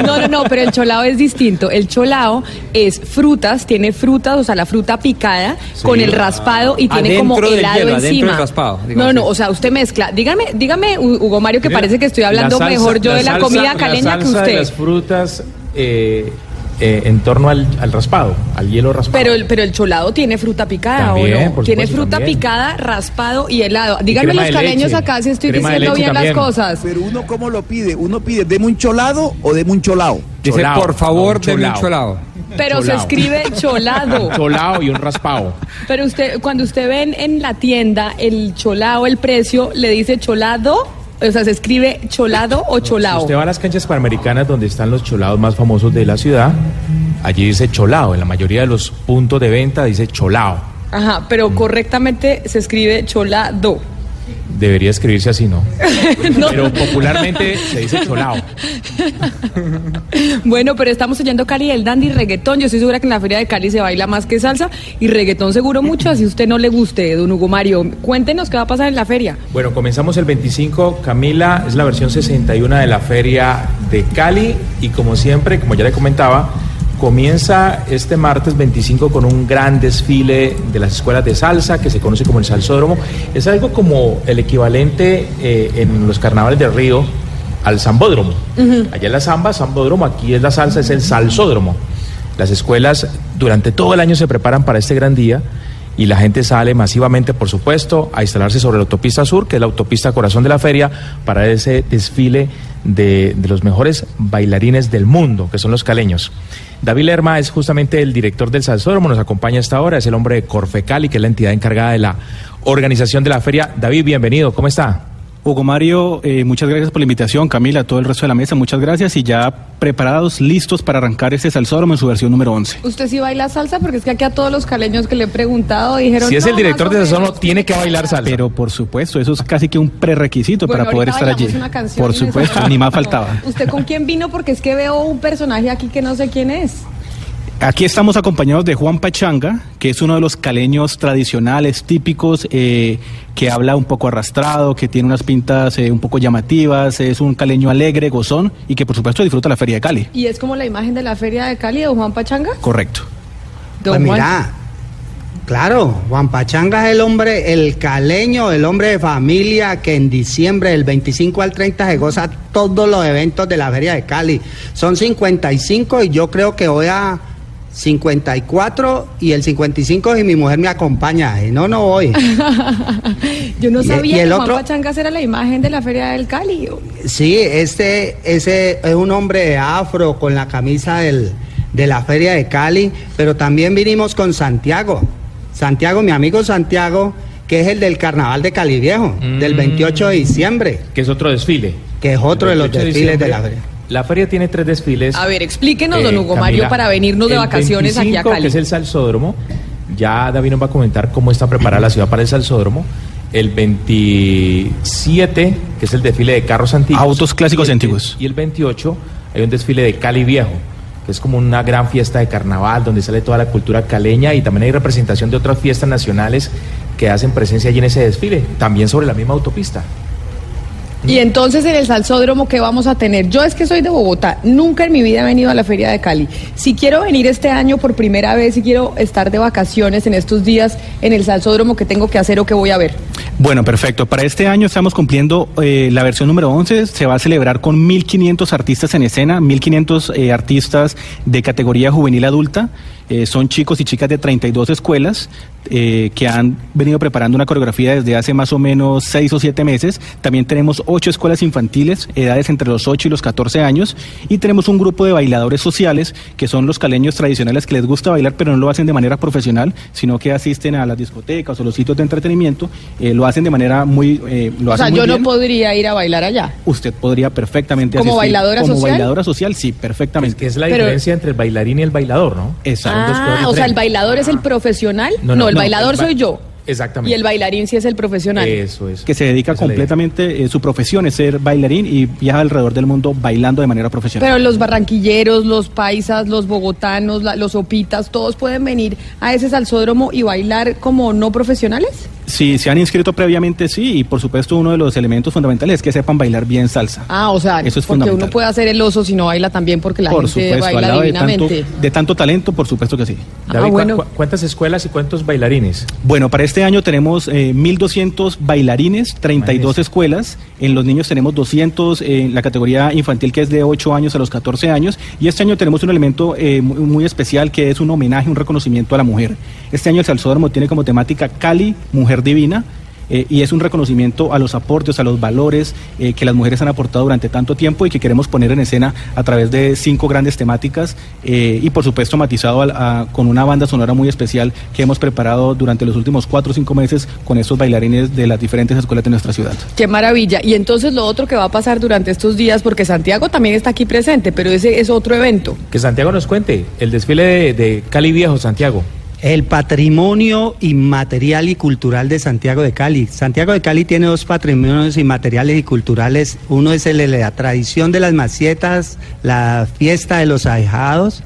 No, no, no, pero el cholao es distinto. El cholao es frutas, tiene frutas, o sea, la fruta picada Sí. con el raspado y tiene como helado hielo, encima. del raspado, no, no, así. o sea, usted mezcla. Dígame, dígame, Hu- Hugo Mario, que Mira, parece que estoy hablando salsa- mejor yo de la salsa- comida caleña la que salsa de usted. las frutas eh, eh, en torno al, al raspado, al hielo raspado. Pero el, pero el cholado tiene fruta picada, También, ¿o no? por Tiene supuesto, fruta también. picada, raspado y helado. Díganme los caleños leche. acá si estoy diciendo bien también. las cosas. Pero uno cómo lo pide? Uno pide, deme un cholado o deme un cholao. Dice, Cholao, por favor, no, deme un cholao. cholao. Pero se escribe <laughs> cholado. Cholao y un raspado. Pero usted, cuando usted ve en, en la tienda el cholao, el precio, le dice cholado, o sea, se escribe cholado o Si cholao. usted va a las canchas panamericanas donde están los cholados más famosos de la ciudad, allí dice cholao. En la mayoría de los puntos de venta dice cholao. Ajá, Mm. pero correctamente se escribe cholado. Debería escribirse así, ¿no? <laughs> No. Pero popularmente se dice cholao. <laughs> Bueno, pero estamos oyendo Cali el dandy reggaetón. Yo estoy segura que en la feria de Cali se baila más que salsa y reggaetón seguro mucho, así usted no le guste, don Hugo Mario. Cuéntenos qué va a pasar en la feria. Bueno, comenzamos el 25. Camila es la versión 61 de la Feria de Cali y como siempre, como ya le comentaba, comienza este martes 25 con un gran desfile de las escuelas de salsa que se conoce como el Salsódromo. Es algo como el equivalente eh, en los carnavales de Río al Zambódromo. Allá es la samba, Zambódromo, aquí es la salsa, es el Salsódromo. Las escuelas durante todo el año se preparan para este gran día y la gente sale masivamente, por supuesto, a instalarse sobre la autopista sur, que es la autopista corazón de la feria, para ese desfile de, de los mejores bailarines del mundo, que son los caleños. David Lerma es justamente el director del Salsódromo, nos acompaña hasta ahora, es el hombre de Corfecali, que es la entidad encargada de la organización de la feria. David, bienvenido, ¿cómo está? Hugo Mario, eh, muchas gracias por la invitación. Camila, todo el resto de la mesa, muchas gracias. Y ya preparados, listos para arrancar este Salsódromo en su versión número 11. ¿Usted sí baila salsa? Porque es que aquí a todos los caleños que le he preguntado dijeron... Si es "No, el director de menos". Salsódromo, tiene que bailar salsa. Pero por supuesto, eso es casi que un prerequisito Bueno, para poder estar allí. una canción Por supuesto, ni más faltaba. ¿Usted con quién vino? Porque es que veo un personaje aquí que no sé quién es. Aquí estamos acompañados de Juan Pachanga, que es uno de los caleños tradicionales, típicos, eh, que habla un poco arrastrado, que tiene unas pintas eh, un poco llamativas, es un caleño alegre, gozón y que por supuesto disfruta la Feria de Cali. ¿Y es como la imagen de la feria de Cali de Juan Pachanga? Correcto. Don Pues Juan. mira, claro, Juan Pachanga es el hombre, el caleño, el hombre de familia que en diciembre del 25 al 30 se goza todos los eventos de la Feria de Cali. Son 55 y yo creo que voy a 54 y el 55 y mi mujer me acompaña. Y no, no voy. <laughs> Yo no Y- sabía y el que otro- Juan era la imagen de la feria del Cali. Sí, este, ese es un hombre de afro con la camisa del, de la Feria de Cali, pero también vinimos con Santiago. Santiago, mi amigo Santiago, que es el del Carnaval de Cali Viejo, del 28 de diciembre, Que es otro desfile. que es otro de los 28 desfiles de diciembre, la feria. La feria tiene tres desfiles. A ver, explíquenos, don Eh, Hugo Camila, Mario, para venirnos de vacaciones aquí a 25, Cali. que es el Salsódromo, Ya David nos va a comentar cómo está preparada la ciudad para el salsódromo. El 27, que es el desfile de carros antiguos. Autos clásicos Y el- antiguos. Y el 28 hay un desfile de Cali Viejo, que es como una gran fiesta de carnaval donde sale toda la cultura caleña y también hay representación de otras fiestas nacionales que hacen presencia allí en ese desfile, también sobre la misma autopista. Y entonces en el salsódromo, ¿qué vamos a tener? Yo es que soy de Bogotá, nunca en mi vida he venido a la Feria de Cali. Si quiero venir este año por primera vez, si quiero estar de vacaciones en estos días en el salsódromo, ¿qué tengo que hacer o qué voy a ver? Bueno, perfecto. Para este año estamos cumpliendo eh, la versión número 11. Se va a celebrar con 1.500 artistas en escena, 1.500 eh, artistas de categoría juvenil adulta. Eh, son chicos y chicas de 32 escuelas eh, que han venido preparando una coreografía desde hace más o menos 6 o 7 meses. También tenemos 8 escuelas infantiles, edades entre los 8 y los 14 años. Y tenemos un grupo de bailadores sociales, que son los caleños tradicionales que les gusta bailar, pero no lo hacen de manera profesional, sino que asisten a las discotecas o los sitios de entretenimiento. eh, lo hacen de manera muy... eh, lo O sea, muy yo no podría ir a bailar allá. Usted podría perfectamente ¿Como asistir. bailadora Como social? bailadora social, sí, perfectamente. que es la Pero- diferencia entre el bailarín y el bailador, ¿no? Exacto. Ah, o sea, el bailador es el profesional. No, No, no, el no, bailador el ba- soy yo. Exactamente. Y el bailarín sí es el profesional. Eso es. que se dedica Esa completamente, eh, su profesión es ser bailarín y viaja alrededor del mundo bailando de manera profesional. Pero los barranquilleros, los paisas, los bogotanos, la- los opitas, todos pueden venir a ese salsódromo y bailar como no profesionales. Si se han inscrito previamente, sí, y por supuesto uno de los elementos fundamentales es que sepan bailar bien salsa. Ah, o sea, Eso es porque fundamental. uno puede hacer el oso si no baila también porque la por gente supuesto, al baila lado de tanto, divinamente. de tanto talento, por supuesto que sí. David, ¿cu- bueno. cu- ¿cuántas escuelas y cuántos bailarines? Bueno, para este año tenemos eh, 1.200 bailarines, 32 escuelas. En los niños tenemos 200 en la categoría infantil que es de 8 años a los 14 años. Y este año tenemos un elemento eh, muy, muy especial que es un homenaje, un reconocimiento a la mujer. Este año el Salsódromo tiene como temática Cali, Mujer Divina. eh, y es un reconocimiento a los aportes, a los valores eh, que las mujeres han aportado durante tanto tiempo y que queremos poner en escena a través de cinco grandes temáticas eh, y por supuesto matizado a- con una banda sonora muy especial que hemos preparado durante los últimos cuatro o cinco meses con estos bailarines de las diferentes escuelas de nuestra ciudad. Qué maravilla. Y entonces lo otro que va a pasar durante estos días, porque Santiago también está aquí presente, pero ese es otro evento. Que Santiago nos cuente el desfile de, de Cali Viejo, Santiago. El patrimonio inmaterial y cultural de Santiago de Cali. Santiago de Cali tiene dos patrimonios inmateriales y culturales. Uno es el de la tradición de las macietas, la fiesta de los ahijados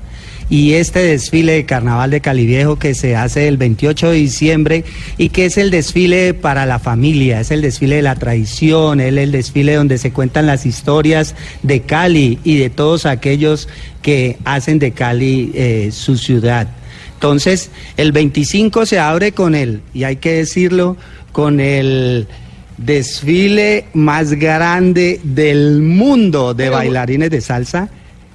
y este desfile de carnaval de Cali Viejo que se hace el 28 de diciembre y que es el desfile para la familia, es el desfile de la tradición, es el desfile donde se cuentan las historias de Cali y de todos aquellos que hacen de Cali eh, su ciudad. Entonces, el 25 se abre con el, y hay que decirlo, con el desfile más grande del mundo de bailarines de salsa.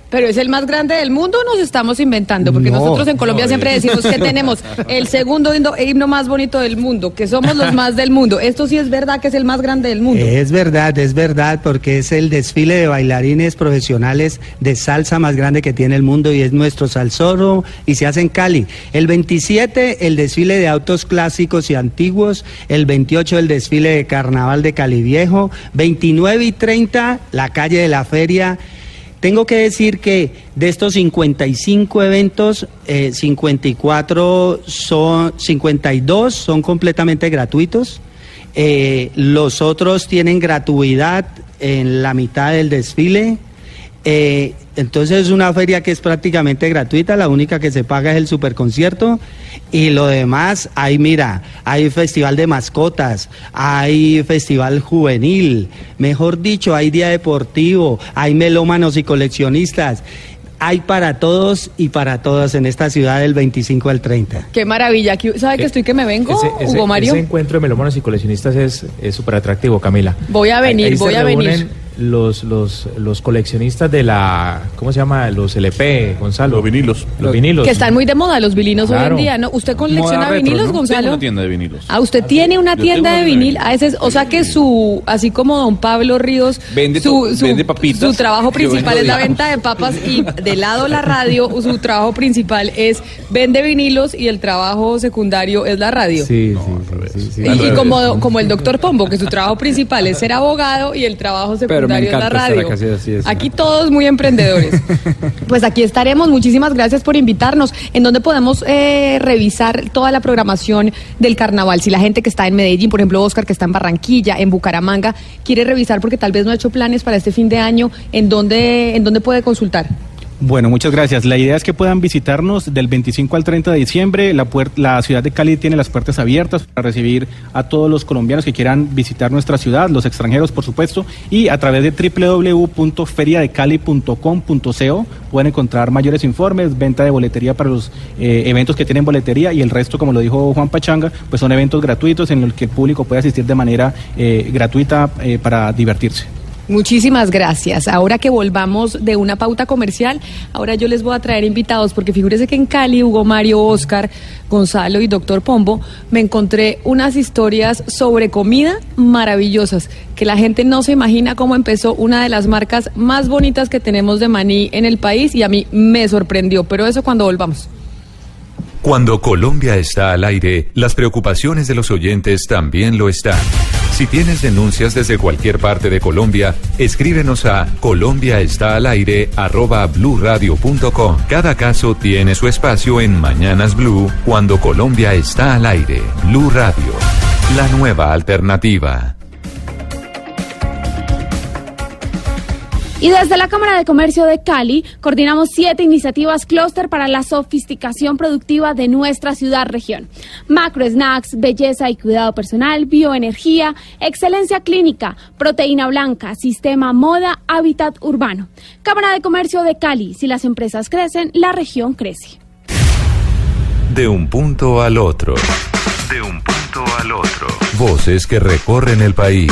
Pero es el más grande del mundo o nos estamos inventando, porque No, nosotros en Colombia no, siempre decimos que tenemos el segundo himno, himno más bonito del mundo, que somos los más del mundo. Esto sí es verdad que es el más grande del mundo. Es verdad, es verdad, porque es el desfile de bailarines profesionales de salsa más grande que tiene el mundo y es nuestro salsoro y se hace en Cali. El 27 el desfile de autos clásicos y antiguos, el 28 el desfile de carnaval de Cali Viejo, 29 y 30 la calle de la feria. Tengo que decir que de estos 55 eventos, eh, 54 son, 52 son completamente gratuitos. Eh, los otros tienen gratuidad en la mitad del desfile. Eh, entonces es una feria que es prácticamente gratuita, la única que se paga es el superconcierto y lo demás, hay mira, hay festival de mascotas, hay festival juvenil, mejor dicho, hay día deportivo, hay melómanos y coleccionistas, hay para todos y para todas en esta ciudad del 25 al 30. Qué maravilla. Aquí- ¿Sabe que estoy que me vengo, Ese, ese- Hugo Mario? ese encuentro de melómanos y coleccionistas es súper atractivo, Camila. Voy a venir, Ahí- ahí se voy a venir. Los, los, los coleccionistas de la, ¿cómo se llama? Los LP, Gonzalo. Los vinilos. Los vinilos. Que están muy de moda los vinilos hoy en día, ¿no? ¿Usted colecciona retro, vinilos, ¿no? Gonzalo? Tengo una tienda de vinilos. Ah, usted tiene una Yo tienda de vinil, a veces, o sea que su, así como don Pablo Ríos, Vende su, su, vende papitas. su trabajo <laughs> principal es la venta de papas y de lado la radio, <laughs> su trabajo principal es vende vinilos y el trabajo secundario es la radio. Sí, sí, sí, sí, sí. Y, y como, como el doctor Pombo, que su trabajo principal es ser abogado y el trabajo secundario la radio. así. Aquí todos muy emprendedores. <laughs> pues aquí estaremos. Muchísimas gracias por invitarnos. ¿En dónde podemos eh, revisar toda la programación del carnaval? Si la gente que está en Medellín, por ejemplo, Oscar, que está en Barranquilla, en Bucaramanga, quiere revisar porque tal vez no ha hecho planes para este fin de año, ¿en dónde, en dónde puede consultar? Bueno, muchas gracias. La idea es que puedan visitarnos del 25 al 30 de diciembre. La, la ciudad de Cali tiene las puertas abiertas para recibir a todos los colombianos que quieran visitar nuestra ciudad, los extranjeros, por supuesto, y a través de www.feriadecali.com.co pueden encontrar mayores informes, venta de boletería para los eh, eventos que tienen boletería y el resto, como lo dijo Juan Pachanga, pues son eventos gratuitos en los que el público puede asistir de manera eh, gratuita eh, para divertirse. Muchísimas gracias. Ahora que volvamos de una pauta comercial, ahora yo les voy a traer invitados porque figúrese que en Cali, Hugo Mario, Oscar, Gonzalo y Doctor Pombo, me encontré unas historias sobre comida maravillosas, que la gente no se imagina cómo empezó una de las marcas más bonitas que tenemos de maní en el país y a mí me sorprendió, pero eso cuando volvamos. Cuando Colombia está al aire, las preocupaciones de los oyentes también lo están. Si tienes denuncias desde cualquier parte de Colombia, escríbenos a colombiaestalaire@bluradio.com. Cada caso tiene su espacio en Mañanas Blue cuando Colombia está al aire. Blue Radio, la nueva alternativa. Y desde la Cámara de Comercio de Cali coordinamos siete iniciativas clúster para la sofisticación productiva de nuestra ciudad región. Macro snacks, belleza y cuidado personal, bioenergía, excelencia clínica, proteína blanca, sistema moda, hábitat urbano. Cámara de Comercio de Cali, si las empresas crecen, la región crece. De un punto al otro. De un punto al otro. Voces que recorren el país.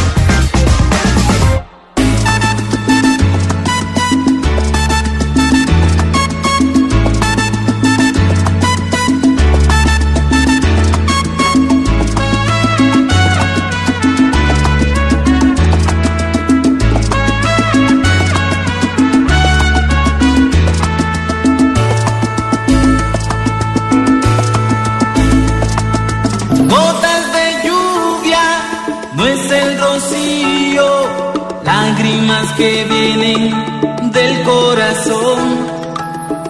Que vienen del corazón.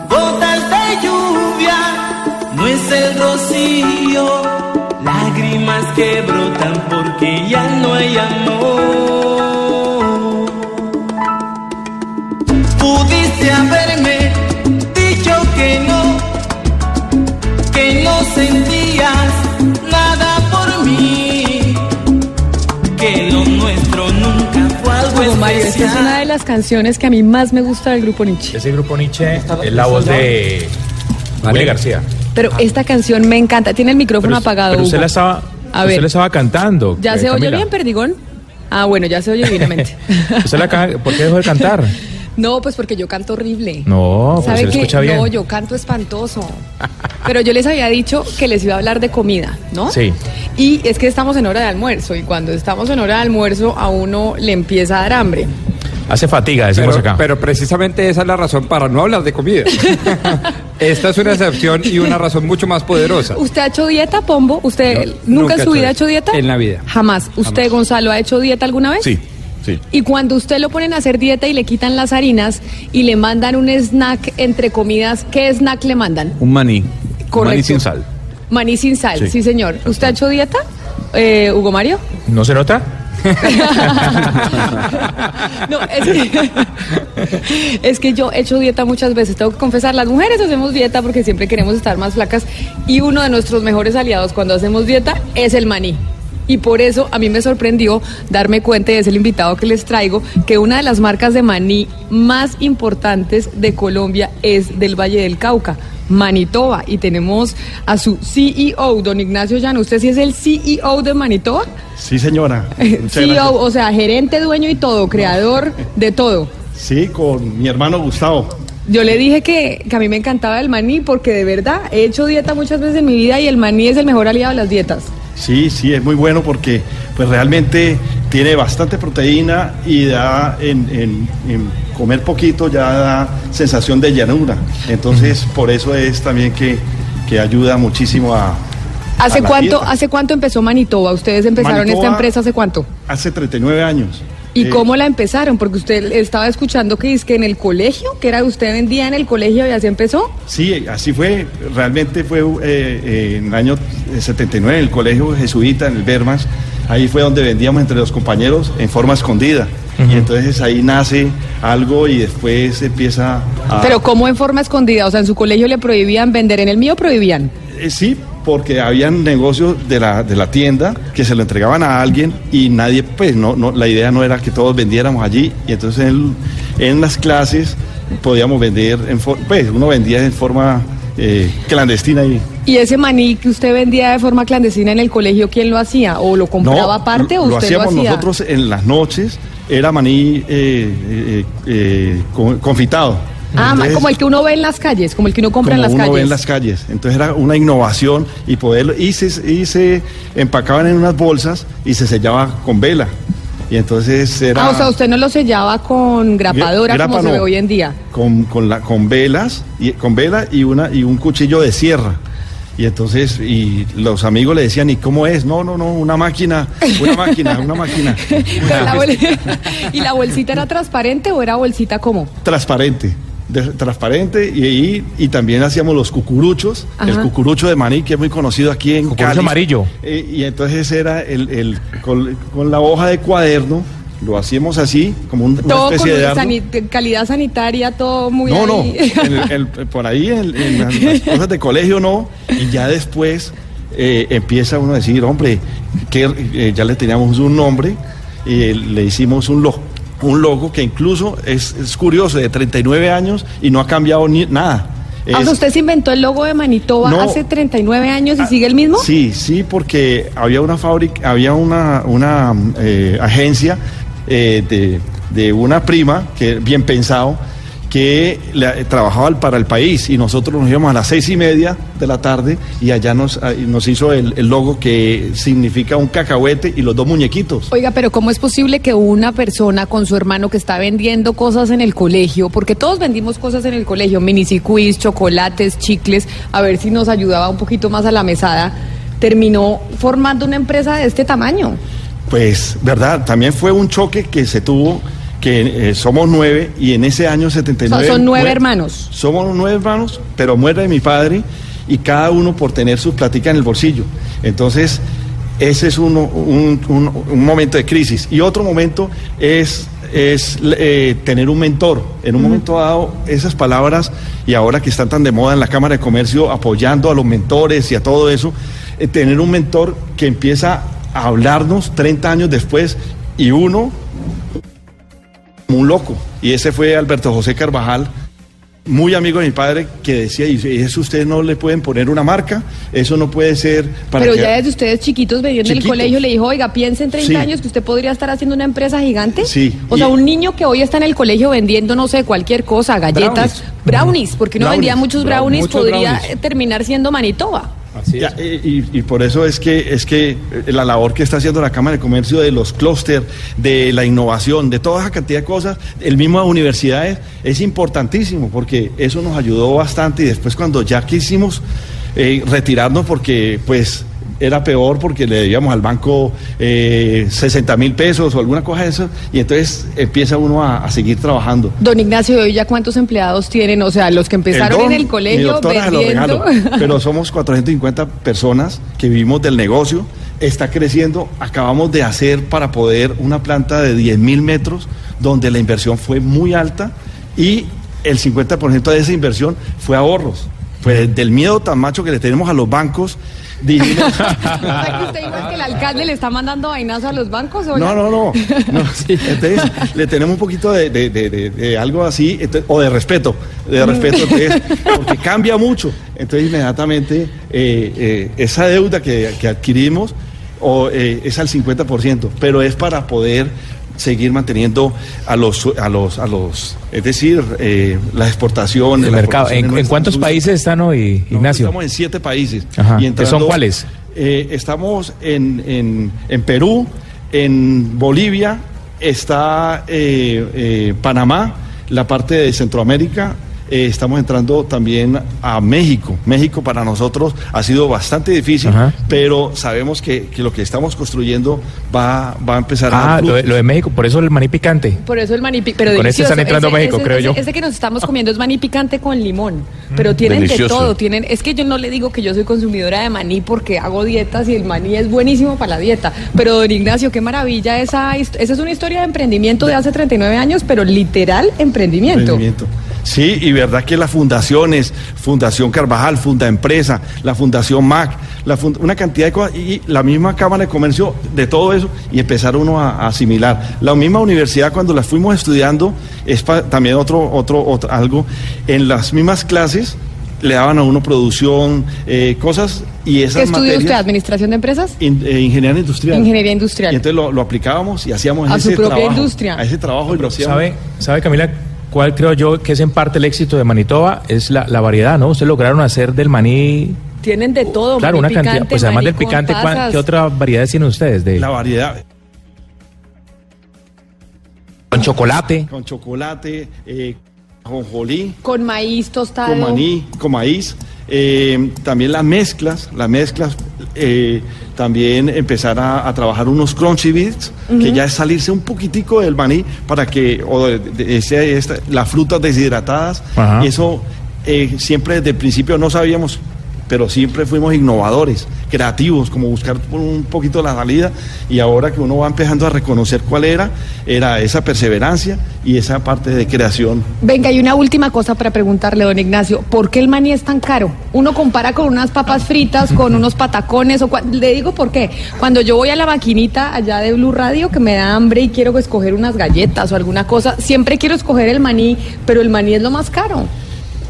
Gotas de lluvia, no es el rocío, lágrimas que brotan porque ya no hay amor. Pudiste haberme dicho que no, que no sentías esta es una de las canciones que a mí más me gusta del grupo Nietzsche. Ese grupo Nietzsche es la voz de Willy García. Pero esta canción me encanta. Tiene el micrófono apagado. Pero usted Hugo. la estaba, A usted ver. la estaba cantando. ¿Ya eh, se oye bien, Perdigón? Ah, bueno, ya se oye divinamente. Usted la ¿Por qué dejó de cantar? <laughs> no, pues porque yo canto horrible. No, pues ¿Sabe se escucha bien. No, yo canto espantoso. Pero yo les había dicho que les iba a hablar de comida, ¿no? Sí. Y es que estamos en hora de almuerzo y cuando estamos en hora de almuerzo a uno le empieza a dar hambre. Hace fatiga, decimos Pero, acá. pero precisamente esa es la razón para no hablar de comida. <laughs> Esta es una excepción y una razón mucho más poderosa. ¿Usted ha hecho dieta, Pombo? ¿Usted No, nunca, nunca en su vida ha hecho dieta? En la vida. Jamás. ¿Usted, Gonzalo, ha hecho dieta alguna vez? Sí, sí. Y cuando usted lo ponen a hacer dieta y le quitan las harinas y le mandan un snack entre comidas, ¿qué snack le mandan? Un maní. Correcto. maní sin sal. Maní sin sal, sí, Sí. señor. ¿Usted ha hecho dieta, eh, Hugo Mario? ¿No se nota? <laughs> No, es que, <laughs> es que yo he hecho dieta muchas veces, tengo que confesar, las mujeres hacemos dieta porque siempre queremos estar más flacas y uno de nuestros mejores aliados cuando hacemos dieta es el maní. Y por eso a mí me sorprendió darme cuenta, y es el invitado que les traigo, que una de las marcas de maní más importantes de Colombia es del Valle del Cauca, Manitoba. Y tenemos a su CEO, don Ignacio Llano. ¿Usted sí es el CEO de Manitoba? Sí, señora. <laughs> CEO, gracias. o sea, gerente, dueño y todo, creador de todo. Sí, con mi hermano Gustavo. Yo le dije que, que a mí me encantaba el maní porque de verdad he hecho dieta muchas veces en mi vida y el maní es el mejor aliado de las dietas. Sí, sí, es muy bueno porque pues realmente tiene bastante proteína y da en, en- en comer poquito ya da sensación de llanura. Entonces, por eso es también que, que ayuda muchísimo a, ¿Hace cuánto. ¿Hace cuánto empezó Manitoba? ¿Ustedes empezaron esta empresa hace cuánto? Hace 39 años. ¿Y Eh, cómo la empezaron? Porque usted estaba escuchando que es que en el colegio, que era usted vendía en el colegio y así empezó. Sí, así fue. Realmente fue eh, eh, en el año 79 en el colegio jesuita, en el Bermas. Ahí fue donde vendíamos entre los compañeros en forma escondida. Y entonces ahí nace algo y después empieza a... Pero ¿cómo en forma escondida? O sea, en su colegio le prohibían vender, en el mío prohibían. Eh, sí, porque habían negocios de la, de la tienda que se lo entregaban a alguien y nadie, pues no, no, la idea no era que todos vendiéramos allí. Y entonces en, en las clases podíamos vender, en for- pues uno vendía en forma eh, clandestina y... ¿Y ese maní que usted vendía de forma clandestina en el colegio, quién lo hacía? ¿O lo compraba aparte o lo usted lo hacíamos hacía? nosotros en las noches, era maní eh, eh, con- confitado. Ah, Entonces, como el que uno ve en las calles, como el que uno compra en como las uno calles. ve en las calles. Entonces era una innovación y poderlo, y se, y se empacaban en unas bolsas y se sellaba con vela. Y entonces era Ah, o sea, usted no lo sellaba con grapadora Grapa como se no. ve hoy en día. con, con, la, con velas, y, con vela y, una, y un cuchillo de sierra. Y entonces, y los amigos le decían, ¿y cómo es? No, no, no, una máquina, una máquina, una máquina. <laughs> Pero la bol- <laughs> ¿Y la bolsita era transparente o era bolsita como? transparente. De- transparente y, y, y también hacíamos los cucuruchos, el cucurucho de maní que es muy conocido aquí en Cucurucho Cali. amarillo. Eh, y entonces era el, el- con, con la hoja de cuaderno, lo hacíamos así, como un- una Todo con especie de dardo. sani- calidad sanitaria, todo muy No, no, ahí. en el- el- por ahí en, en las, las <laughs> cosas de colegio no, y ya después eh, empieza uno a decir, hombre, que eh, ya le teníamos un nombre, y eh, le hicimos un logo, un logo que incluso es, es curioso, de 39 años y no ha cambiado ni nada. Ah, usted se inventó el logo de Manitoba No. hace 39 años y sigue el mismo. Sí, sí, porque había una fábrica, había una, una eh, agencia eh, de, de una prima, que bien pensado, que le- trabajaba para el país y nosotros nos íbamos a las seis y media de la tarde y allá nos, ah, nos hizo el, el logo que significa un cacahuete y los dos muñequitos. Oiga, pero ¿cómo es posible que una persona con su hermano que está vendiendo cosas en el colegio, porque todos vendimos cosas en el colegio, minicicuis, chocolates, chicles, a ver si nos ayudaba un poquito más a la mesada, terminó formando una empresa de este tamaño? Pues, verdad, también fue un choque que se tuvo, que eh, somos nueve y en ese año O 79... sea, son nueve mue- hermanos. Somos nueve hermanos, pero muere mi padre y cada uno por tener su platica en el bolsillo. Entonces, ese es uno- un, un- un momento de crisis. Y otro momento es, es eh, tener un mentor. En un momento dado, esas palabras, y ahora que están tan de moda en la Cámara de Comercio, apoyando a los mentores y a todo eso, eh, tener un mentor que empieza a hablarnos 30 años después y uno un loco. Y ese fue Alberto José Carvajal, muy amigo de mi padre, que decía, y eso ustedes no le pueden poner una marca, eso no puede ser para Pero que- ya desde ustedes chiquitos viviendo en el Chiquitos. colegio le dijo, oiga, piense en 30 Sí. años que usted podría estar haciendo una empresa gigante. Sí. O Y- sea, un niño que hoy está en el colegio vendiendo, no sé, cualquier cosa, galletas, brownies, porque uno Brownies. vendía muchos Brown- brownies, muchos podría terminar siendo Manitoba. Ya, y, por eso es que es que la labor que está haciendo la Cámara de Comercio de los clústeres, de la innovación, de toda esa cantidad de cosas, el mismo de universidades, es importantísimo porque eso nos ayudó bastante y después cuando ya quisimos eh, retirarnos porque pues era peor porque le debíamos al banco eh, 60 mil pesos o alguna cosa de eso y entonces empieza uno a, a seguir trabajando. Don Ignacio, ¿y hoy ya cuántos empleados tienen? O sea, los que empezaron don, en el mi colegio se lo pero somos 450 personas que vivimos del negocio, está creciendo, acabamos de hacer para poder una planta de 10 mil metros donde la inversión fue muy alta y el 50% de esa inversión fue ahorros. Pues del miedo tan macho que le tenemos a los bancos, dijimos, O sea, que usted igual que el alcalde le está mandando vainazo a los bancos. ¿o No, no, no. <laughs> no, sí, Entonces, le tenemos un poquito de, de- de- de- de algo así, entonces, o de respeto, de respeto, entonces, <laughs> porque cambia mucho. Entonces, inmediatamente, eh, eh, esa deuda que, que adquirimos o, eh, es al 50%, pero es para poder seguir manteniendo a los, a los, a los, es decir, eh, la exportación, El mercado. ¿En, en cuántos países están hoy, Ignacio? Estamos en siete países. Ajá. Y ¿Que entrando- son cuáles? eh, estamos en, en- en Perú, en Bolivia, está eh, eh, Panamá, la parte de Centroamérica, eh, estamos entrando también a México. México para nosotros ha sido bastante difícil, Ajá. pero sabemos que, que lo que estamos construyendo va, va a empezar a Ah, lo de, lo de México, por eso el maní picante. Por eso el maní pi- pero Con este están entrando a México, ese- creo ese- yo. Ese que nos estamos comiendo es maní picante con limón, pero tienen delicioso. de todo. Tienen, es que yo no le digo que yo soy consumidora de maní porque hago dietas y el maní es buenísimo para la dieta. Pero don Ignacio, qué maravilla esa, esa es una historia de emprendimiento de hace 39 años, pero literal emprendimiento. Emprendimiento. Sí, y verdad que las fundaciones, Fundación Carvajal, Funda Empresa, la Fundación MAC, la una cantidad de cosas, y la misma Cámara de Comercio, de todo eso, y empezar uno a, a asimilar. La misma universidad, cuando la fuimos estudiando, es pa- también otro, otro, otro, algo, en las mismas clases le daban a uno producción, eh, cosas, y esas ¿Qué estudió usted? ¿Administración de empresas? in- eh, ingeniería industrial. Ingeniería industrial. Y entonces lo, lo aplicábamos y hacíamos A su ese propia trabajo, industria. A ese trabajo y lo hacíamos. ¿Sabe, ¿Sabe, Camila, cuál creo yo que es en parte el éxito de Manitoba? Es la, la variedad, ¿no? Ustedes lograron hacer del maní, Tienen de todo. claro, maní una cantidad. Pues además del picante, ¿cuál- pasas. ¿qué otras variedades tienen ustedes? De, La variedad. Con chocolate. Con chocolate, eh, jonjolí, Con maíz tostado. con maní, con maíz. eh, también las mezclas, las mezclas. eh, también empezar a, a trabajar unos crunchy bits, que ya es salirse un poquitico del maní para que, o de, esta- las frutas deshidratadas, Ajá. y eso eh, siempre desde el principio no sabíamos, pero siempre fuimos innovadores, creativos, como buscar un poquito la salida, y ahora que uno va empezando a reconocer cuál era, era esa perseverancia y esa parte de creación Venga, y una última cosa para preguntarle, don Ignacio. ¿Por qué el maní es tan caro? Uno compara con unas papas fritas, con unos patacones, o le digo por qué. Cuando yo voy a la maquinita allá de Blue Radio, que me da hambre y quiero escoger unas galletas o alguna cosa, siempre quiero escoger el maní, pero el maní es lo más caro.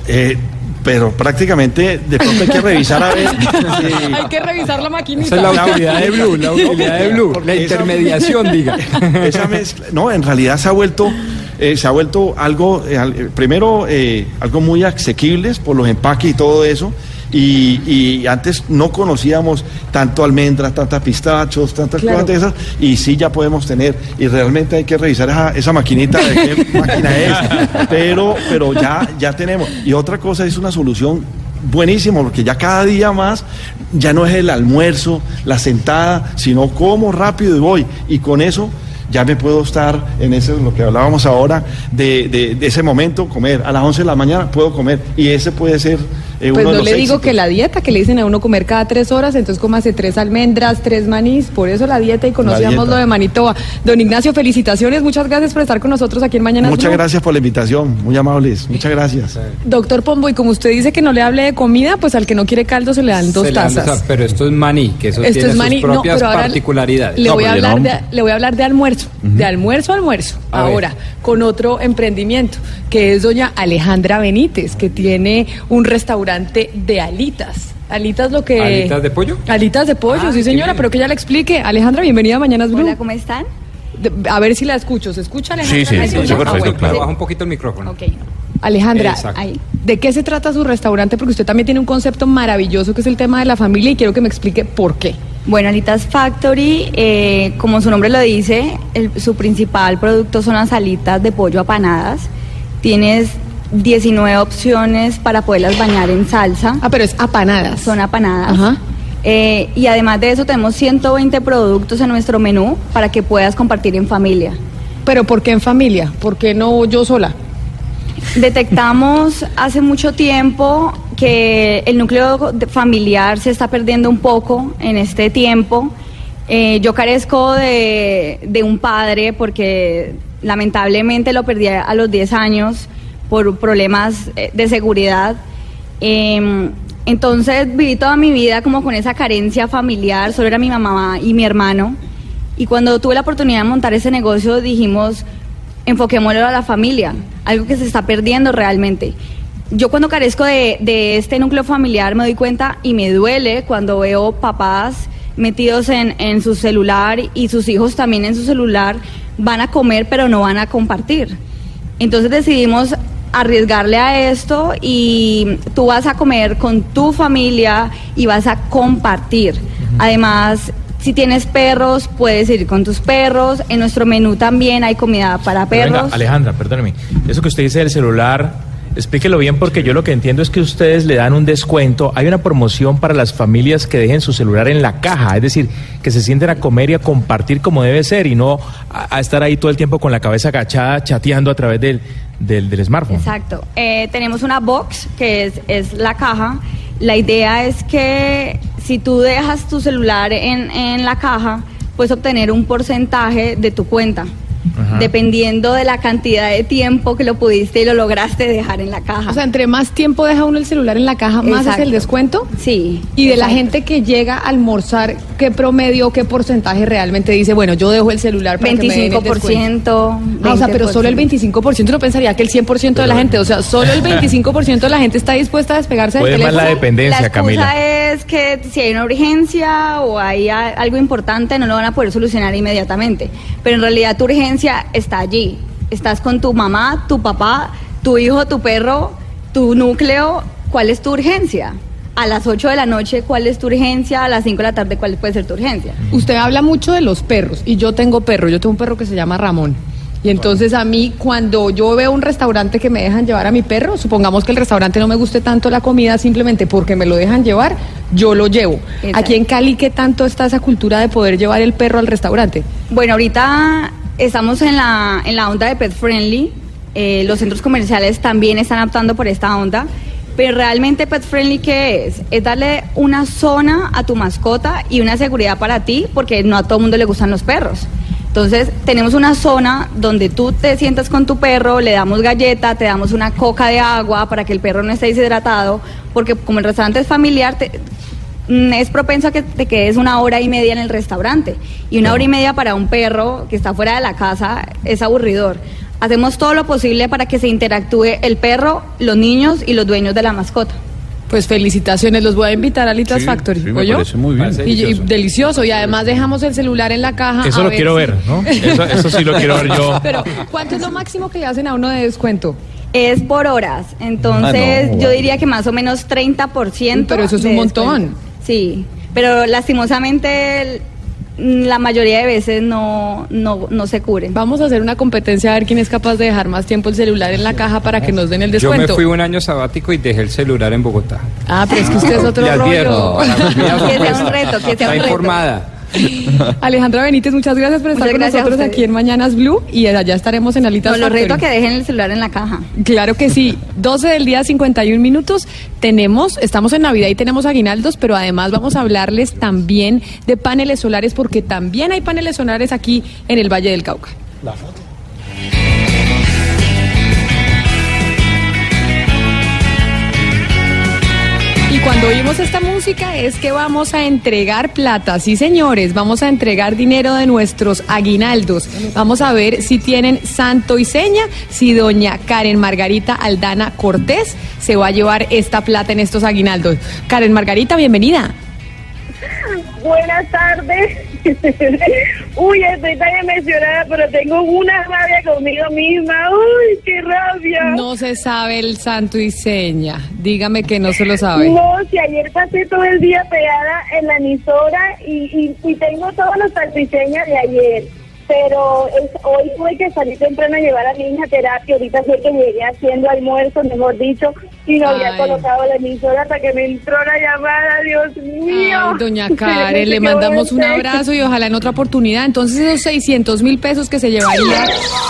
Eh, pero prácticamente de pronto hay que revisar a ver. <laughs> Hay que revisar la maquinita. Esa es la utilidad de Blue, la utilidad de Blue, la esa- intermediación, <laughs> diga. Esa mezcla, no, en realidad se ha vuelto, eh, se ha vuelto algo, eh, al- eh, primero, eh, algo muy asequibles por los empaques y todo eso. Y, y antes no conocíamos tanto almendras, tantas pistachos, tantas Claro. cosas de esas, y sí ya podemos tener, y realmente hay que revisar esa, esa maquinita de qué <laughs> máquina es, pero, pero ya, ya tenemos. Y otra cosa es una solución buenísimo, porque ya cada día más ya no es el almuerzo, la sentada, sino como rápido y voy. Y con eso ya me puedo estar en ese, lo que hablábamos ahora, de, de- de ese momento, comer. A las 11 de la mañana puedo comer. Y ese puede ser eh, Pues no le digo éxitos. que la dieta, que le dicen a uno comer cada tres horas, entonces cómase tres almendras, tres manís, por eso la dieta y conocíamos dieta. lo de Manitoba. Don Ignacio, felicitaciones, muchas gracias por estar con nosotros aquí en Mañana Muchas Blue. gracias por la invitación, muy amables. Muchas gracias. Doctor Pombo, y como usted dice que no le hable de comida, pues al que no quiere caldo se le dan dos Se le dan tazas. pero esto es maní, que eso Esto tiene es maní, sus no, propias pero ahora particularidades. Le, voy a hablar no- de, le voy a hablar de almuerzo, de almuerzo a almuerzo, A ver. ahora, con otro emprendimiento, que es doña Alejandra Benítez, que tiene un restaurante de alitas. Alitas lo que... ¿Alitas de pollo? Alitas de pollo, Ah, sí señora, pero que ella le explique. Alejandra, bienvenida a Mañanas Blue. Hola, ¿cómo están? De- a ver si la escucho. ¿Se escucha Alejandra? Sí, sí, ¿Me sí, sí, Ah, bueno. claro. Baja un poquito el micrófono. Alejandra, Exacto. ahí. ¿de qué se trata su restaurante? Porque usted también tiene un concepto maravilloso que es el tema de la familia y quiero que me explique por qué. Bueno, Alitas Factory, eh, como su nombre lo dice, el- su principal producto son las alitas de pollo apanadas. Tienes 19 opciones para poderlas bañar en salsa. Ah, pero es apanadas. Son apanadas. Ajá. Eh, y además de eso tenemos 120 productos en nuestro menú para que puedas compartir en familia. ¿Pero por qué en familia? ¿Por qué no yo sola? Detectamos hace mucho tiempo que el núcleo familiar se está perdiendo un poco en este tiempo. Eh, yo carezco de, de un padre porque lamentablemente lo perdí a los 10 años por problemas eh, de seguridad. Em, entonces viví toda mi vida como con esa carencia familiar, solo era mi mamá y mi hermano. Y cuando tuve la oportunidad de montar ese negocio dijimos, enfoquémoslo a la familia, algo que se está perdiendo realmente. Yo cuando carezco de, de este núcleo familiar me doy cuenta y me duele cuando veo papás metidos en, en su celular y sus hijos también en su celular, van a comer pero no van a compartir. Entonces decidimos arriesgarle a esto y tú vas a comer con tu familia y vas a compartir. Además, si tienes perros, puedes ir con tus perros. En nuestro menú también hay comida para perros. venga, Alejandra, perdóneme. Eso que usted dice del celular, Explíquelo bien porque yo lo que entiendo es que ustedes le dan un descuento. Hay una promoción para las familias que dejen su celular en la caja, es decir, que se sienten a comer y a compartir como debe ser y no a, a estar ahí todo el tiempo con la cabeza agachada chateando a través del, del, del smartphone. Exacto. Eh, tenemos una box que es, es la caja. La idea es que si tú dejas tu celular en, en la caja, puedes obtener un porcentaje de tu cuenta. Dependiendo de la cantidad de tiempo que lo pudiste y lo lograste dejar en la caja. O sea, entre más tiempo deja uno el celular en la caja, más es el descuento. Sí. Y de la gente que llega a almorzar, ¿qué promedio, qué porcentaje realmente dice, bueno, yo dejo el celular para que me den el 25%. descuento? Ah, o sea, pero solo el 25%, no pensaría que el 100% de la gente, o sea, solo el <laughs> 25% de la gente está dispuesta a despegarse del Puede más teléfono. la dependencia, La Camila. es que si hay una urgencia o hay algo importante, no lo van a poder solucionar inmediatamente. Pero en realidad tu urgencia está allí. Estás con tu mamá, tu papá, tu hijo, tu perro, tu núcleo. ¿Cuál es tu urgencia? A las 8 de la noche, ¿cuál es tu urgencia? A las 5 de la tarde, ¿cuál puede ser tu urgencia? Usted habla mucho de los perros y yo tengo perro, yo tengo un perro que se llama Ramón. Y entonces a mí cuando yo veo un restaurante que me dejan llevar a mi perro, supongamos que el restaurante no me guste tanto la comida simplemente porque me lo dejan llevar, yo lo llevo. Exacto. Aquí en Cali, ¿qué tanto está esa cultura de poder llevar el perro al restaurante? Bueno, ahorita estamos en la, en la onda de pet friendly. Eh, los centros comerciales también están optando por esta onda. Pero realmente pet friendly, ¿qué es? Es darle una zona a tu mascota y una seguridad para ti, porque no a todo el mundo le gustan los perros. Entonces, tenemos una zona donde tú te sientas con tu perro, le damos galleta, te damos una coca de agua para que el perro no esté deshidratado, porque como el restaurante es familiar, te- mm, es propenso a que te quedes una hora y media en el restaurante. Y una hora y media para un perro que está fuera de la casa es aburridor. Hacemos todo lo posible para que se interactúe el perro, los niños y los dueños de la mascota. Pues felicitaciones, los voy a invitar a Litas Sí, Factory. sí, me ¿oyó? parece muy bien. Y- Parece y delicioso. delicioso. Y además dejamos el celular en la caja. Eso a lo quiero si- ver, ¿no? <laughs> Eso- eso sí lo quiero ver yo. <laughs> Pero, ¿cuánto es lo máximo que le hacen a uno de descuento? Es por horas, entonces Ah, no, yo diría que más o menos 30%. Pero eso es un montón. descuento. Sí, pero lastimosamente la mayoría de veces no, no, no se cubren. Vamos a hacer una competencia a ver quién es capaz de dejar más tiempo el celular en la caja para que nos den el Yo me descuento. fui un año sabático y dejé el celular en Bogotá. Ah, pero es que usted es <laughs> otro advierto, rollo. comida <laughs> Que sea un reto, que sea Está un reto. informada. <laughs> Alejandra Benítez, muchas gracias por estar Muchas con gracias a nosotros aquí en Mañanas Blue y allá estaremos en Alitas No, lo Factory. reto a que dejen el celular en la caja. Claro que sí. 12 del día, 51 minutos. Tenemos, estamos en Navidad y tenemos aguinaldos, pero además vamos a hablarles también de paneles solares, porque también hay paneles solares aquí en el Valle del Cauca. Y cuando oímos esta música es que vamos a entregar plata, sí señores, vamos a entregar dinero de nuestros aguinaldos. Vamos a ver si tienen santo y seña, si doña Karen Margarita Aldana Cortés se va a llevar esta plata en estos aguinaldos. Karen Margarita, bienvenida. Buenas tardes. <laughs> Uy, estoy tan emocionada, pero tengo una rabia conmigo misma. Uy, qué rabia. No se sabe el santo y seña. Dígame que no se lo sabe. No, si ayer pasé todo el día pegada en la emisora y, y, y tengo todos los salpiceñas de ayer. Pero es- hoy tuve que salir temprano a llevar a mi hija a terapia. Ahorita fue que llegué haciendo almuerzo, mejor dicho, y no había colocado la emisora hasta que me entró la llamada. Dios mío. Ay, doña <laughs> Karen, le mandamos un abrazo y ojalá en otra oportunidad. Entonces esos 600 mil pesos que se llevaría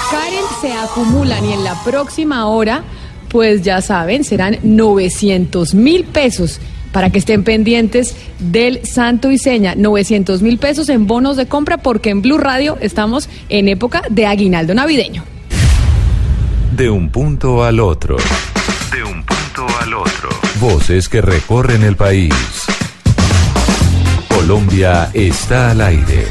Karen se acumulan y en la próxima hora, pues ya saben, serán 900 mil pesos para que estén pendientes del Santo y Seña. 900 mil pesos en bonos de compra porque en Blue Radio estamos en época de aguinaldo navideño. De un punto al otro. De un punto al otro. Voces que recorren el país. Colombia está al aire.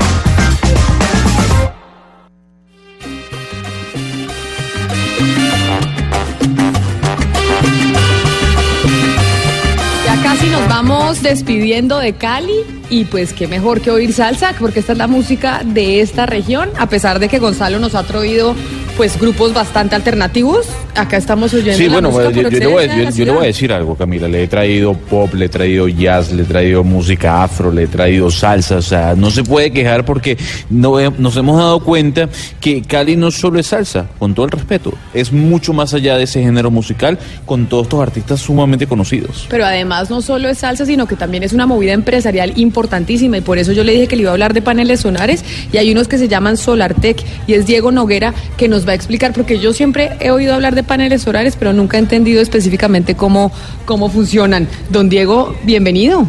Despidiendo de Cali y pues qué mejor que oír salsa porque esta es la música de esta región, a pesar de que Gonzalo nos ha traído pues grupos bastante alternativos. Acá estamos oyendo Sí, la bueno, música yo, por yo le voy, yo- le a decir algo, Camila. Le he traído pop, le he traído jazz, le he traído música afro, le he traído salsa. O sea, no se puede quejar porque no nos hemos dado cuenta que Cali no solo es salsa, con todo el respeto. Es mucho más allá de ese género musical con todos estos artistas sumamente conocidos. Pero además no solo es salsa, sino que también es una movida empresarial importantísima y por eso yo le dije que le iba a hablar de paneles solares y hay unos que se llaman Solartec y es Diego Noguera que nos va a explicar porque yo siempre he oído hablar de paneles solares pero nunca he entendido específicamente cómo, cómo funcionan. Don Diego, bienvenido.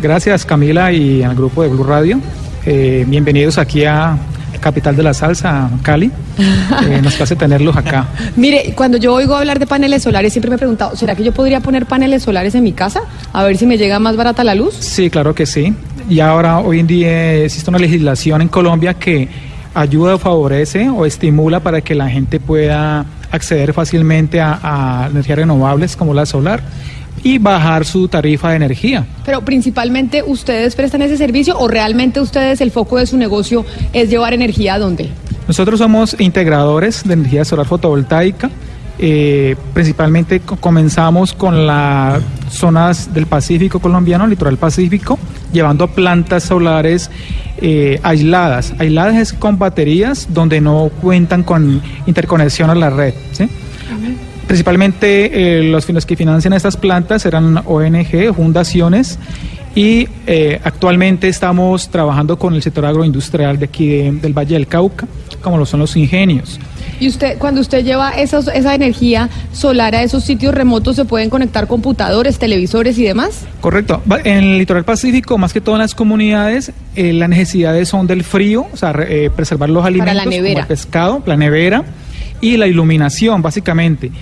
Gracias Camila y al grupo de Blue Radio. Eh, bienvenidos aquí a Capital de la Salsa, Cali. <laughs> Eh, nos place tenerlos acá. Mire, cuando yo oigo hablar de paneles solares siempre me he preguntado, ¿será que yo podría poner paneles solares en mi casa? A ver si me llega más barata la luz. Sí, claro que sí. Y ahora, hoy en día, existe una legislación en Colombia que ayuda o favorece o estimula para que la gente pueda acceder fácilmente a, a energías renovables como la solar y bajar su tarifa de energía. Pero principalmente ustedes prestan ese servicio o realmente ustedes el foco de su negocio es llevar energía a dónde? Nosotros somos integradores de energía solar fotovoltaica. Eh, principalmente co- comenzamos con las zonas del Pacífico colombiano, litoral Pacífico, llevando plantas solares eh, aisladas. Aisladas es con baterías donde no cuentan con interconexión a la red. Principalmente eh, los, que financian estas plantas serán ONG, fundaciones y eh, actualmente estamos trabajando con el sector agroindustrial de aquí de- del Valle del Cauca, como lo son los ingenios. Y usted, cuando usted lleva esos- esa energía solar a esos sitios remotos, ¿se pueden conectar computadores, televisores y demás? Correcto. En el litoral pacífico, más que todo en las comunidades, eh, las necesidades son del frío, o sea, eh, preservar los Para la alimentos, como el pescado, la nevera y la iluminación, básicamente.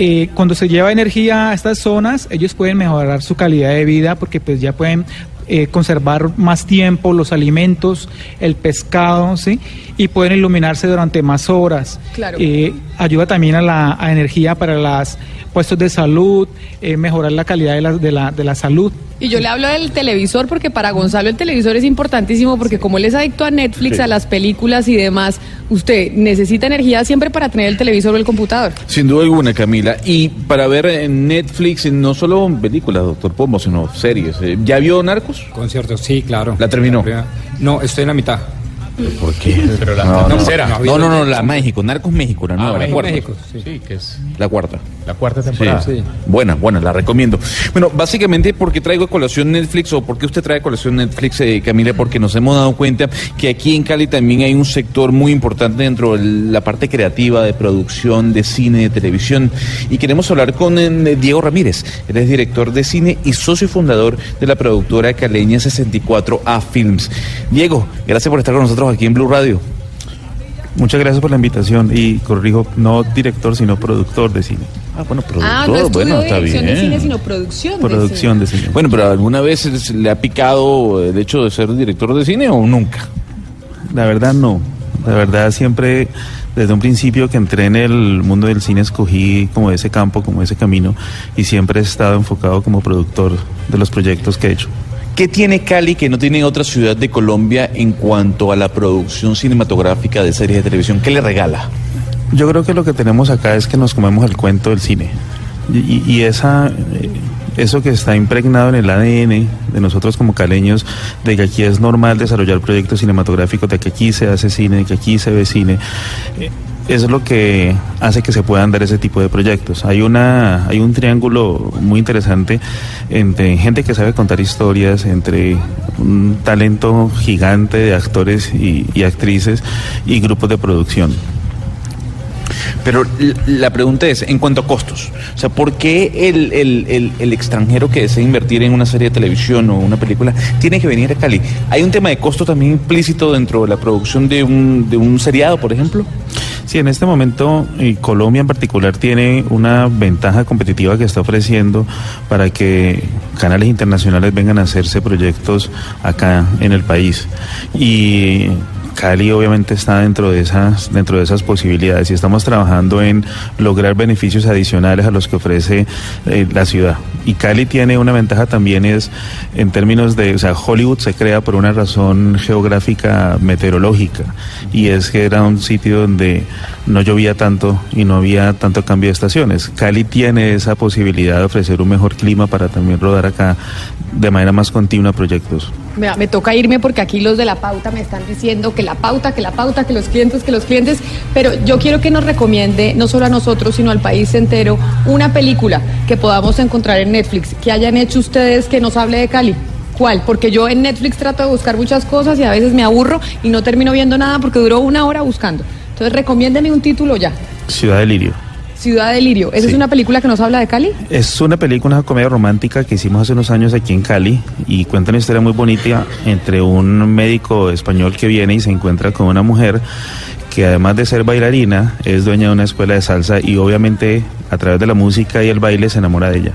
Eh, cuando se lleva energía a estas zonas, ellos pueden mejorar su calidad de vida porque pues ya pueden eh, conservar más tiempo los alimentos, el pescado, ¿sí? Y pueden iluminarse durante más horas. Claro. Eh, ayuda también a la a energía para los puestos de salud, eh, mejorar la calidad de la, de la, de la salud. Y yo le hablo del televisor porque para Gonzalo el televisor es importantísimo porque como él es adicto a Netflix, Sí. a las películas y demás, usted necesita energía siempre para tener el televisor o el computador. Sin duda alguna, Camila. Y para ver en Netflix, no solo películas, doctor Pombo, sino series. Eh, ¿Ya vio Narcos? Concierto, sí, claro. ¿La terminó? No, estoy en la mitad. ¿Por qué? Pero la- no, no, tercera. no, no, no, no, la México, Narcos México, la nueva, la México, cuarta. México, sí. que es la cuarta. La cuarta Sí. temporada. Buena, buena, la recomiendo. Bueno, básicamente porque traigo a colación Netflix o porque usted trae a colación Netflix, eh, Camila, porque nos hemos dado cuenta que aquí en Cali también hay un sector muy importante dentro de la parte creativa de producción de cine, de televisión. Y queremos hablar con eh, Diego Ramírez. Él es director de cine y socio fundador de la productora caleña 64A Films. Diego, gracias por estar con nosotros aquí en Blue Radio. Muchas gracias por la invitación y corrijo, no director, sino productor de cine. Ah, bueno, productor, Ah, no estudio bueno, está dirección de bien. cine, sino producción, Producción de cine. Bueno, pero ¿alguna vez le ha picado el hecho de ser director de cine o nunca? La verdad no. La verdad siempre, desde un principio que entré en el mundo del cine, escogí como ese campo, como ese camino y siempre he estado enfocado como productor de los proyectos que he hecho. ¿Qué tiene Cali que no tiene otra ciudad de Colombia en cuanto a la producción cinematográfica de series de televisión? ¿Qué le regala? Yo creo que lo que tenemos acá es que nos comemos el cuento del cine. Y, esa, eh, eso que está impregnado en el ADN de nosotros como caleños, de que aquí es normal desarrollar proyectos cinematográficos, de que aquí se hace cine, de que aquí se ve cine, eh, es lo que hace que se puedan dar ese tipo de proyectos. Hay una, hay un triángulo muy interesante entre gente que sabe contar historias, entre un talento gigante de actores y, y actrices y grupos de producción. Pero la pregunta es, en cuanto a costos, o sea, ¿por qué el, el- el- extranjero que desea invertir en una serie de televisión o una película tiene que venir a Cali? ¿Hay un tema de costo también implícito dentro de la producción de un, de un seriado, por ejemplo? Sí, en este momento Colombia en particular tiene una ventaja competitiva que está ofreciendo para que canales internacionales vengan a hacerse proyectos acá en el país. Y Cali obviamente está dentro de esas dentro de esas posibilidades y estamos trabajando en lograr beneficios adicionales a los que ofrece eh, la ciudad. Y Cali tiene una ventaja también es en términos de, o sea, Hollywood se crea por una razón geográfica meteorológica y es que era un sitio donde no llovía tanto y no había tanto cambio de estaciones. Cali tiene esa posibilidad de ofrecer un mejor clima para también rodar acá de manera más continua proyectos. Me toca irme porque aquí los de la pauta me están diciendo que la pauta, que la pauta, que los clientes, que los clientes, pero yo quiero que nos recomiende, no solo a nosotros, sino al país entero, una película que podamos encontrar en Netflix, que hayan hecho ustedes que nos hable de Cali. ¿Cuál? Porque yo en Netflix trato de buscar muchas cosas y a veces me aburro y no termino viendo nada porque duró una hora buscando. Entonces recomiéndeme un título ya. Ciudad de Lirio. Ciudad de Lirio. ¿Esa Sí. es una película que nos habla de Cali? Es una película, una comedia romántica que hicimos hace unos años aquí en Cali y cuenta una historia muy bonita entre un médico español que viene y se encuentra con una mujer que además de ser bailarina es dueña de una escuela de salsa y obviamente a través de la música y el baile se enamora de ella.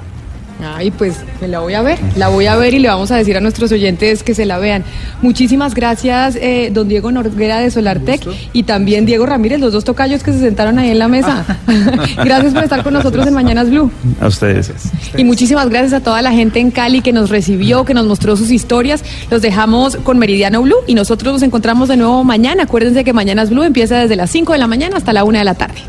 Ay, pues me la voy a ver, la voy a ver y le vamos a decir a nuestros oyentes que se la vean. Muchísimas gracias, eh, don Diego Norguera de Solartec y también Diego Ramírez, los dos tocayos que se sentaron ahí en la mesa. <laughs> gracias por estar con nosotros en Mañanas Blue. A ustedes. Y muchísimas gracias a toda la gente en Cali que nos recibió, que nos mostró sus historias. Los dejamos con Meridiano Blue y nosotros nos encontramos de nuevo mañana. Acuérdense que Mañanas Blue empieza desde las 5 de la mañana hasta la 1 de la tarde.